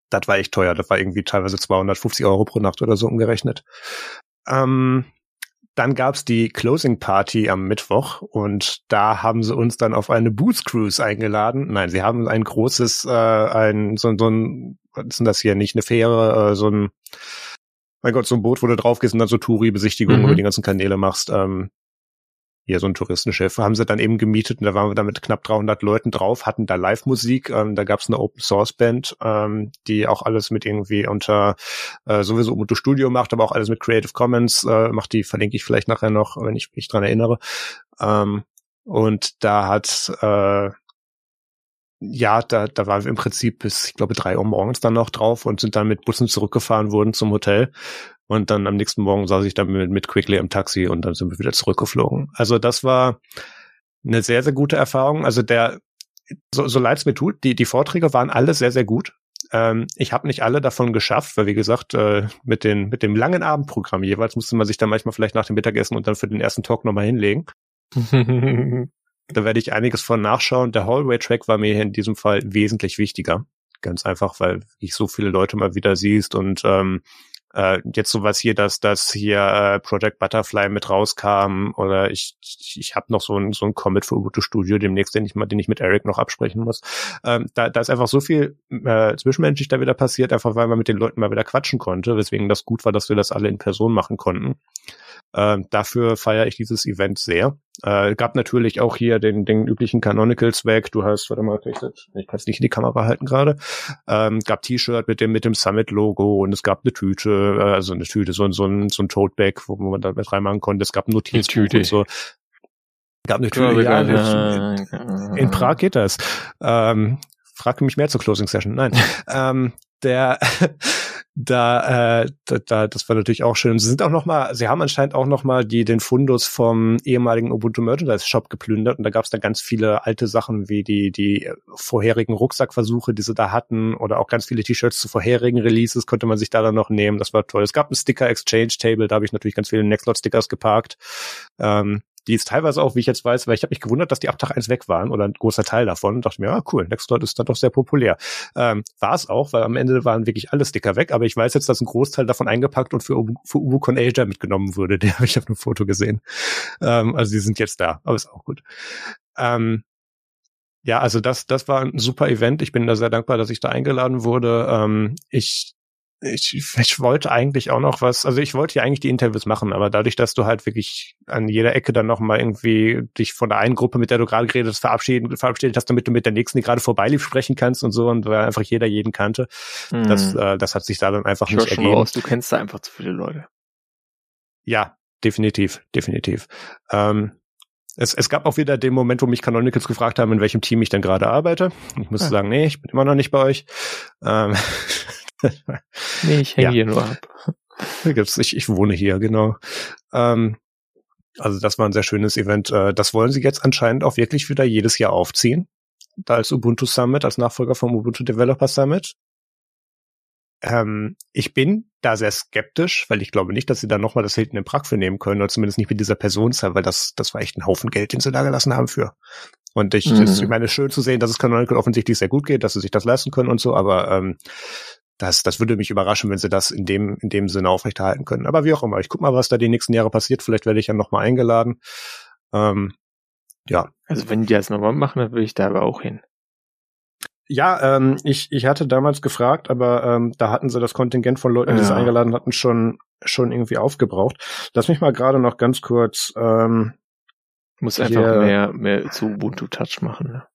Das war echt teuer. Das war irgendwie teilweise 250 Euro pro Nacht oder so umgerechnet. Ähm, dann gab's die Closing Party am Mittwoch und da haben sie uns dann auf eine Boots Cruise eingeladen. Nein, sie haben ein großes, äh, ein so, so ein, was ist denn das hier, nicht eine Fähre, äh, so ein mein Gott, so ein Boot, wo du drauf gehst und dann so Touri-Besichtigungen mhm. über die ganzen Kanäle machst. Ähm, hier so ein Touristenschiff, haben sie dann eben gemietet und da waren wir da mit knapp 300 Leuten drauf, hatten da Live-Musik, ähm, da gab's eine Open-Source-Band, ähm, die auch alles mit irgendwie unter äh, sowieso Ubuntu Studio macht, aber auch alles mit Creative Commons äh, macht, die verlinke ich vielleicht nachher noch, wenn ich mich dran erinnere. Ähm, und da hat äh, ja, da, da waren wir im Prinzip bis, ich glaube, drei Uhr morgens dann noch drauf und sind dann mit Bussen zurückgefahren worden zum Hotel. Und dann am nächsten Morgen saß ich dann mit, mit Quickly im Taxi und dann sind wir wieder zurückgeflogen. Also das war eine sehr, sehr gute Erfahrung. Also der, so, so leid es mir tut, die, die Vorträge waren alle sehr, sehr gut. Ähm, ich habe nicht alle davon geschafft, weil wie gesagt, äh, mit, den, mit dem langen Abendprogramm jeweils musste man sich dann manchmal vielleicht nach dem Mittagessen und dann für den ersten Talk nochmal hinlegen. Da werde ich einiges von nachschauen. Der Hallway-Track war mir in diesem Fall wesentlich wichtiger. Ganz einfach, weil ich so viele Leute mal wieder siehst und ähm, äh, jetzt sowas hier, dass dass hier äh, Project Butterfly mit rauskam oder ich ich, ich habe noch so ein so ein Commit für Ubuntu Studio demnächst, den ich mal den ich mit Eric noch absprechen muss. Ähm, da, da ist einfach so viel äh, zwischenmenschlich da wieder passiert, einfach weil man mit den Leuten mal wieder quatschen konnte, weswegen das gut war, dass wir das alle in Person machen konnten. Äh, dafür feiere ich dieses Event sehr. Äh, gab natürlich auch hier den, den üblichen Canonicals weg. Du hast, warte mal, ich, ich kann es nicht in die Kamera halten gerade. Ähm, gab T-Shirt mit dem mit dem Summit-Logo und es gab eine Tüte, äh, also eine Tüte, so, so ein so ein Tote-Bag, wo man da mit reinmachen konnte. Es gab Notizbuch und so. Gab eine Tüte, ja, ja, in, in Prag geht das. Ähm, frag mich mehr zur Closing Session. Nein. ähm, der da, äh, da, da, das war natürlich auch schön. Sie sind auch noch mal, sie haben anscheinend auch noch mal die den Fundus vom ehemaligen Ubuntu Merchandise Shop geplündert und da gab es dann ganz viele alte Sachen wie die die vorherigen Rucksackversuche, die sie da hatten oder auch ganz viele T-Shirts zu vorherigen Releases konnte man sich da dann noch nehmen. Das war toll. Es gab ein Sticker Exchange Table, da habe ich natürlich ganz viele Nextlot Stickers geparkt. Ähm, die ist teilweise auch, wie ich jetzt weiß, weil ich habe mich gewundert, dass die ab Tag eins weg waren oder ein großer Teil davon. Und dachte mir, ja cool, Nextcloud ist dann doch sehr populär. Ähm, war es auch, weil am Ende waren wirklich alle Sticker weg, aber ich weiß jetzt, dass ein Großteil davon eingepackt und für, für UbuCon Asia mitgenommen wurde. Den habe ich auf einem Foto gesehen. Ähm, also die sind jetzt da, aber ist auch gut. Ähm, ja, also das, das war ein super Event. Ich bin da sehr dankbar, dass ich da eingeladen wurde. Ähm, ich ich, ich wollte eigentlich auch noch was, also ich wollte ja eigentlich die Interviews machen, aber dadurch, dass du halt wirklich an jeder Ecke dann nochmal irgendwie dich von der einen Gruppe, mit der du gerade geredet hast, verabschiedet, verabschiedet hast, damit du mit der nächsten, die gerade vorbeilief, sprechen kannst und so und weil einfach jeder jeden kannte. Mhm. Das, äh, das hat sich da dann einfach ich nicht ergeben. Raus, du kennst da einfach zu viele Leute. Ja, definitiv, definitiv. Ähm, es, es gab auch wieder den Moment, wo mich Canonicals gefragt haben, in welchem Team ich denn gerade arbeite. Ich musste ja. sagen, nee, ich bin immer noch nicht bei euch. Ähm, nee, ich hänge ja. hier nur ab. Ich, ich wohne hier, genau. Ähm, also das war ein sehr schönes Event. Äh, das wollen sie jetzt anscheinend auch wirklich wieder jedes Jahr aufziehen. Da als Ubuntu Summit, als Nachfolger vom Ubuntu Developer Summit. Ähm, ich bin da sehr skeptisch, weil ich glaube nicht, dass sie da nochmal das Hilton in Prag für nehmen können, oder zumindest nicht mit dieser Personenzahl, weil das, das war echt ein Haufen Geld, den sie da gelassen haben für. Und ich, mhm. ich meine, schön zu sehen, dass es Canonical offensichtlich sehr gut geht, dass sie sich das leisten können und so, aber ähm, das, das würde mich überraschen, wenn sie das in dem, in dem Sinne aufrechterhalten können. Aber wie auch immer, ich guck mal, was da die nächsten Jahre passiert. Vielleicht werde ich ja nochmal eingeladen. Ähm, ja. Also wenn die das nochmal machen, dann will ich da aber auch hin. Ja, ähm, ich, ich hatte damals gefragt, aber ähm, da hatten sie das Kontingent von Leuten, die ja. sie eingeladen hatten, schon, schon irgendwie aufgebraucht. Lass mich mal gerade noch ganz kurz. Ähm, Muss einfach mehr, mehr zu Ubuntu Touch machen. Ne?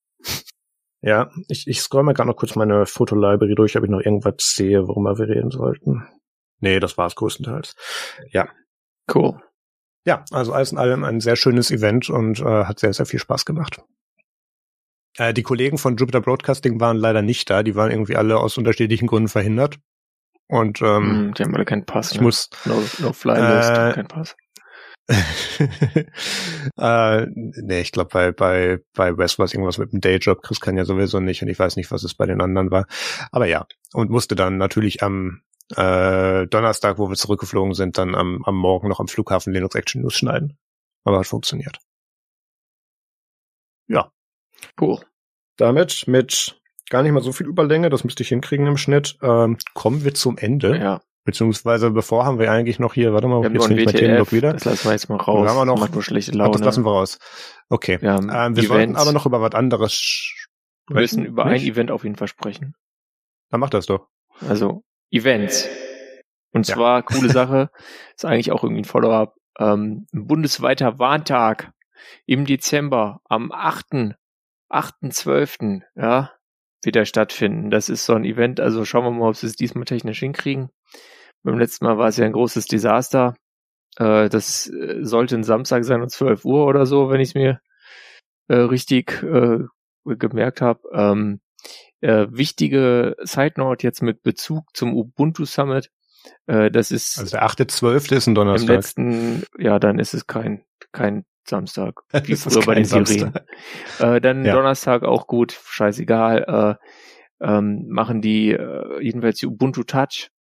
Ja, ich, ich scroll mal gerade noch kurz meine Fotolibrary durch, ob ich noch irgendwas sehe, worüber wir reden sollten. Nee, das war es größtenteils. Ja. Cool. Ja, also alles in allem ein sehr schönes Event und äh, hat sehr, sehr viel Spaß gemacht. Äh, die Kollegen von Jupiter Broadcasting waren leider nicht da, die waren irgendwie alle aus unterschiedlichen Gründen verhindert. Und ähm, mm, die haben alle keinen Pass. Ich ne? muss no, no fly list, äh, kein Pass. Äh, nee, ich glaube, bei, bei, bei Wes war es irgendwas mit dem Dayjob. Chris kann ja sowieso nicht und ich weiß nicht, was es bei den anderen war. Aber ja, und musste dann natürlich am äh, Donnerstag, wo wir zurückgeflogen sind, dann am, am Morgen noch am Flughafen Linux Action News schneiden. Aber hat funktioniert. Ja. Cool. Damit mit gar nicht mal so viel Überlänge, das müsste ich hinkriegen im Schnitt, ähm, kommen wir zum Ende. Ja. Beziehungsweise bevor haben wir eigentlich noch hier, warte mal, wir jetzt nicht WTF, wieder. Das lassen wir jetzt mal raus. Haben wir noch, das macht nur schlechte Laune. das lassen wir raus. Okay. Wir, ähm, wir sollten aber noch über was anderes sprechen. Wir müssen über nicht? ein Event auf jeden Fall sprechen. Dann mach das doch. Also, Events. Und zwar, ja. coole Sache, ist eigentlich auch irgendwie ein Follow-up. Ähm, ein bundesweiter Warntag im Dezember am 8. 8.12. Ja, wird er stattfinden. Das ist so ein Event, also schauen wir mal, ob sie es diesmal technisch hinkriegen. Beim letzten Mal war es ja ein großes Desaster. Äh, das äh, sollte ein Samstag sein um 12 Uhr oder so, wenn ich es mir äh, richtig äh, gemerkt habe. Ähm, äh, wichtige Side Note jetzt mit Bezug zum Ubuntu Summit. Äh, das ist also der 8.12. ist ein Donnerstag. Im letzten, ja, dann ist es kein kein Samstag. Wie früher bei den Sirenen. Äh, dann ja. Donnerstag auch gut, scheißegal. Äh, ähm, machen die äh, jedenfalls die Ubuntu Touch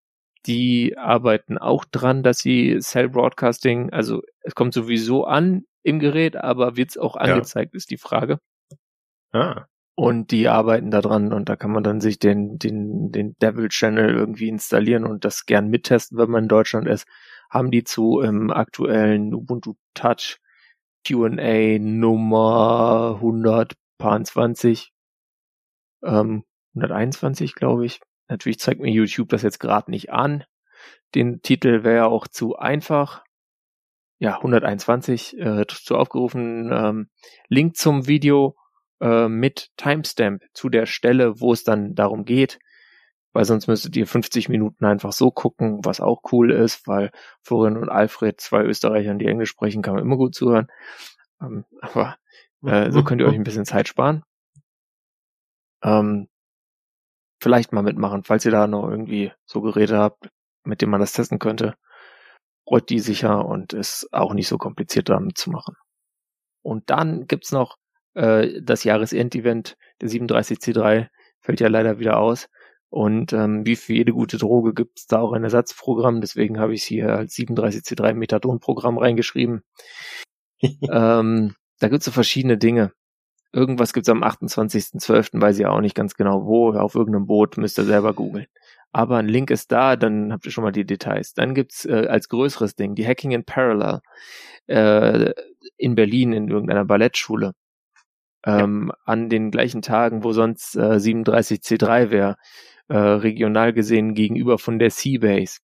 die arbeiten auch dran, dass sie Cell Broadcasting, also es kommt sowieso an im Gerät, aber wird es auch angezeigt, ja. ist die Frage. Ah. Und die arbeiten da dran und da kann man dann sich den, den, den Devil Channel irgendwie installieren und das gern mittesten, wenn man in Deutschland ist. Haben die zu im aktuellen Ubuntu Touch Q&A Nummer 120, ähm, 121, glaube ich, Natürlich zeigt mir YouTube das jetzt gerade nicht an. Den Titel wäre auch zu einfach. Ja, 121 äh, zu aufgerufen. Ähm, Link zum Video äh, mit Timestamp zu der Stelle, wo es dann darum geht. Weil sonst müsstet ihr 50 Minuten einfach so gucken, was auch cool ist, weil Florian und Alfred, zwei Österreichern, die Englisch sprechen, kann man immer gut zuhören. Ähm, aber äh, so könnt ihr euch ein bisschen Zeit sparen. Ähm, vielleicht mal mitmachen, falls ihr da noch irgendwie so Geräte habt, mit denen man das testen könnte. Rollt die sicher und ist auch nicht so kompliziert damit zu machen. Und dann gibt's noch äh, das Jahresendevent, der 37C3, fällt ja leider wieder aus. Und ähm, wie für jede gute Droge gibt's da auch ein Ersatzprogramm. Deswegen habe ich es hier als 37C3 Methadon-Programm reingeschrieben. ähm, da gibt's so verschiedene Dinge. Irgendwas gibt's am 28.12., weiß ich auch nicht ganz genau wo, auf irgendeinem Boot, müsst ihr selber googeln. Aber ein Link ist da, dann habt ihr schon mal die Details. Dann gibt's äh, als größeres Ding die Hacking in Parallel äh, in Berlin in irgendeiner Ballettschule. Ähm, ja. An den gleichen Tagen, wo sonst äh, 37C3 wäre, äh, regional gesehen gegenüber von der Seabase.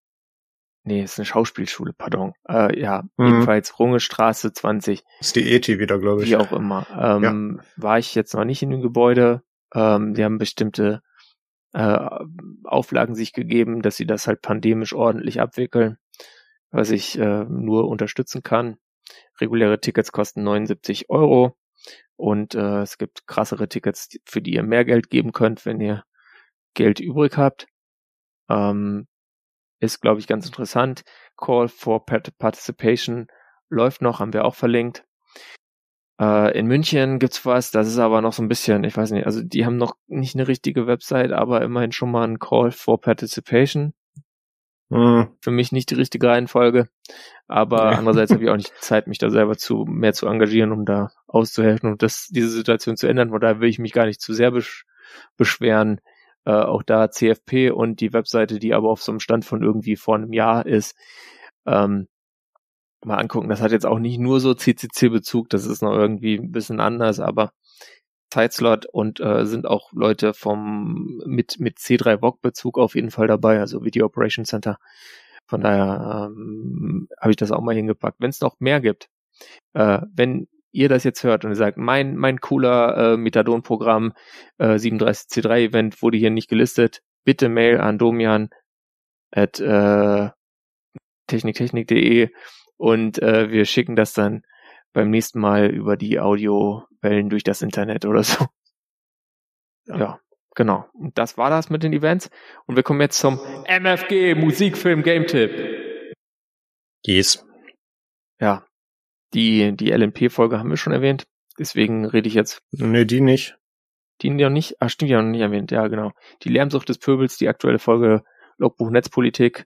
Nee, ist eine Schauspielschule, pardon. Äh, ja, mhm. jedenfalls Runge Straße 20. Ist die ETI wieder, glaube ich. Wie auch immer. Ähm, ja. War ich jetzt noch nicht in dem Gebäude. Ähm, die haben bestimmte äh, Auflagen sich gegeben, dass sie das halt pandemisch ordentlich abwickeln, was ich äh, nur unterstützen kann. Reguläre Tickets kosten 79 Euro und äh, es gibt krassere Tickets, für die ihr mehr Geld geben könnt, wenn ihr Geld übrig habt. Ähm, ist, glaube ich, ganz interessant. Call for Participation läuft noch, haben wir auch verlinkt. Äh, in München gibt's was, das ist aber noch so ein bisschen, ich weiß nicht, also die haben noch nicht eine richtige Website, aber immerhin schon mal ein Call for Participation. Mhm. Für mich nicht die richtige Reihenfolge. Aber ja. andererseits habe ich auch nicht Zeit, mich da selber zu mehr zu engagieren, um da auszuhelfen und das, diese Situation zu ändern. Von daher will ich mich gar nicht zu sehr besch beschweren äh, auch da CFP und die Webseite, die aber auf so einem Stand von irgendwie vor einem Jahr ist, ähm, mal angucken. Das hat jetzt auch nicht nur so CCC-Bezug, das ist noch irgendwie ein bisschen anders, aber Zeitslot und äh, sind auch Leute vom mit mit C3 VOG Bezug auf jeden Fall dabei, also Video Operation Center. Von daher ähm, habe ich das auch mal hingepackt. Wenn es noch mehr gibt, äh, wenn ihr das jetzt hört und ihr sagt, mein, mein cooler äh, Methadon-Programm äh, 37C3-Event wurde hier nicht gelistet, bitte Mail an domian at äh, techniktechnik.de und äh, wir schicken das dann beim nächsten Mal über die Audiowellen durch das Internet oder so. Ja. ja, genau. Und das war das mit den Events. Und wir kommen jetzt zum MFG Musikfilm Game Tipp. Yes. Ja, die, die LMP-Folge haben wir schon erwähnt. Deswegen rede ich jetzt. Nee, die nicht. Die noch nicht? Ah, stimmt, ja noch nicht erwähnt. Ja, genau. Die Lärmsucht des Pöbels, die aktuelle Folge Logbuch Netzpolitik.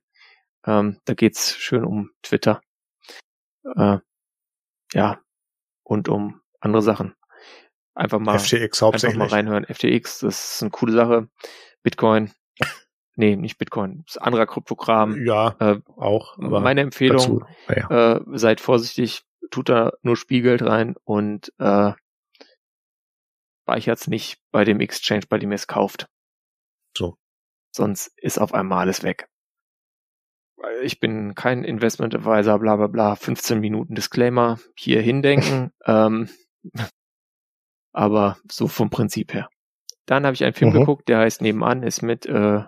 Ähm, da geht's schön um Twitter. Äh, ja. Und um andere Sachen. Einfach mal, FTX hauptsächlich. einfach mal reinhören. FTX, das ist eine coole Sache. Bitcoin. Nee, nicht Bitcoin. Das ist ein anderer Kryptogramm. Ja, äh, auch. meine Empfehlung, ja. äh, seid vorsichtig tut da nur Spielgeld rein und äh, speichert's nicht bei dem Exchange, bei dem ihr es kauft. So. Sonst ist auf einmal alles weg. Ich bin kein Investment Advisor, bla bla bla, 15 Minuten Disclaimer, hier hindenken. ähm, aber so vom Prinzip her. Dann habe ich einen Film mhm. geguckt, der heißt Nebenan, ist mit, äh,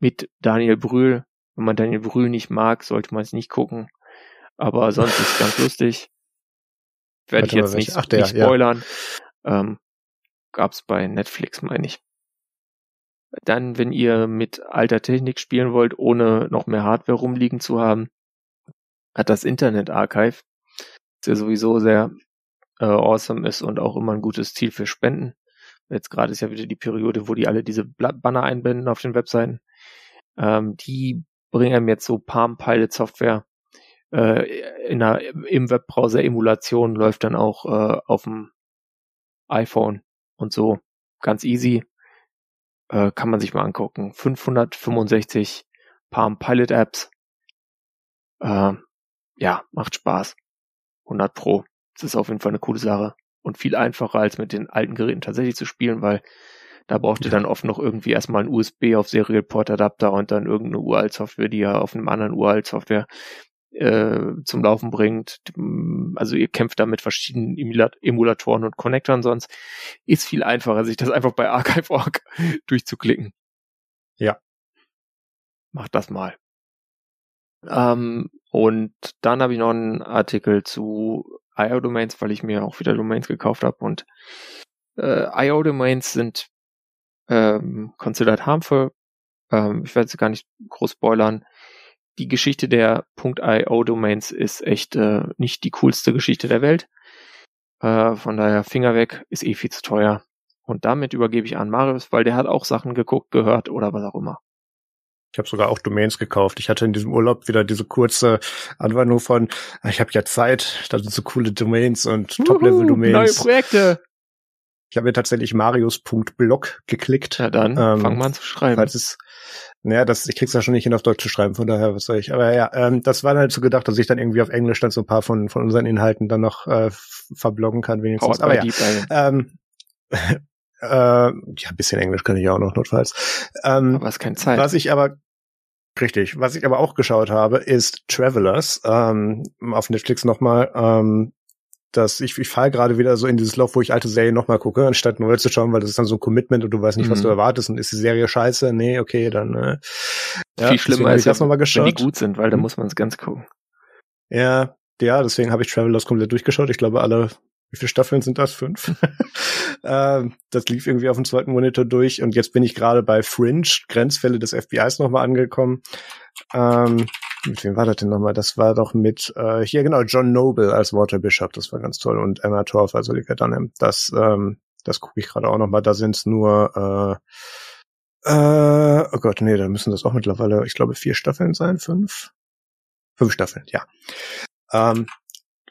mit Daniel Brühl. Wenn man Daniel Brühl nicht mag, sollte man es nicht gucken. Aber sonst ist es ganz lustig. Werde ich jetzt nicht, Ach, der, nicht spoilern. Ja. Ähm, gab's bei Netflix, meine ich. Dann, wenn ihr mit alter Technik spielen wollt, ohne noch mehr Hardware rumliegen zu haben, hat das Internet Archive, das ja sowieso sehr äh, awesome ist und auch immer ein gutes Ziel für Spenden. Jetzt gerade ist ja wieder die Periode, wo die alle diese Banner einbinden auf den Webseiten. Ähm, die bringen einem jetzt so Palm Pilot Software, äh, in einer, im Webbrowser Emulation läuft dann auch äh, auf dem iPhone und so ganz easy. Äh, kann man sich mal angucken. 565 Palm Pilot Apps. Äh, ja, macht Spaß. 100 Pro. Das ist auf jeden Fall eine coole Sache und viel einfacher als mit den alten Geräten tatsächlich zu spielen, weil da braucht ihr dann oft noch irgendwie erstmal ein USB auf Serial Port Adapter und dann irgendeine uralt Software, die ja auf einem anderen uralt Software äh, zum Laufen bringt. Also ihr kämpft da mit verschiedenen Emulatoren und Connectoren sonst. Ist viel einfacher, sich das einfach bei Archive.org durchzuklicken. Ja. Macht das mal. Ähm, und dann habe ich noch einen Artikel zu IO-Domains, weil ich mir auch wieder Domains gekauft habe und äh, IO-Domains sind ähm, considered harmful. Ähm, ich werde sie gar nicht groß spoilern die Geschichte der .io-Domains ist echt äh, nicht die coolste Geschichte der Welt. Äh, von daher Finger weg, ist eh viel zu teuer. Und damit übergebe ich an Marius, weil der hat auch Sachen geguckt, gehört oder was auch immer. Ich habe sogar auch Domains gekauft. Ich hatte in diesem Urlaub wieder diese kurze Anwendung von, ich habe ja Zeit, da sind so coole Domains und Top-Level-Domains. Neue Projekte. Ich habe mir tatsächlich marius.blog geklickt. Ja, dann Ähm, fang mal an zu schreiben. Weil es naja, das, ich krieg's ja schon nicht hin auf Deutsch zu schreiben, von daher, was soll ich. Aber ja, ähm, das war dann halt so gedacht, dass ich dann irgendwie auf Englisch dann so ein paar von, von unseren Inhalten dann noch äh, verbloggen kann, wenigstens. Powered Aber ja, ähm, äh, ja, ein bisschen Englisch kann ich ja auch noch notfalls. Ähm, Aber es ist keine Zeit. was ich aber richtig, was ich aber auch geschaut habe, ist Travelers ähm, auf Netflix nochmal. Ähm, dass ich, ich falle gerade wieder so in dieses Loch, wo ich alte Serien nochmal gucke, anstatt neue zu schauen, weil das ist dann so ein Commitment und du weißt nicht, was Mhm. du erwartest und ist die Serie scheiße? Nee, okay, dann äh, ja, Viel schlimmer ist ich das nochmal wenn die geschaut. gut sind, weil da Mhm. muss man es ganz gucken. Ja, ja, deswegen habe ich Travelers komplett durchgeschaut. Ich glaube, alle, wie viele Staffeln sind das? Fünf. ähm, das lief irgendwie auf dem zweiten Monitor durch und jetzt bin ich gerade bei Fringe, Grenzfälle des FBIs nochmal angekommen. Ähm, mit wem war das denn nochmal? Das war doch mit, äh, hier genau, John Noble als Walter Bishop, das war ganz toll. Und Emma Torf als Olivia Dunham. Das, ähm, das gucke ich gerade auch nochmal. Da sind es nur, äh, äh, oh Gott, nee, da müssen das auch mittlerweile, ich glaube, vier Staffeln sein, fünf? Fünf Staffeln, ja. Ähm,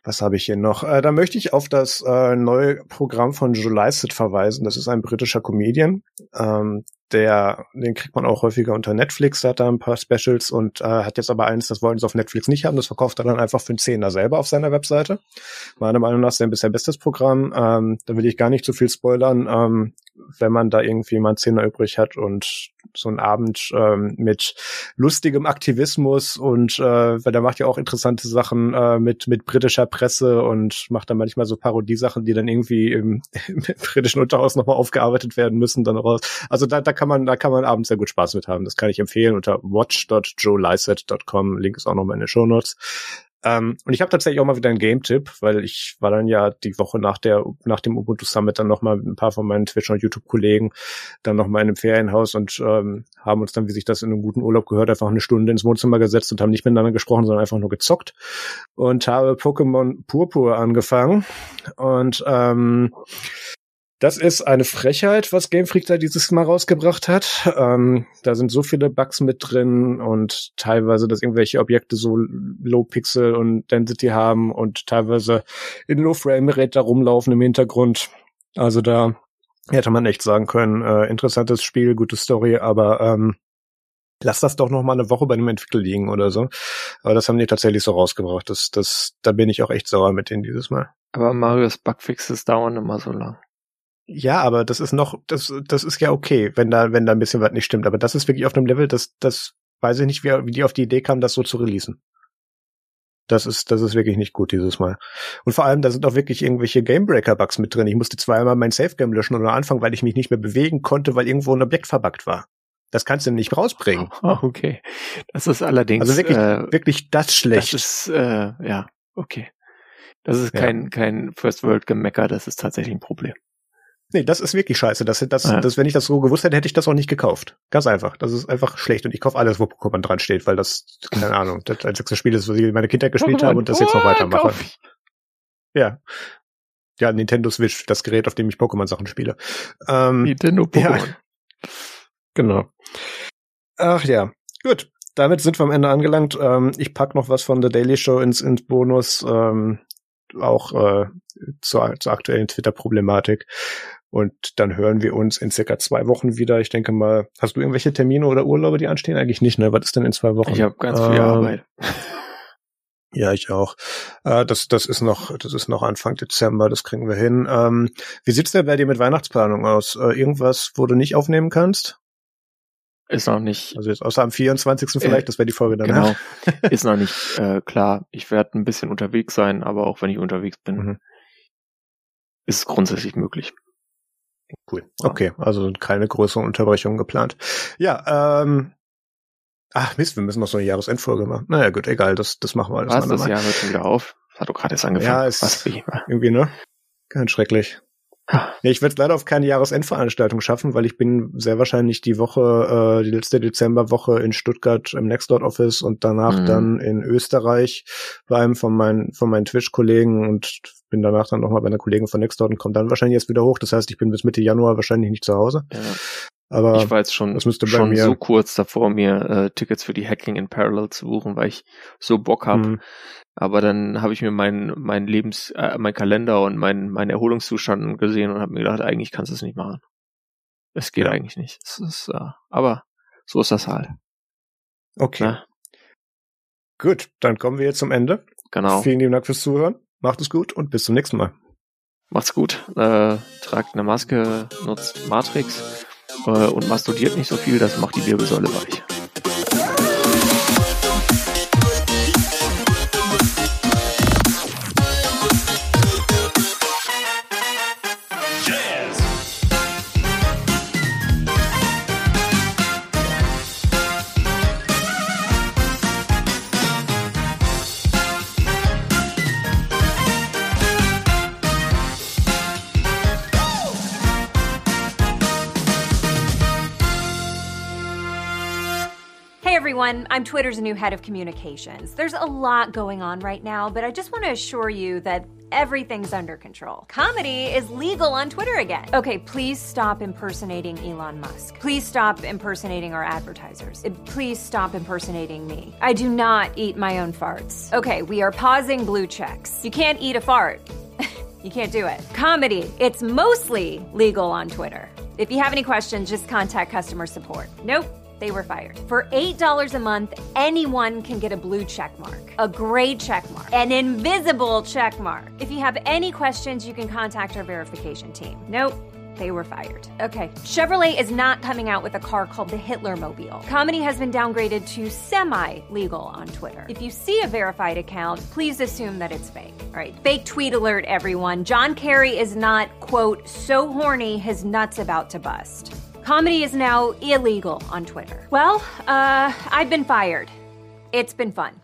was habe ich hier noch? Äh, da möchte ich auf das äh, neue Programm von Joe Lycett verweisen. Das ist ein britischer Comedian. Ähm, der, den kriegt man auch häufiger unter Netflix, da hat er ein paar Specials und äh, hat jetzt aber eins, das wollten sie auf Netflix nicht haben, das verkauft er dann einfach für einen Zehner selber auf seiner Webseite. Meiner Meinung nach sein bisher bestes Programm. Ähm, da will ich gar nicht zu viel spoilern. Ähm, wenn man da irgendwie mal einen Zehner übrig hat und so einen Abend ähm, mit lustigem Aktivismus und äh, weil der macht ja auch interessante Sachen äh, mit mit britischer Presse und macht dann manchmal so Parodiesachen, die dann irgendwie im, im britischen Unterhaus nochmal aufgearbeitet werden müssen dann raus. Also da, da kann man da kann man abends sehr gut Spaß mit haben. Das kann ich empfehlen unter watch.joelycett.com. Link ist auch nochmal in den Shownotes. Ähm, und ich habe tatsächlich auch mal wieder einen Game-Tipp, weil ich war dann ja die Woche nach der nach dem Ubuntu Summit dann noch mal mit ein paar von meinen Twitch- und YouTube-Kollegen dann noch mal in einem Ferienhaus und ähm, haben uns dann, wie sich das in einem guten Urlaub gehört, einfach eine Stunde ins Wohnzimmer gesetzt und haben nicht miteinander gesprochen, sondern einfach nur gezockt und habe Pokémon Purpur angefangen und ähm, das ist eine Frechheit, was Game Freak da dieses Mal rausgebracht hat. Ähm, da sind so viele Bugs mit drin und teilweise, dass irgendwelche Objekte so Low Pixel und Density haben und teilweise in Low Frame Rate da rumlaufen im Hintergrund. Also da hätte man echt sagen können, äh, interessantes Spiel, gute Story, aber ähm, lass das doch noch mal eine Woche bei dem Entwickler liegen oder so. Aber das haben die tatsächlich so rausgebracht. Das, das, da bin ich auch echt sauer mit denen dieses Mal. Aber Marios Bugfixes dauern immer so lang. Ja, aber das ist noch, das, das ist ja okay, wenn da, wenn da ein bisschen was nicht stimmt. Aber das ist wirklich auf einem Level, das, das weiß ich nicht, wie, wie die auf die Idee kamen, das so zu releasen. Das ist, das ist wirklich nicht gut dieses Mal. Und vor allem, da sind auch wirklich irgendwelche Gamebreaker-Bugs mit drin. Ich musste zweimal mein Safe-Game löschen oder anfangen, weil ich mich nicht mehr bewegen konnte, weil irgendwo ein Objekt verbuggt war. Das kannst du nicht rausbringen. Ah, okay. Das ist allerdings Also wirklich, äh, wirklich das schlecht. Das ist äh, ja okay. Das ist Ja. kein kein First World Gemecker, das ist tatsächlich ein Problem. Nee, das ist wirklich scheiße. Das, das, Ja. das, wenn ich das so gewusst hätte, hätte ich das auch nicht gekauft. Ganz einfach. Das ist einfach schlecht. Und ich kaufe alles, wo Pokémon dran steht, weil das, keine Ahnung, das einzige Spiel ist, was ich in meiner Kindheit gespielt habe und das jetzt noch weitermache. Ja. Ja, Nintendo Switch, das Gerät, auf dem ich Pokémon-Sachen spiele. Ähm, Nintendo Ja. Pokémon. Genau. Ach ja, gut. Damit sind wir am Ende angelangt. Ähm, ich pack noch was von The Daily Show ins, ins Bonus, ähm, auch äh, zur, zur aktuellen Twitter-Problematik. Und dann hören wir uns in circa zwei Wochen wieder. Ich denke mal, hast du irgendwelche Termine oder Urlaube, die anstehen? Eigentlich nicht, ne? Was ist denn in zwei Wochen? Ich habe ganz viel Ähm, Arbeit. Ja, ich auch. Äh, das, das ist noch, das ist noch Anfang Dezember, das kriegen wir hin. Ähm, wie sieht's denn bei dir mit Weihnachtsplanung aus? Äh, irgendwas, wo du nicht aufnehmen kannst? Ist noch nicht Also jetzt außer am 24. vielleicht, Äh, das wäre die Folge dann. genau. ist noch nicht äh, klar. Ich werde ein bisschen unterwegs sein, aber auch wenn ich unterwegs bin, Mhm. ist es grundsätzlich möglich. Cool. Okay, also sind keine größeren Unterbrechungen geplant. Ja, ähm, ach Mist, wir müssen noch so eine Jahresendfolge machen. Naja, gut, egal, das, das machen wir alles Was? Das Jahr hört schon wieder auf. Hat doch gerade erst angefangen. Ja, es- Was wie? Irgendwie, ne? Ganz schrecklich. Nee, ich werde es leider auf keine Jahresendveranstaltung schaffen, weil ich bin sehr wahrscheinlich die Woche, äh, die letzte Dezemberwoche in Stuttgart im Nextdoor Office und danach Mhm. dann in Österreich bei einem von meinen, von meinen Twitch-Kollegen und bin danach dann nochmal bei einer Kollegin von Nextdoor und komme dann wahrscheinlich erst wieder hoch. Das heißt, ich bin bis Mitte Januar wahrscheinlich nicht zu Hause. Ja. Aber ich war jetzt schon, schon so kurz davor, mir äh, Tickets für die Hacking in Parallel zu buchen, weil ich so Bock habe. Hm. Aber dann habe ich mir meinen mein Lebens, äh, mein Kalender und mein, mein Erholungszustand gesehen und habe mir gedacht, eigentlich kannst du es nicht machen. Es geht Ja. eigentlich nicht. Es ist, äh, aber so ist das halt. okay. Ne? Gut, dann kommen wir jetzt zum Ende. Genau. Vielen lieben Dank fürs Zuhören. Macht es gut und bis zum nächsten Mal. Macht's gut. Äh, tragt eine Maske, nutzt Matrix und masturbiert nicht so viel, das macht die Wirbelsäule weich. I'm Twitter's new head of communications. There's a lot going on right now, but I just want to assure you that everything's under control. Comedy is legal on Twitter again. Okay, please stop impersonating Elon Musk. Please stop impersonating our advertisers. Please stop impersonating me. I do not eat my own farts. Okay, we are pausing blue checks. You can't eat a fart. You can't do it. Comedy, it's mostly legal on Twitter. If you have any questions, just contact customer support. Nope. They were fired. For $8 a month, anyone can get a blue check mark, a gray check mark, an invisible check mark. If you have any questions, you can contact our verification team. Nope. They were fired. Okay. Chevrolet is not coming out with a car called the Hitler Mobile. Comedy has been downgraded to semi legal on Twitter. If you see a verified account, please assume that it's fake. All right. Fake tweet alert, everyone. John Kerry is not, quote, so horny his nuts about to bust. Comedy is now illegal on Twitter. Well, uh, I've been fired. It's been fun.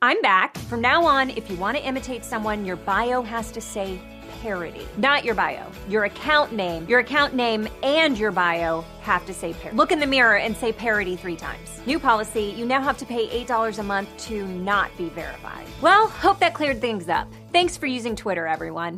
I'm back. From now on, if you want to imitate someone, your bio has to say parody. Not your bio. Your account name, your account name and your bio have to say parody. Look in the mirror and say parody three times. New policy, you now have to pay $8 a month to not be verified. Well, hope that cleared things up. Thanks for using Twitter, everyone.